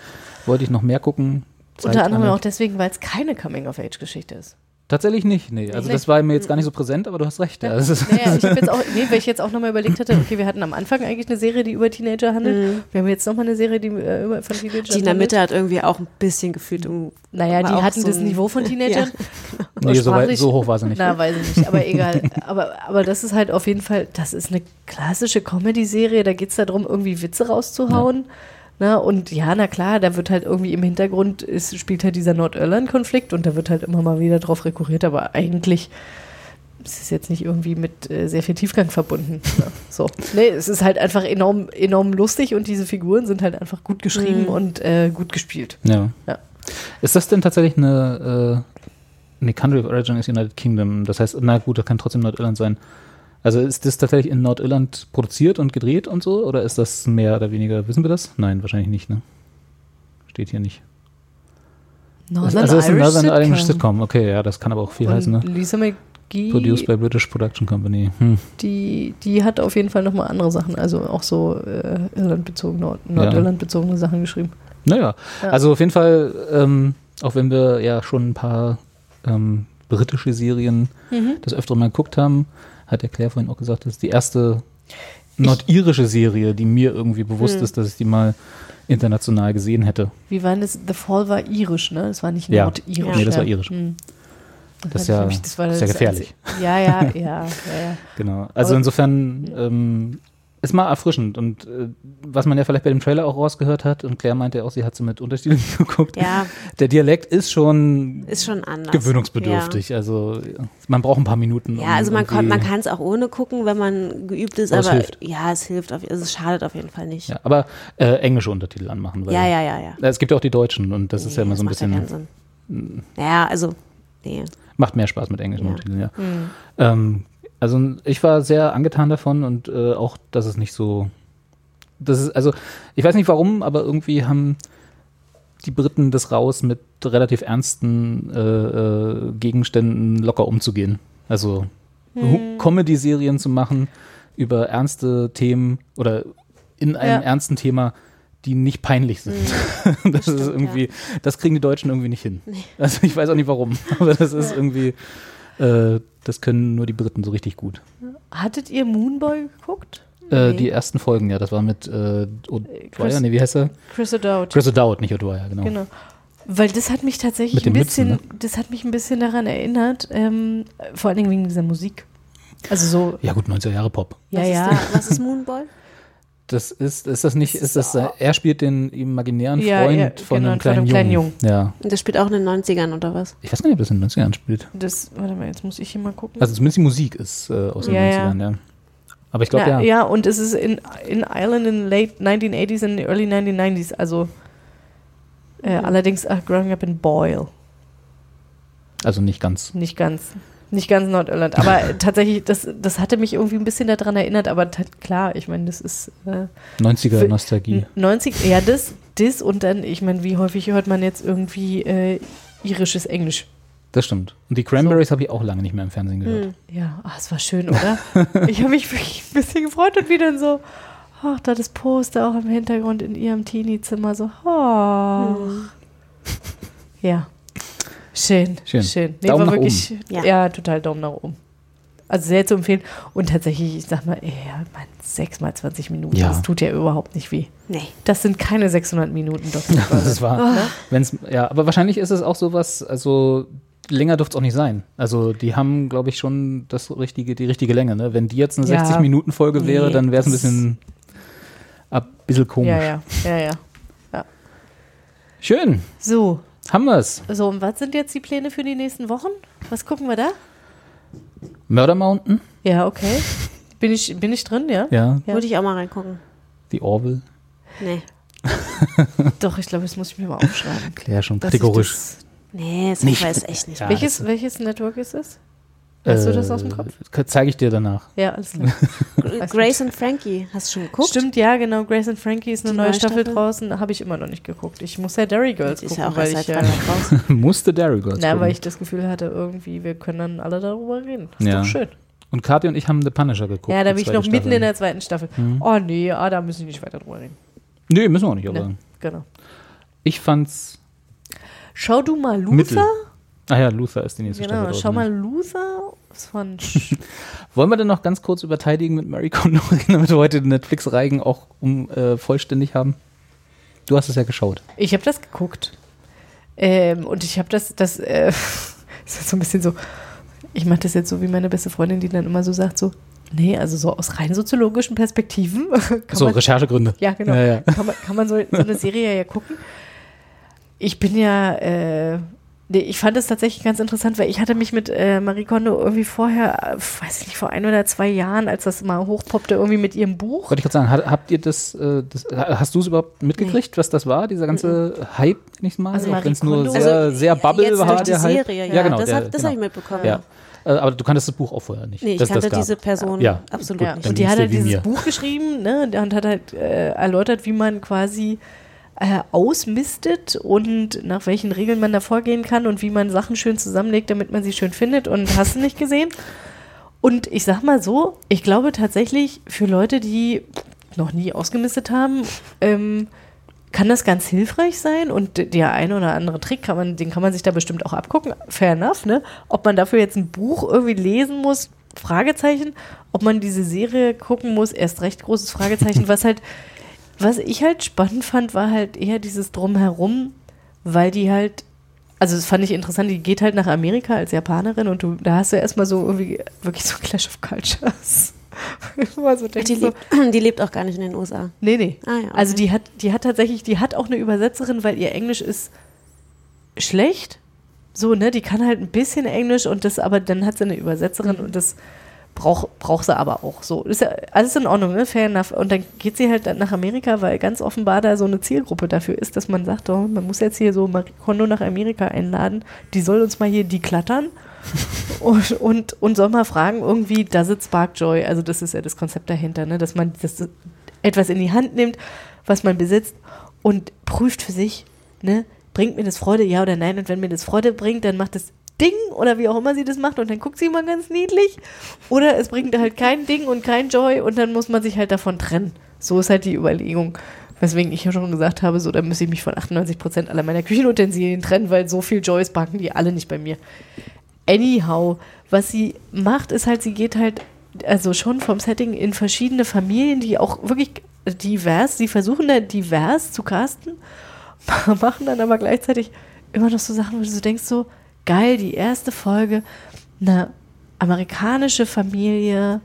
wollte ich noch mehr gucken. Zeit Unter anderem auch deswegen, weil es keine Coming-of-Age-Geschichte ist. Tatsächlich nicht, nee. Also Nee. das war mir jetzt gar nicht so präsent, aber du hast recht. Ja. Das ist- Naja, ich habe (laughs) jetzt auch, nee, weil ich jetzt auch nochmal überlegt hatte, okay, wir hatten am Anfang eigentlich eine Serie, die über Teenager handelt. Wir haben jetzt nochmal eine Serie, die äh, über, von Teenagern Die in der Mitte hat irgendwie auch ein bisschen gefühlt. um- Naja, die hatten so das Niveau von (laughs) Teenagern. (laughs) Nee, so, weit, so hoch war sie nicht. Na, weiß ich nicht, aber egal. aber, aber das ist halt auf jeden Fall, das ist eine klassische Comedy-Serie, da geht es darum, irgendwie Witze rauszuhauen. Na, und ja, na klar, da wird halt irgendwie im Hintergrund, ist, spielt halt dieser Nordirland-Konflikt und da wird halt immer mal wieder drauf rekurriert, aber eigentlich ist es jetzt nicht irgendwie mit äh, sehr viel Tiefgang verbunden. Ne? (laughs) So. Nee, es ist halt einfach enorm, enorm lustig und diese Figuren sind halt einfach gut geschrieben Mhm. und äh, gut gespielt. Ja. Ja. Ist das denn tatsächlich eine, äh, nee, Country of Origin ist United Kingdom. Das heißt, na gut, das kann trotzdem Nordirland sein. Also ist das tatsächlich in Nordirland produziert und gedreht und so? Oder ist das mehr oder weniger, wissen wir das? Nein, wahrscheinlich nicht, ne? Steht hier nicht. Northern also es ist ein Northern Irish Sitcom. Sitcom. Okay, ja, das kann aber auch viel Und heißen, ne? Lisa McGee, Produced by British Production Company. Hm. die, die hat auf jeden Fall nochmal andere Sachen, also auch so äh, Irlandbezogene, Nord Nordirland-bezogene Sachen geschrieben. Naja, Ja. also auf jeden Fall, ähm, auch wenn wir ja schon ein paar ähm, britische Serien Mhm. das öfter mal geguckt haben, hat der Claire vorhin auch gesagt, das ist die erste nordirische Serie, die mir irgendwie bewusst Hm. ist, dass ich die mal international gesehen hätte. Wie war das? The Fall war irisch, ne? Das war nicht Ja. nordirisch. Nee, das war ja. irisch. Hm. Das ich ja, nämlich- das war das ist ja das gefährlich. Ja, ja, ja, ja, ja. (laughs) Genau. Also Aber- insofern, ähm, ist mal erfrischend und äh, was man ja vielleicht bei dem Trailer auch rausgehört hat und Claire meinte auch, sie hat so mit Untertiteln (laughs) geguckt. Ja. Der Dialekt ist schon Ist schon anders. gewöhnungsbedürftig. Also man braucht ein paar Minuten. Ja, also man, kann, man kann es auch ohne gucken, wenn man geübt ist, Aber es aber hilft. ja, es hilft, auf, es schadet auf jeden Fall nicht. Ja, aber äh, englische Untertitel anmachen. Weil, Ja, ja, ja, ja. Es gibt ja auch die deutschen und das ist ja immer so ein ja bisschen. keinen Ja, also, nee. Macht mehr Spaß mit englischen Untertiteln, ja. Mhm. Ähm, also ich war sehr angetan davon und äh, auch, dass es nicht so. Das ist, also, ich weiß nicht warum, aber irgendwie haben die Briten das raus, mit relativ ernsten äh, äh, Gegenständen locker umzugehen. Also Hm. Comedy-Serien zu machen über ernste Themen oder in einem Ja. ernsten Thema, die nicht peinlich sind. (laughs) das ist irgendwie, das kriegen die Deutschen irgendwie nicht hin. Nee. Also ich weiß auch nicht warum, (laughs) aber das ist irgendwie, äh, das können nur die Briten so richtig gut. Hattet ihr Moonboy geguckt? Äh, Nee. Die ersten Folgen, ja, das war mit äh, O'Dwyer, Chris- nee, wie heißt er? Chris O'Dowd. Chris O'Dowd, nicht O'Dwyer, genau. Genau. Weil das hat mich tatsächlich ein bisschen, Mützen, ne? das hat mich ein bisschen daran erinnert, ähm, vor allen Dingen wegen dieser Musik. Also so, Ja gut, 90er Jahre Pop. ja, was ja. Ist was ist Moonball? Das ist, ist das nicht, ist das, er spielt den imaginären Ja, Freund ja, von genau, einem von kleinen, einem kleinen Jungen. Ja. Und das spielt auch in den 90ern oder was? Ich weiß gar nicht, ob das in den 90ern spielt. Das, warte mal, jetzt muss ich hier mal gucken. Also zumindest die Musik ist äh, aus den Ja, ja. 90ern, ja. Aber ich glaube, ja, ja. ja, und es ist in, in Ireland in late 1980s and early 1990s, also äh, allerdings uh, growing up in Boyle. Also nicht ganz. Nicht ganz. Nicht ganz Nordirland. Aber (laughs) tatsächlich, das, das hatte mich irgendwie ein bisschen daran erinnert, aber klar, ich meine, das ist. Äh, 90er für- Nostalgie. 90, ja, das, das und dann, ich meine, wie häufig hört man jetzt irgendwie äh, irisches Englisch? Das stimmt. Und die Cranberries habe ich auch lange nicht mehr im Fernsehen gehört. Hm. Ja, ah, es war schön, oder? (laughs) ich habe mich wirklich ein bisschen gefreut und wie dann so, ach, da das Poster auch im Hintergrund in ihrem Teenie-Zimmer so, oh. Ja. Schön, Schön. schön. Daumen war nach wirklich, oben. Ja. Ja. total Daumen nach oben. Also sehr zu empfehlen. Und tatsächlich, ich sag mal, ey, ja, man, 6 mal 20 Minuten, Ja. das tut ja überhaupt nicht weh. Nee. Das sind keine 600 Minuten, Dr. (laughs) Das ist wahr. Ne? Wenn's, ja, aber wahrscheinlich ist es auch sowas, also länger dürfte es auch nicht sein. Also die haben, glaube ich, schon das richtige, die richtige Länge. Ne? Wenn die jetzt eine Ja. 60-Minuten-Folge wäre, Nee, dann wäre es ein bisschen, ein bisschen komisch. Ja, ja, ja, ja. Schön, So, haben wir es. so, und was sind jetzt die Pläne für die nächsten Wochen? Was gucken wir da? Murder Mountain, Ja, okay. Bin ich, bin ich drin, ja? ja, Ja. Würde ich auch mal reingucken. die Orville. Nee. (laughs) Doch, ich glaube, das muss ich mir mal aufschreiben. Claire schon Dass ich rigorisch. das- Nee, das Nicht- weiß echt nicht. Ja, welches, welches Network ist es? Weißt du das aus dem Kopf? Zeige ich dir danach. Ja, alles klar. (laughs) Grace und Frankie, hast du schon geguckt? Stimmt, ja, genau. Grace and Frankie ist eine Die neue Staffel, Staffel? draußen. Habe ich immer noch nicht geguckt. Ich muss ja Derry Girls Die gucken, ja auch weil ich, äh, raus. (laughs) Musste Derry Girls na, gucken. weil ich das Gefühl hatte, irgendwie, wir können dann alle darüber reden. Ist Ja. doch schön. Und Kathi und ich haben The Punisher geguckt. ja, da bin ich noch mitten Staffel. in der zweiten Staffel. Mhm. Oh nee, ah, da müssen wir nicht weiter drüber reden. Nee, müssen wir auch nicht, aber Ne, genau. ich fand's Schau du mal mittel. Ah ja, Luther ist die nächste Genau, Staffel. schau draußen, mal ja. Luther von (laughs) Wollen wir denn noch ganz kurz über Teidigen mit Mary Kondo reden, (laughs) damit wir heute den Netflix-Reigen auch um, äh, vollständig haben? Du hast es ja geschaut. Ich habe das geguckt. Ähm, und ich habe das, das äh, (laughs) ist jetzt so ein bisschen so, ich mache das jetzt so wie meine beste Freundin, die dann immer so sagt, so, nee, also so aus rein soziologischen Perspektiven. kann so, man, Recherchegründe. Ja, genau. Ja, ja. Kann man, kann man so, so eine Serie ja gucken. Ich bin ja, äh, nee, ich fand es tatsächlich ganz interessant, weil ich hatte mich mit äh, Marie Kondo irgendwie vorher, äh, weiß ich nicht, vor ein oder zwei Jahren, als das mal hochpoppte, irgendwie mit ihrem Buch. Wollte ich gerade sagen, ha- habt ihr das, äh, das hast du es überhaupt mitgekriegt, was das war, dieser ganze Hype, nicht mal? Also wenn es nur sehr, Also, sehr Bubble jetzt war, durch die der Hype. Serie, ja, genau. das der, hab- das genau. hab ich mitbekommen. Ja. Äh, aber du kanntest das Buch auch vorher nicht. Nee, ich kannte diese Person Ja. absolut Ja, nicht. Und die hat halt dieses mir. Buch geschrieben ne, und hat halt äh, erläutert, wie man quasi äh, ausmistet und nach welchen Regeln man da vorgehen kann und wie man Sachen schön zusammenlegt, damit man sie schön findet und (laughs) hast du nicht gesehen. Und ich sag mal so, ich glaube tatsächlich für Leute, die noch nie ausgemistet haben, ähm, kann das ganz hilfreich sein und der eine oder andere Trick kann man, den kann man sich da bestimmt auch abgucken. Fair enough, ne? Ob man dafür jetzt ein Buch irgendwie lesen muss, Fragezeichen. Ob man diese Serie gucken muss, erst recht großes Fragezeichen. was halt, was ich halt spannend fand, war halt eher dieses Drumherum, weil die halt, also das fand ich interessant, die geht halt nach Amerika als Japanerin und du, da hast du erstmal so irgendwie wirklich so Clash of Cultures. (laughs) so Die, so, lebt, (clears throat) die lebt auch gar nicht in den USA. Nee, nee. Ah, ja, Also okay. die hat, die hat tatsächlich, die hat auch eine Übersetzerin, weil ihr Englisch ist schlecht. So, ne, die kann halt ein bisschen Englisch und das, aber dann hat sie eine Übersetzerin und das braucht braucht sie aber auch. So, ist ja alles in Ordnung, ne? Fair enough. Und dann geht sie halt nach Amerika, weil ganz offenbar da so eine Zielgruppe dafür ist, dass man sagt, oh, man muss jetzt hier so Marie Kondo nach Amerika einladen, die soll uns mal hier die klattern. (laughs) und, und, und soll mal fragen, irgendwie, does it spark joy? Also, das ist ja das Konzept dahinter, ne? dass man das etwas in die Hand nimmt, was man besitzt und prüft für sich, ne? bringt mir das Freude, ja oder nein? Und wenn mir das Freude bringt, dann macht es Ding oder wie auch immer sie das macht und dann guckt sie immer ganz niedlich. Oder es bringt halt kein Ding und kein Joy und dann muss man sich halt davon trennen. So ist halt die Überlegung. Weswegen ich ja schon gesagt habe, so, da müsste ich mich von 98% aller meiner Küchenutensilien trennen, weil so viel Joys backen die alle nicht bei mir. Anyhow, was sie macht, ist halt, sie geht halt, also schon vom Setting in verschiedene Familien, die auch wirklich divers, sie versuchen da divers zu casten, (laughs) machen dann aber gleichzeitig immer noch so Sachen, wo du denkst, so, geil, die erste Folge, eine amerikanische Familie,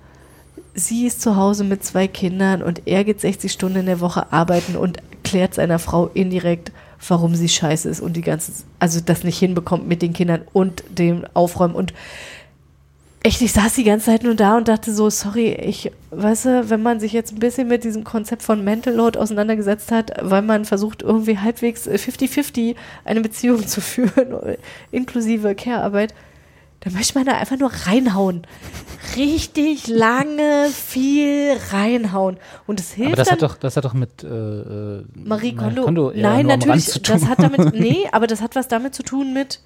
sie ist zu Hause mit zwei Kindern und er geht 60 Stunden in der Woche arbeiten und klärt seiner Frau indirekt, warum sie scheiße ist und die ganze, also das nicht hinbekommt mit den Kindern und dem Aufräumen und echt, ich saß die ganze Zeit nur da und dachte so, sorry, ich, weißt du, wenn man sich jetzt ein bisschen mit diesem Konzept von Mental Load auseinandergesetzt hat, weil man versucht, irgendwie halbwegs äh, 50-50 eine Beziehung zu führen, (laughs) inklusive Care-Arbeit, dann möchte man da einfach nur reinhauen. Richtig lange, viel reinhauen. Und es hilft Aber das hat doch, das hat doch mit äh, äh, Marie Kondo. eher Nein, natürlich. Das hat damit, (laughs) nee, aber das hat was damit zu tun mit,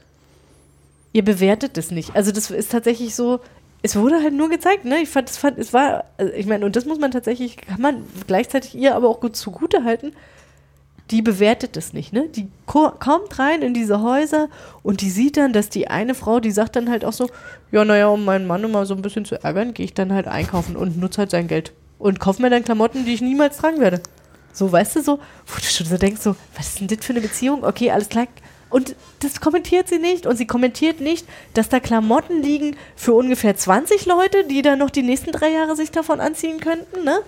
ihr bewertet es nicht. Also das ist tatsächlich so, es wurde halt nur gezeigt, ne? Ich fand, es fand, es war, also ich meine, und das muss man tatsächlich, kann man gleichzeitig ihr aber auch gut zugute halten. Die bewertet es nicht, ne? Die ko kommt rein in diese Häuser und die sieht dann, dass die eine Frau, die sagt dann halt auch so, ja, naja, um meinen Mann immer so ein bisschen zu ärgern, gehe ich dann halt einkaufen und nutze halt sein Geld. Und kaufe mir dann Klamotten, die ich niemals tragen werde. So, weißt du, so, wo du schon so denkst, so, was ist denn das für eine Beziehung? Okay, alles klar. Und das kommentiert sie nicht. Und sie kommentiert nicht, dass da Klamotten liegen für ungefähr 20 Leute, die dann noch die nächsten drei Jahre sich davon anziehen könnten, ne?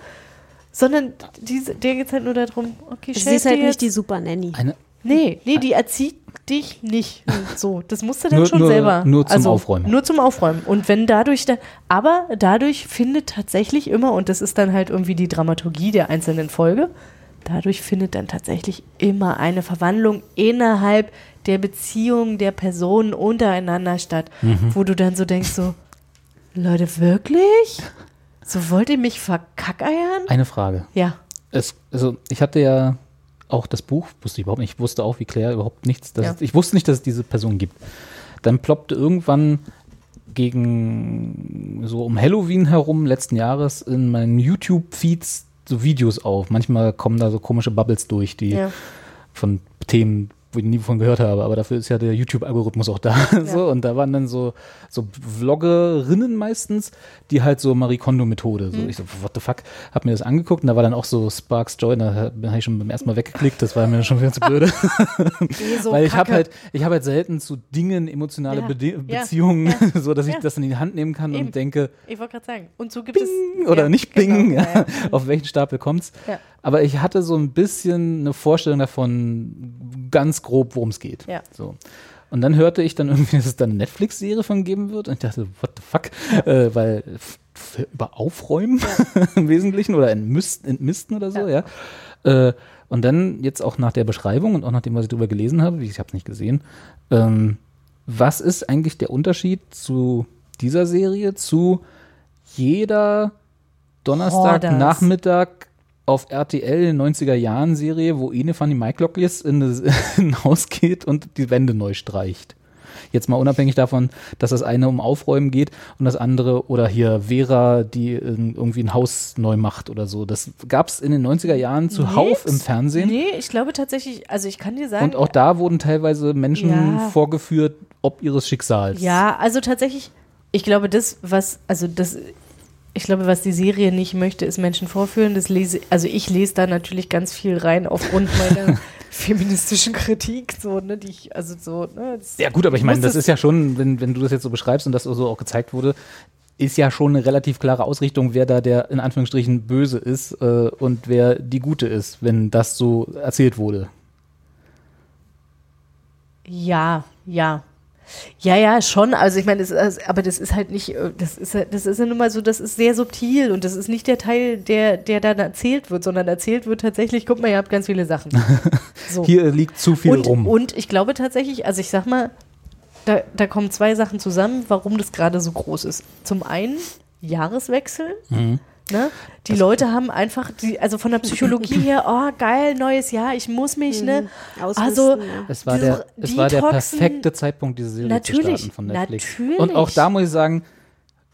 Sondern diese, der geht es halt nur darum, okay, Sie ist halt dir nicht jetzt- die Super Nanny. Eine, Nee, nee, die erzieht dich nicht. (laughs) So, das musst du dann Nur- schon nur- selber. nur zum also, Aufräumen. Nur zum Aufräumen. Und wenn dadurch, da, aber dadurch findet tatsächlich immer, und das ist dann halt irgendwie die Dramaturgie der einzelnen Folge, dadurch findet dann tatsächlich immer eine Verwandlung innerhalb der Beziehung der Personen untereinander statt, Mhm. wo du dann so denkst, so, Leute, wirklich? So wollt ihr mich verkackeiern? eine Frage. Ja. Es, also ich hatte ja auch das Buch, wusste ich überhaupt nicht, ich wusste auch wie Claire überhaupt nichts, dass Ja. es, ich wusste nicht, dass es diese Person gibt. Dann ploppte irgendwann gegen so um Halloween herum letzten Jahres in meinen YouTube-Feeds so Videos auf. Manchmal kommen da so komische Bubbles durch, die Ja. von Themen, wo ich nie von gehört habe, aber dafür ist ja der YouTube-Algorithmus auch da. (laughs) so, und da waren dann so, so Vloggerinnen meistens, die halt so Marie Kondo-Methode. So, Mhm. ich so, what the fuck? Hab mir das angeguckt und da war dann auch so Sparks Joy, da habe ich schon beim ersten Mal weggeklickt, das war mir schon wieder zu blöde. (laughs) (laughs) so Weil ich habe halt, ich habe halt selten zu Dingen emotionale Ja, ja, Beziehungen, ja, so dass ich ja. das in die Hand nehmen kann Eben. und denke, Ich wollte gerade sagen. Und so gibt es. oder ja, nicht genau, bingen, ja, ja, ja. auf welchen Stapel kommt's. Ja. Aber ich hatte so ein bisschen eine Vorstellung davon, ganz grob, worum es geht. Ja. So. Und dann hörte ich dann irgendwie, (laughs) dass es da eine Netflix-Serie von geben wird. Und ich dachte, what the fuck? Äh, weil über Aufräumen (laughs) im Wesentlichen oder entmist, entmisten oder so, ja. Äh, und dann jetzt auch nach der Beschreibung und auch nach dem, was ich darüber gelesen habe, ich habe es nicht gesehen, ähm, was ist eigentlich der Unterschied zu dieser Serie, zu jeder Donnerstagnachmittag auf RTL 90er Jahren Serie, wo Ine Fanny in, das- (laughs) in ein Haus geht und die Wände neu streicht. Jetzt mal unabhängig davon, dass das eine um Aufräumen geht und das andere oder hier Vera, die ähm, irgendwie ein Haus neu macht oder so. Das gab es in den 90er Jahren zuhauf Nee, im Fernsehen. Nee, ich glaube tatsächlich, also ich kann dir sagen. Und auch da wurden teilweise Menschen Ja. vorgeführt, ob ihres Schicksals. Ja, also tatsächlich, ich glaube, das, was, also das, ich glaube, was die Serie nicht möchte, ist Menschen vorführen. Das lese, also ich lese da natürlich ganz viel rein aufgrund (laughs) meiner feministischen Kritik, so, ne, die ich, also so, ne. Ja gut, aber ich meine, das ist ja schon, wenn, wenn du das jetzt so beschreibst und das so auch gezeigt wurde, ist ja schon eine relativ klare Ausrichtung, wer da der in Anführungsstrichen böse ist äh, und wer die gute ist, wenn das so erzählt wurde. Ja, ja. Ja, ja, schon. Also ich meine, aber das ist halt nicht, äh, das ist, das ist ja nun mal so, das ist sehr subtil und das ist nicht der Teil, der, der dann erzählt wird, sondern erzählt wird tatsächlich, guck mal, ihr habt ganz viele Sachen. (laughs) So. Hier liegt zu viel und, rum. Und ich glaube tatsächlich, also ich sag mal, da, da kommen zwei Sachen zusammen, warum das gerade so groß ist. Zum einen Jahreswechsel. Mhm. Ne? Die Leute haben einfach, die, also von der Psychologie (laughs) her, oh geil, neues Jahr, ich muss mich, ne? Ausmisten, Also, ja. Es war, der, es war der perfekte Zeitpunkt, diese Serie Natürlich, zu starten von Netflix. natürlich. Und auch da muss ich sagen,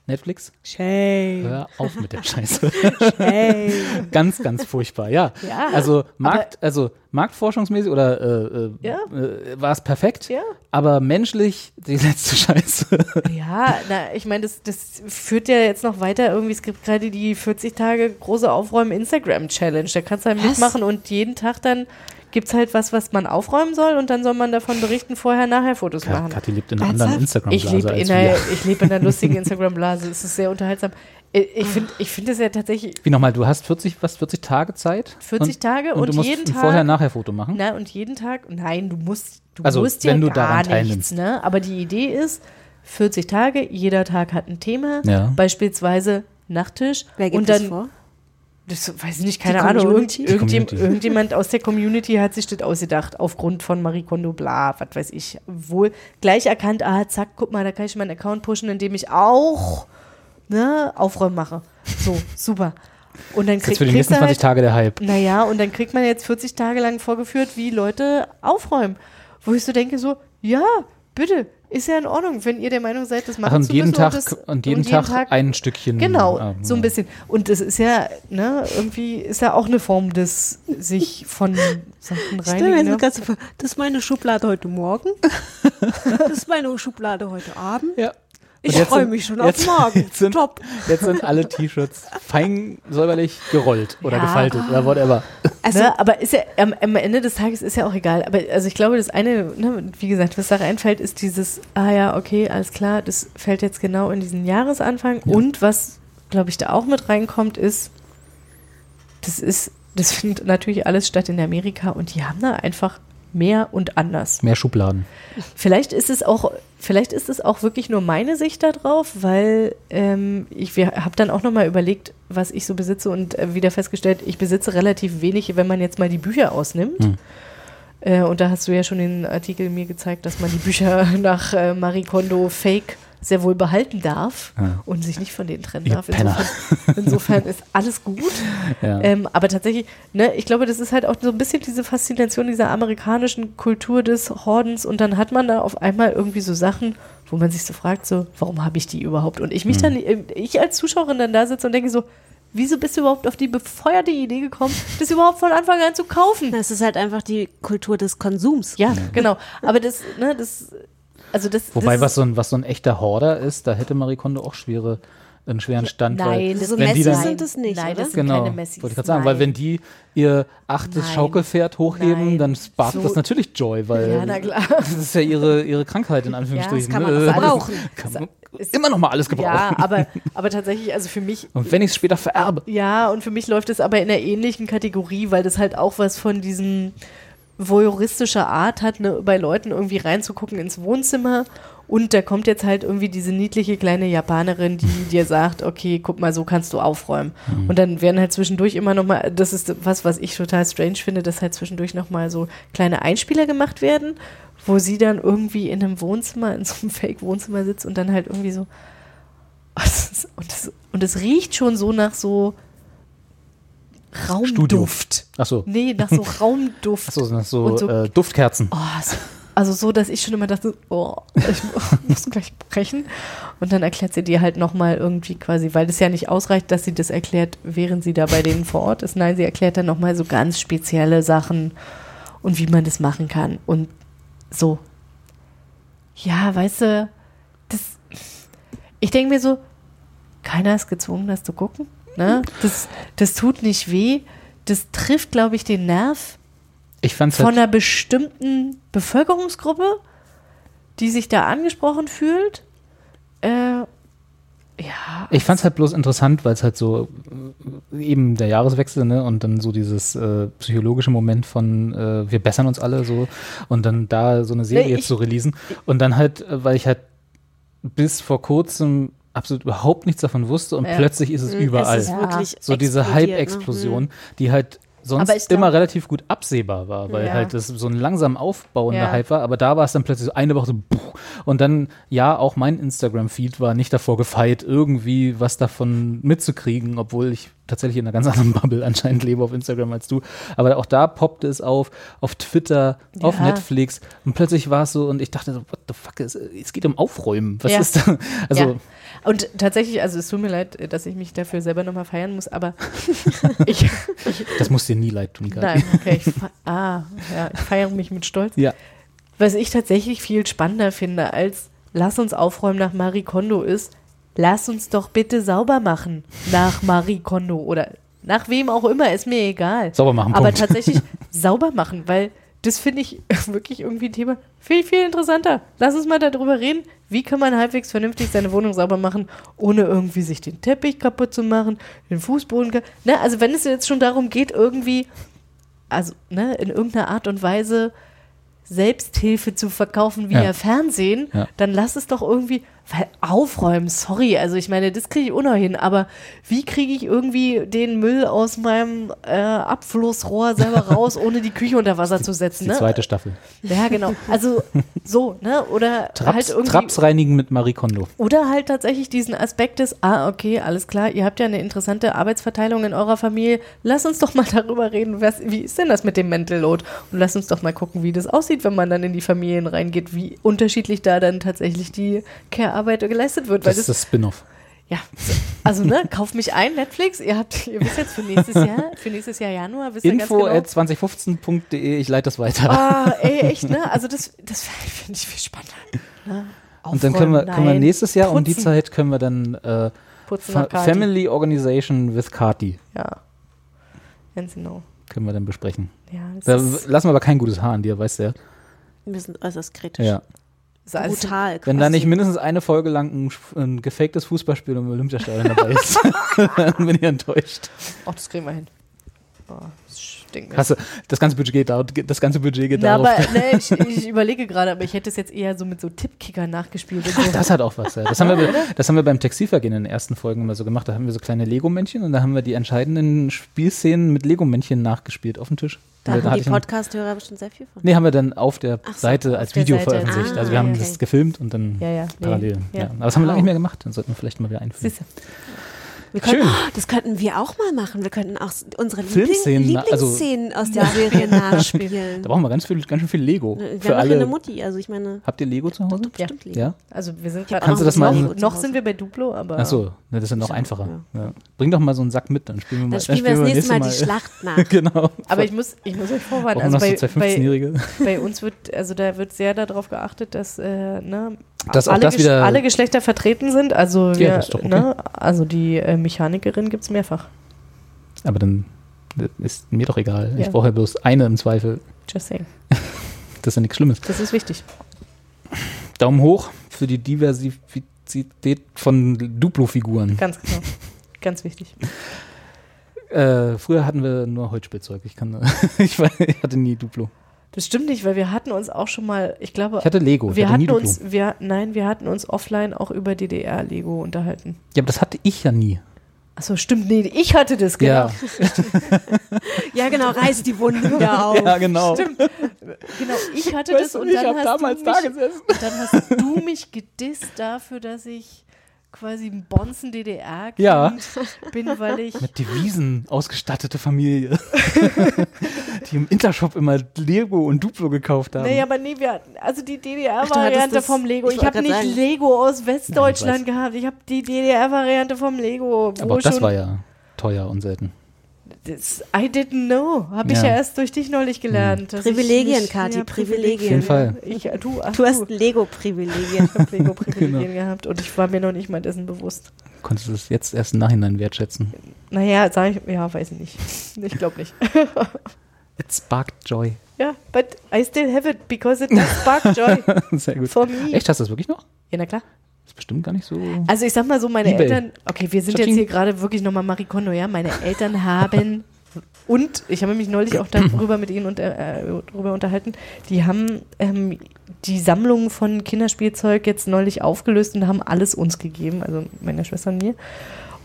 Netflix, Shame. hör auf mit der (laughs) Scheiße. Shame. ganz, ganz furchtbar, ja. Ja, also, Markt, also marktforschungsmäßig oder äh, äh, Ja. äh, war es perfekt, Ja. aber menschlich die letzte (laughs) Scheiße. Ja, na, ich meine, das, das führt ja jetzt noch weiter. Irgendwie, es gibt gerade die 40 Tage große Aufräumen-Instagram-Challenge. Da kannst du halt Was? mitmachen und jeden Tag dann gibt es halt was, was man aufräumen soll und dann soll man davon berichten, vorher, nachher Fotos Ka- machen. Kathi lebt in einer anderen Ich Instagram-Blase lebe als in, einer- ich lebe in einer lustigen (laughs) Instagram-Blase. Es ist sehr unterhaltsam. Ich- Ich finde ich find es ja tatsächlich Wie nochmal, du hast 40, was, 40 Tage Zeit? 40 und, Tage und, und, du musst jeden Tag. Vorher-Nachher-Foto machen? Na, und jeden Tag, nein, du musst, du Also, musst ja wenn du gar daran nichts, teilnimmst. ne? Aber die Idee ist, 40 Tage, jeder Tag hat ein Thema, Ja. beispielsweise Nachttisch. Wer gibt und das dann, vor? Das weiß ich nicht, keine Die Ahnung. Irgend, Community? Die irgendjem, Community. irgendjemand aus der Community hat sich das ausgedacht, aufgrund von Marie Kondo, bla, was weiß ich. Wohl gleich erkannt, ah, zack, guck mal, da kann ich meinen Account pushen, indem ich auch ne, Aufräumen mache. So, (laughs) super. Und dann Das ist krieg, jetzt für die nächsten du 20 halt, Tage der Hype. Naja, und dann kriegt man jetzt 40 Tage lang vorgeführt, wie Leute aufräumen. Wo ich so denke, so, ja, bitte, ist ja in Ordnung, wenn ihr der Meinung seid, das machen Ach, und zu jeden müssen. Tag, das, und jeden Tag, ein Stückchen. Genau, ähm, so ein bisschen. Und das ist ja, ne, irgendwie ist ja auch eine Form des sich von Sachen reinigen. das Ne? Das ist meine Schublade heute Morgen. (laughs) das ist meine Schublade heute Abend. Ja. Ich freue mich schon jetzt- auf morgen. Jetzt sind, Top. Jetzt sind alle T-Shirts fein säuberlich gerollt oder Ja. gefaltet oder whatever. Also, ne, aber ist ja am, am Ende des Tages ist ja auch egal. Aber also ich glaube, das eine, ne, wie gesagt, was da reinfällt, ist dieses, ah ja, okay, alles klar, das fällt jetzt genau in diesen Jahresanfang. Und was, glaube ich, da auch mit reinkommt, ist, das ist, das findet natürlich alles statt in Amerika und die haben da einfach mehr und anders. Mehr Schubladen. Vielleicht ist es auch, vielleicht ist es auch wirklich nur meine Sicht darauf, weil ähm, ich habe dann auch nochmal überlegt, was ich so besitze und äh, wieder festgestellt, ich besitze relativ wenig, wenn man jetzt mal die Bücher ausnimmt. Hm. Äh, und da hast du ja schon den Artikel mir gezeigt, dass man die Bücher (laughs) nach äh, Marie Kondo Fake sehr wohl behalten darf Ja. und sich nicht von denen trennen darf. Insofern, insofern ist alles gut. Ja. Ähm, aber tatsächlich, ne, ich glaube, das ist halt auch so ein bisschen diese Faszination dieser amerikanischen Kultur des Hordens und dann hat man da auf einmal irgendwie so Sachen, wo man sich so fragt, so, warum habe ich die überhaupt? Und ich mich Hm. dann, äh, ich als Zuschauerin dann da sitze und denke so, wieso bist du überhaupt auf die befeuerte Idee gekommen, das überhaupt von Anfang an zu kaufen? Das ist halt einfach die Kultur des Konsums. Ja, genau. Aber das, ne, das, also das. Wobei, das was so, ein, was so ein echter Horder ist, da hätte Marie Kondo auch schwere, einen schweren Stand. weil Nein, das So wenn die Messi dann, sind es nicht, Nein, oder? das sind Genau, keine Messis. wollte ich gerade sagen, weil wenn die ihr achtes Nein. Schaukelpferd hochheben, Nein. dann sparkt So- das natürlich Joy, weil Ja, na klar. (laughs) das ist ja ihre, ihre Krankheit in Anführungsstrichen. kann man ne? auch verbrauchen. Kann man immer noch mal alles gebrauchen. Ja, aber, (laughs) aber tatsächlich, also für mich Und wenn ich es später vererbe. Ja, und für mich läuft es aber in einer ähnlichen Kategorie, weil das halt auch was von diesem voyeuristischer Art hat, ne, bei Leuten irgendwie reinzugucken ins Wohnzimmer. Und da kommt jetzt halt irgendwie diese niedliche kleine Japanerin, die (laughs) dir sagt, okay, guck mal, so kannst du aufräumen. Mhm. Und dann werden halt zwischendurch immer noch mal, das ist was, was ich total strange finde, dass halt zwischendurch noch mal so kleine Einspieler gemacht werden, wo sie dann irgendwie in einem Wohnzimmer, in so einem Fake-Wohnzimmer sitzt und dann halt irgendwie so, (laughs) es und es riecht schon so nach so Raumduft. Achso. Nee, nach so (laughs) Raumduft. Achso, das so, so- äh, Duftkerzen. Oh, so, also so, dass ich schon immer dachte, oh, ich (laughs) muss gleich brechen. Und dann erklärt sie dir halt nochmal irgendwie quasi, weil das ja nicht ausreicht, dass sie das erklärt, während sie da bei denen vor Ort ist. Nein, sie erklärt dann nochmal so ganz spezielle Sachen und wie man das machen kann. Und so. Ja, weißt du, das, ich denke mir so, keiner ist gezwungen, das zu gucken. Ne? Das, das tut nicht weh. Das trifft, glaube ich, den Nerv Ich fand's von halt, einer bestimmten Bevölkerungsgruppe, die sich da angesprochen fühlt. Äh, Ja. Ich fand es halt bloß interessant, weil es halt so äh, eben der Jahreswechsel, ne, und dann so dieses äh, psychologische Moment von äh, wir bessern uns alle so und dann da so eine Serie Nee, ich- zu releasen und dann halt, äh, weil ich halt bis vor kurzem absolut überhaupt nichts davon wusste und Ja. plötzlich ist es Mhm, überall. es ist wirklich so diese ne? Hype-Explosion, die halt sonst immer relativ gut absehbar war, weil Ja. halt das so ein langsam aufbauender Ja. Hype war, aber da war es dann plötzlich so eine Woche so buch, und dann, ja, auch mein Instagram-Feed war nicht davor gefeit, irgendwie was davon mitzukriegen, obwohl ich tatsächlich in einer ganz (laughs) anderen Bubble anscheinend lebe auf Instagram als du. Aber auch da poppte es auf, auf Twitter, auf Ja. Netflix und plötzlich war es so und ich dachte so, what the fuck, es, es geht um Aufräumen. Was ist da? Also. Und tatsächlich, also es tut mir leid, dass ich mich dafür selber nochmal feiern muss, aber (laughs) ich, das muss dir nie leid tun, Kathi. Nein, okay. Ich, ah, ja, ich feiere mich mit Stolz. Ja. Was ich tatsächlich viel spannender finde als lass uns aufräumen nach Marie Kondo ist, lass uns doch bitte sauber machen nach Marie Kondo oder nach wem auch immer, ist mir egal. Sauber machen, Aber Punkt. tatsächlich sauber machen, weil das finde ich (laughs) wirklich irgendwie ein Thema viel, viel interessanter. Lass uns mal darüber reden, wie kann man halbwegs vernünftig seine Wohnung sauber machen, ohne irgendwie sich den Teppich kaputt zu machen, den Fußboden. ka- Ne, also wenn es jetzt schon darum geht, irgendwie, also ne, in irgendeiner Art und Weise Selbsthilfe zu verkaufen via Ja. Fernsehen, Ja. dann lass es doch irgendwie, weil aufräumen, sorry, also ich meine, das kriege ich ohnehin hin, aber wie kriege ich irgendwie den Müll aus meinem äh, Abflussrohr selber (laughs) raus, ohne die Küche unter Wasser zu setzen, die ne? zweite Staffel. Ja, genau. Also so, ne? Oder Traps, halt irgendwie Traps reinigen mit Marie Kondo. oder halt tatsächlich diesen Aspekt des, ah, okay, alles klar, ihr habt ja eine interessante Arbeitsverteilung in eurer Familie. Lass uns doch mal (laughs) darüber reden, was, wie ist denn das mit dem Mental Load? Und lass uns doch mal gucken, wie das aussieht, wenn man dann in die Familien reingeht, wie unterschiedlich da dann tatsächlich die Care-Arbeit geleistet wird. Weil Das ist das Spin-off. ja, also ne, kauft mich ein, Netflix. Ihr habt, ihr wisst jetzt für nächstes Jahr, für nächstes Jahr Januar, wisst ihr Info ganz genau. at 2015.de, ich leite das weiter. Ah, (laughs) ey, echt, ne? Also das, das finde ich viel spannender. Ne? Und dann können wir, können wir nächstes Jahr um die Putzen. Zeit können wir dann äh, Putzen. Family Organization with Kati Ja, ganz genau. können wir dann besprechen. Ja, Da lassen wir aber kein gutes Haar an dir, weißt du ja. Wir sind äußerst kritisch. Ja. Ist alles Brutal. Wenn da quasi. nicht mindestens eine Folge lang ein, ein gefaktes Fußballspiel im Olympiastadion dabei ist, (laughs) dann bin ich enttäuscht. Ach, das kriegen wir hin. Oh, das stinkt. Hast du, das ganze Budget geht, da- das ganze Budget geht Na, darauf. aber ne, (laughs) ich, ich überlege gerade, aber ich hätte es jetzt eher so mit so Tippkicker nachgespielt. So. Das hat auch was, ja. Das haben, wir, (laughs) das haben wir beim Textilvergehen in den ersten Folgen immer so gemacht. Da haben wir so kleine Lego-Männchen und da haben wir die entscheidenden Spielszenen mit Lego-Männchen nachgespielt auf dem Tisch. Da haben die Podcast-Hörer bestimmt sehr viel von. Nee, haben wir dann auf der Ach so, Seite als der Video Seite. veröffentlicht. Ah, also wir haben okay. das gefilmt und dann Ja, ja, nee, parallel. ja. Ja. Aber das haben wir lange nicht mehr gemacht. Dann sollten wir vielleicht mal wieder einführen. Siehste. Wir könnten, Schön. Oh, das könnten wir auch mal machen. Wir könnten auch unsere Filmszenen, Liebling, also- Lieblingsszenen aus der (laughs) Serie (laughs) nachspielen. Da brauchen wir ganz, viel, ganz schön viel Lego. Wir Für haben doch hier eine alle. Mutti, also ich meine, Habt ihr Lego zu Hause? Ja. bestimmt Lego. Ja? Also wir sind gerade Kannst du das noch, mal- noch, noch sind wir bei Duplo, aber Achso, das ist ja noch einfacher. Ja. Bring doch mal so einen Sack mit, dann spielen wir mal. Dann spielen wir das nächste Mal die Schlacht (laughs) nach. genau. Aber ich muss, ich muss euch vorwarnen, Brauchen also bei, so zwei bei, 15-Jährige. bei uns wird, also da wird sehr darauf geachtet, dass, äh, ne, Dass alle, das Gesch- alle Geschlechter vertreten sind. Also, Ja, wir, doch okay. ne, also die äh, Mechanikerin gibt es mehrfach. Aber dann das ist mir doch egal. Ja. Ich brauche ja bloß eine im Zweifel. Just saying. (laughs) Das ist ja nichts Schlimmes. Das ist wichtig. Daumen hoch für die Diversität von Duplo-Figuren. Ganz genau. Ganz wichtig. Äh, früher hatten wir nur Holzspielzeug. Ich, kann, (laughs) ich, war- ich hatte nie Duplo. Das stimmt nicht, weil wir hatten uns auch schon mal, ich glaube. Ich hatte Lego, ich Wir hatte hatten uns, wir, nein, wir hatten uns offline auch über DDR-Lego unterhalten. Ja, aber das hatte ich ja nie. Achso, stimmt, nee, ich hatte das, genau. Ja. (laughs) Ja, genau, reiß die Wunde (laughs) wieder auf. Ja, genau. Stimmt. Genau, ich hatte Weißt das und ich dann, hab hast damals du da mich, gesessen. und dann hast du mich gedisst dafür, dass ich quasi ein Bonzen DDR-Kind Ja. bin, weil ich Mit Devisen ausgestattete Familie. (laughs) die im Intershop immer Lego und Duplo gekauft haben. Nee, aber nee, wir hatten, also die DDR-Variante vom Lego. ich Ich, habe nicht sagen. Lego aus Westdeutschland ich gehabt. Ich habe die DDR-Variante vom Lego. Aber auch das war ja teuer und selten. Das, I didn't know. Habe ich Ja. ja. erst durch dich neulich gelernt. dass ich Privilegien, nicht- Kathi, ja, Privilegien. Auf jeden Fall. Ich, du, ach, Du hast Lego-Privilegien. Ich habe Lego-Privilegien Genau. gehabt und ich war mir noch nicht mal dessen bewusst. Konntest du es jetzt erst im Nachhinein wertschätzen. Naja, sag ich, ja, weiß ich nicht. Ich glaube nicht. (laughs) It sparked joy. ja, but I still have it because it does spark joy (laughs) Sehr gut. for me. Echt, hast du das wirklich noch? Ja, na klar. Ist bestimmt gar nicht so. Also ich sag mal so, meine eBay. Eltern, okay, wir sind Tschatsching. jetzt hier gerade wirklich nochmal Marie Kondo, ja, meine Eltern haben (laughs) und ich habe mich neulich auch darüber mit ihnen unter, äh, darüber unterhalten, die haben ähm, die Sammlung von Kinderspielzeug jetzt neulich aufgelöst und haben alles uns gegeben, also meiner Schwester und mir.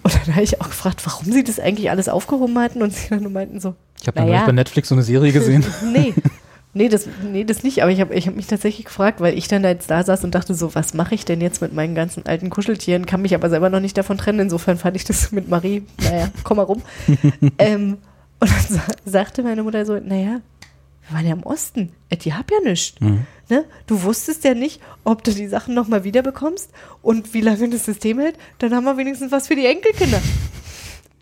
Und dann habe ich auch gefragt, warum sie das eigentlich alles aufgehoben hatten und sie dann nur meinten so, Ich habe dann naja, neulich bei Netflix so eine Serie gesehen. (laughs) nee. Nee das, nee, das nicht. Aber ich habe ich hab mich tatsächlich gefragt, weil ich dann da jetzt da saß und dachte so, was mache ich denn jetzt mit meinen ganzen alten Kuscheltieren? Kann mich aber selber noch nicht davon trennen. Insofern fand ich das mit Marie, naja, (laughs) komm mal rum. ähm, und dann sa sagte meine Mutter so, naja, wir waren ja im Osten. Äh, Die hab ja nichts. Mhm. Ne? Du wusstest ja nicht, ob du die Sachen nochmal wieder bekommst und wie lange das System hält. Dann haben wir wenigstens was für die Enkelkinder.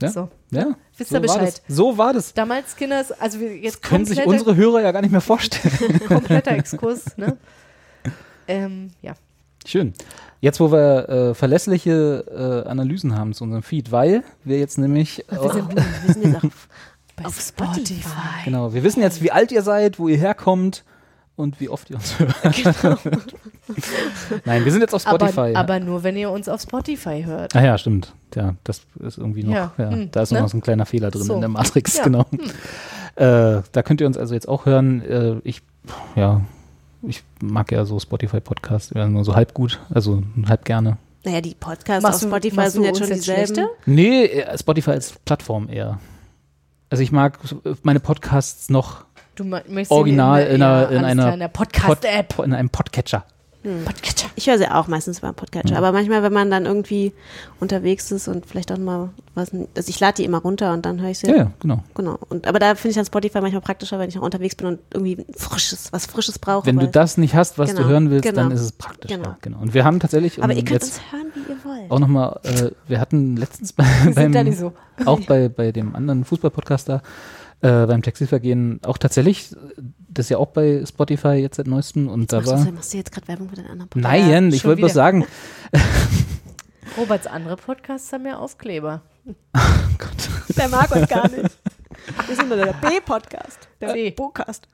Ja? So. Ja. Wisst so ihr War Bescheid? das. So war das. Damals Kinders, also jetzt Können sich unsere Hörer ja gar nicht mehr vorstellen. (laughs) kompletter Exkurs, ne? ähm, ja. Schön. Jetzt, wo wir äh, verlässliche äh, Analysen haben zu unserem Feed, weil wir jetzt nämlich. Wir sind, äh, wir sind jetzt auf, (laughs) auf Spotify. genau, wir wissen jetzt, wie alt ihr seid, wo ihr herkommt und wie oft ihr uns hört. (laughs) (laughs) Nein, wir sind jetzt auf Spotify. Aber, aber nur, wenn ihr uns auf Spotify hört. Ah ja, stimmt. Ja, das ist irgendwie noch, Ja, ja, hm, da ist ne? noch so ein kleiner Fehler drin So. in der Matrix, Ja, genau. hm. Äh, da könnt ihr uns also jetzt auch hören. Äh, ich, ja, ich mag ja so Spotify-Podcasts, ja, nur so halb gut, also halb gerne. Naja, die Podcasts Machst auf du- Spotify machst sind du jetzt schon dieselben. schlechter? Nee, äh, Spotify als Plattform eher. Also ich mag meine Podcasts noch Du möchtest original ihn in, einer, ja, in einer in der Podcast-App. Pod, in einem Podcatcher. Hm. Ich höre sie auch meistens beim Podcatcher. Aber manchmal, wenn man dann irgendwie unterwegs ist und vielleicht auch mal was, also ich lade die immer runter und dann höre ich sie. Ja, ja, genau. Genau. Und, aber da finde ich dann Spotify manchmal praktischer, wenn ich noch unterwegs bin und irgendwie frisches, was Frisches brauche. Wenn du das nicht hast, was Genau, du hören willst, genau, dann ist es praktisch. Genau. Ja, genau. Und wir haben tatsächlich Aber ihr könnt jetzt uns hören, wie ihr wollt. auch nochmal, äh, wir hatten letztens (laughs) bei, beim, so. auch bei, bei dem anderen Fußball-Podcast da, äh, beim Taxivergehen, auch tatsächlich, das ist ja auch bei Spotify jetzt seit neuestem und da Machst, war. du, machst du jetzt gerade Werbung für den anderen Podcast? Nein, ich schon wollte bloß wieder. sagen, Roberts andere Podcasts haben ja Aufkleber. (laughs) Der mag uns gar nicht. Wir sind nur der B-Podcast. Der. B-Podcast.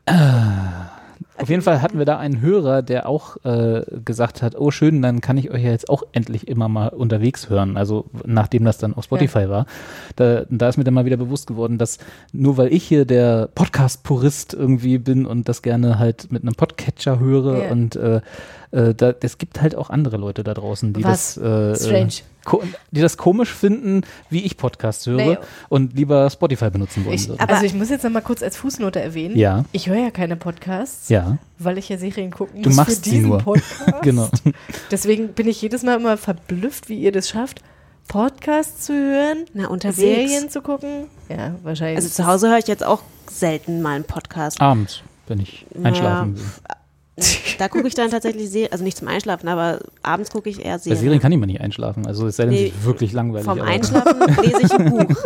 Auf jeden Fall hatten wir da einen Hörer, der auch äh, gesagt hat, oh schön, dann kann ich euch ja jetzt auch endlich immer mal unterwegs hören. Also nachdem das dann auf Spotify war. Da, da ist mir dann mal wieder bewusst geworden, dass nur weil ich hier der Podcast-Purist irgendwie bin und das gerne halt mit einem Podcatcher höre Ja. und äh, äh, da, es gibt halt auch andere Leute da draußen, die Was? das äh, Strange. Die das komisch finden, wie ich Podcasts höre Nee. und lieber Spotify benutzen wollen Ich, würden. also ich muss jetzt noch mal kurz als Fußnote erwähnen. Ja. Ich höre ja keine Podcasts, Ja. weil ich ja Serien gucken Du muss machst für diesen nur. (laughs) Podcast. Genau. Deswegen bin ich jedes Mal immer verblüfft, wie ihr das schafft, Podcasts zu hören, Na, unterwegs. Serien zu gucken. Ja, wahrscheinlich. Also zu Hause höre ich jetzt auch selten mal einen Podcast. Abends, wenn ich einschlafen will. (laughs) Da gucke ich dann tatsächlich Serien, also nicht zum Einschlafen, aber abends gucke ich eher Bei Serien. Serien kann ich mal nicht einschlafen. Also es sei denn, Nee, es ist wirklich langweilig. Vom Einschlafen (laughs) lese ich ein Buch.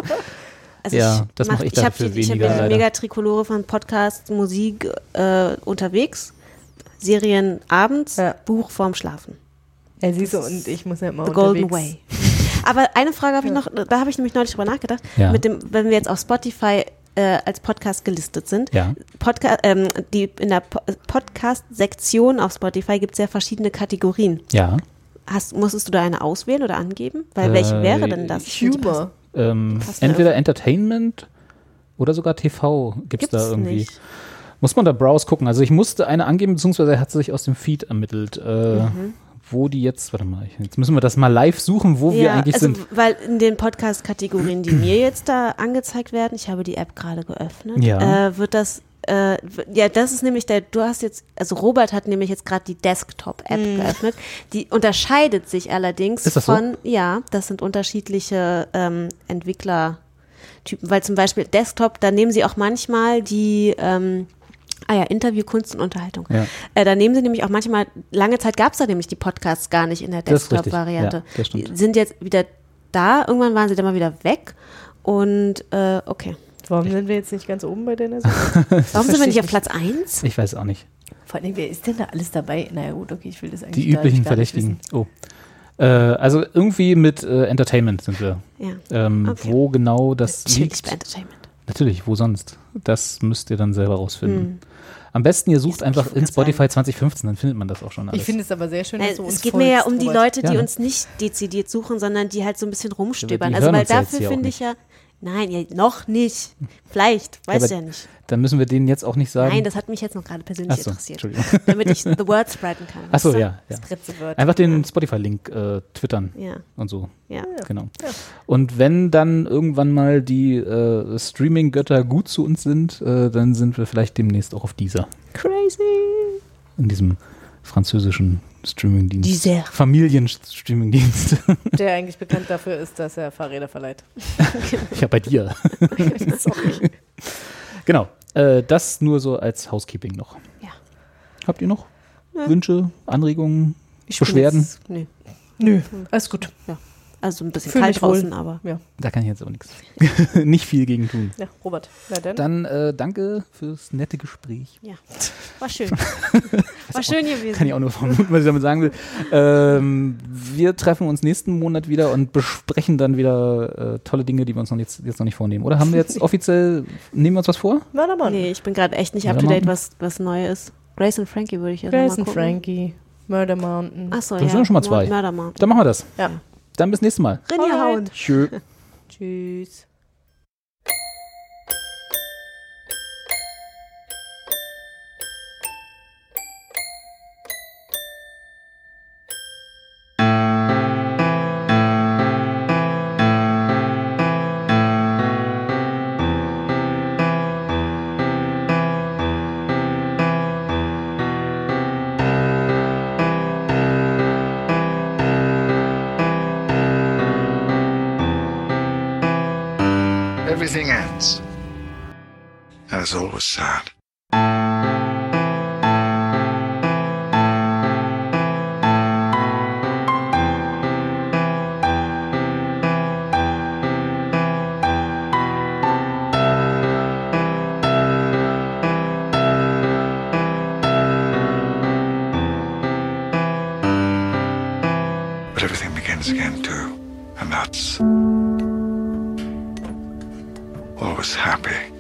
Also Ja, das mach ich hab dafür die- Ich habe weniger, eine leider. Megatrikolore von Podcast, Musik äh, unterwegs, Serien abends, Buch vorm Schlafen. Ja, siehst du, und ich muss ja immer The Golden unterwegs. Way. Aber eine Frage habe ich noch, da habe ich nämlich neulich drüber nachgedacht, Ja. mit dem, wenn wir jetzt auf Spotify äh, als Podcast gelistet sind. Ja. Podca ähm, die, in der po Podcast-Sektion auf Spotify gibt es ja verschiedene Kategorien. Ja. Hast, musstest du da eine auswählen oder angeben? Weil welche Äh, wäre denn das? Humor. Ähm, entweder Entertainment oder sogar TV gibt es da irgendwie. nicht. Muss man da Browse gucken. Also ich musste eine angeben, beziehungsweise er hat sich aus dem Feed ermittelt, äh, Mhm. Wo die jetzt, warte mal, jetzt müssen wir das mal live suchen, wo wir eigentlich also, sind. Weil in den Podcast-Kategorien, die mir jetzt da angezeigt werden, ich habe die App gerade geöffnet, Ja. äh, wird das, äh, ja, das ist nämlich der, du hast jetzt, also Robert hat nämlich jetzt gerade die Desktop-App Mhm. geöffnet. Die unterscheidet sich allerdings Ist das so? von, ja, das sind unterschiedliche ähm, Entwicklertypen, weil zum Beispiel Desktop, da nehmen sie auch manchmal die, ähm, Ah ja, Interview, Kunst und Unterhaltung. Ja. Äh, da nehmen sie nämlich auch manchmal, lange Zeit gab es da nämlich die Podcasts gar nicht in der. Desktop-Variante. Ja, das stimmt. Die sind jetzt wieder da, irgendwann waren sie dann mal wieder weg und äh, okay. Warum sind wir jetzt nicht ganz oben bei Suche? (laughs) Warum sind wir nicht auf Platz 1? Ich weiß auch nicht. Vor allem, wer ist denn da alles dabei? Naja gut, okay, ich will das eigentlich Die üblichen gar nicht Verdächtigen. Oh. Äh, also irgendwie mit äh, Entertainment sind wir. Ja. Ähm, Okay. Wo genau das Natürlich liegt. bei Entertainment. Natürlich, wo sonst? Das müsst ihr dann selber rausfinden. Hm. Am besten ihr sucht einfach in Spotify 2015, dann findet man das auch schon alles. Ich finde es aber sehr schön, dass du uns es geht mir ja um die. Leute, die Ja, ne? uns nicht dezidiert suchen, sondern die halt so ein bisschen rumstöbern. die also weil ja dafür finde ich ja, nein, ja, noch nicht. Vielleicht, weiß aber ja nicht. Dann müssen wir denen jetzt auch nicht sagen. Nein, das hat mich jetzt noch gerade persönlich Ach so, interessiert. Entschuldigung. (laughs) Damit ich the word spreaden kann. Achso, ja. ja. Einfach den Spotify-Link äh, twittern Ja. und so. Ja. Genau. Ja. Und wenn dann irgendwann mal die äh, Streaming-Götter gut zu uns sind, äh, dann sind wir vielleicht demnächst auch auf dieser. Crazy. In diesem französischen Streaming-Dienst. Dieser. Familien-Streaming-Dienst. (laughs) Der eigentlich bekannt dafür ist, dass er Fahrräder verleiht. (laughs) ja, bei dir. (laughs) Sorry. Genau. Äh, das nur so als Housekeeping noch. Ja. Habt ihr noch Ja. Wünsche, Anregungen, Ich Beschwerden? Jetzt, nee. Nö, alles gut. Ja. Also ein bisschen Fühl kalt draußen, aber. Ja. Da kann ich jetzt auch nichts. (laughs) Nicht viel gegen tun. Ja, Robert. Na dann. Dann äh, danke fürs nette Gespräch. Ja, war schön. (laughs) war schön gewesen. Kann ich auch nur vermuten, was ich damit sagen will. Ähm, wir treffen uns nächsten Monat wieder und besprechen dann wieder äh, tolle Dinge, die wir uns noch jetzt, jetzt noch nicht vornehmen. Oder haben wir jetzt (laughs) offiziell, nehmen wir uns was vor? Mördermann. Nee, ich bin gerade echt nicht up Murder to date, was, was neu ist. Grace und Frankie würde ich jetzt Grace noch mal und gucken. Frankie, Murder Mountain. Achso, Das ja. sind schon mal zwei. Murder Mountain. Dann machen wir das. Ja. Dann bis nächstes Mal. Rinja hauen. Tschö. (laughs) Tschüss. Always sad. But everything begins again, too. And that's always happy.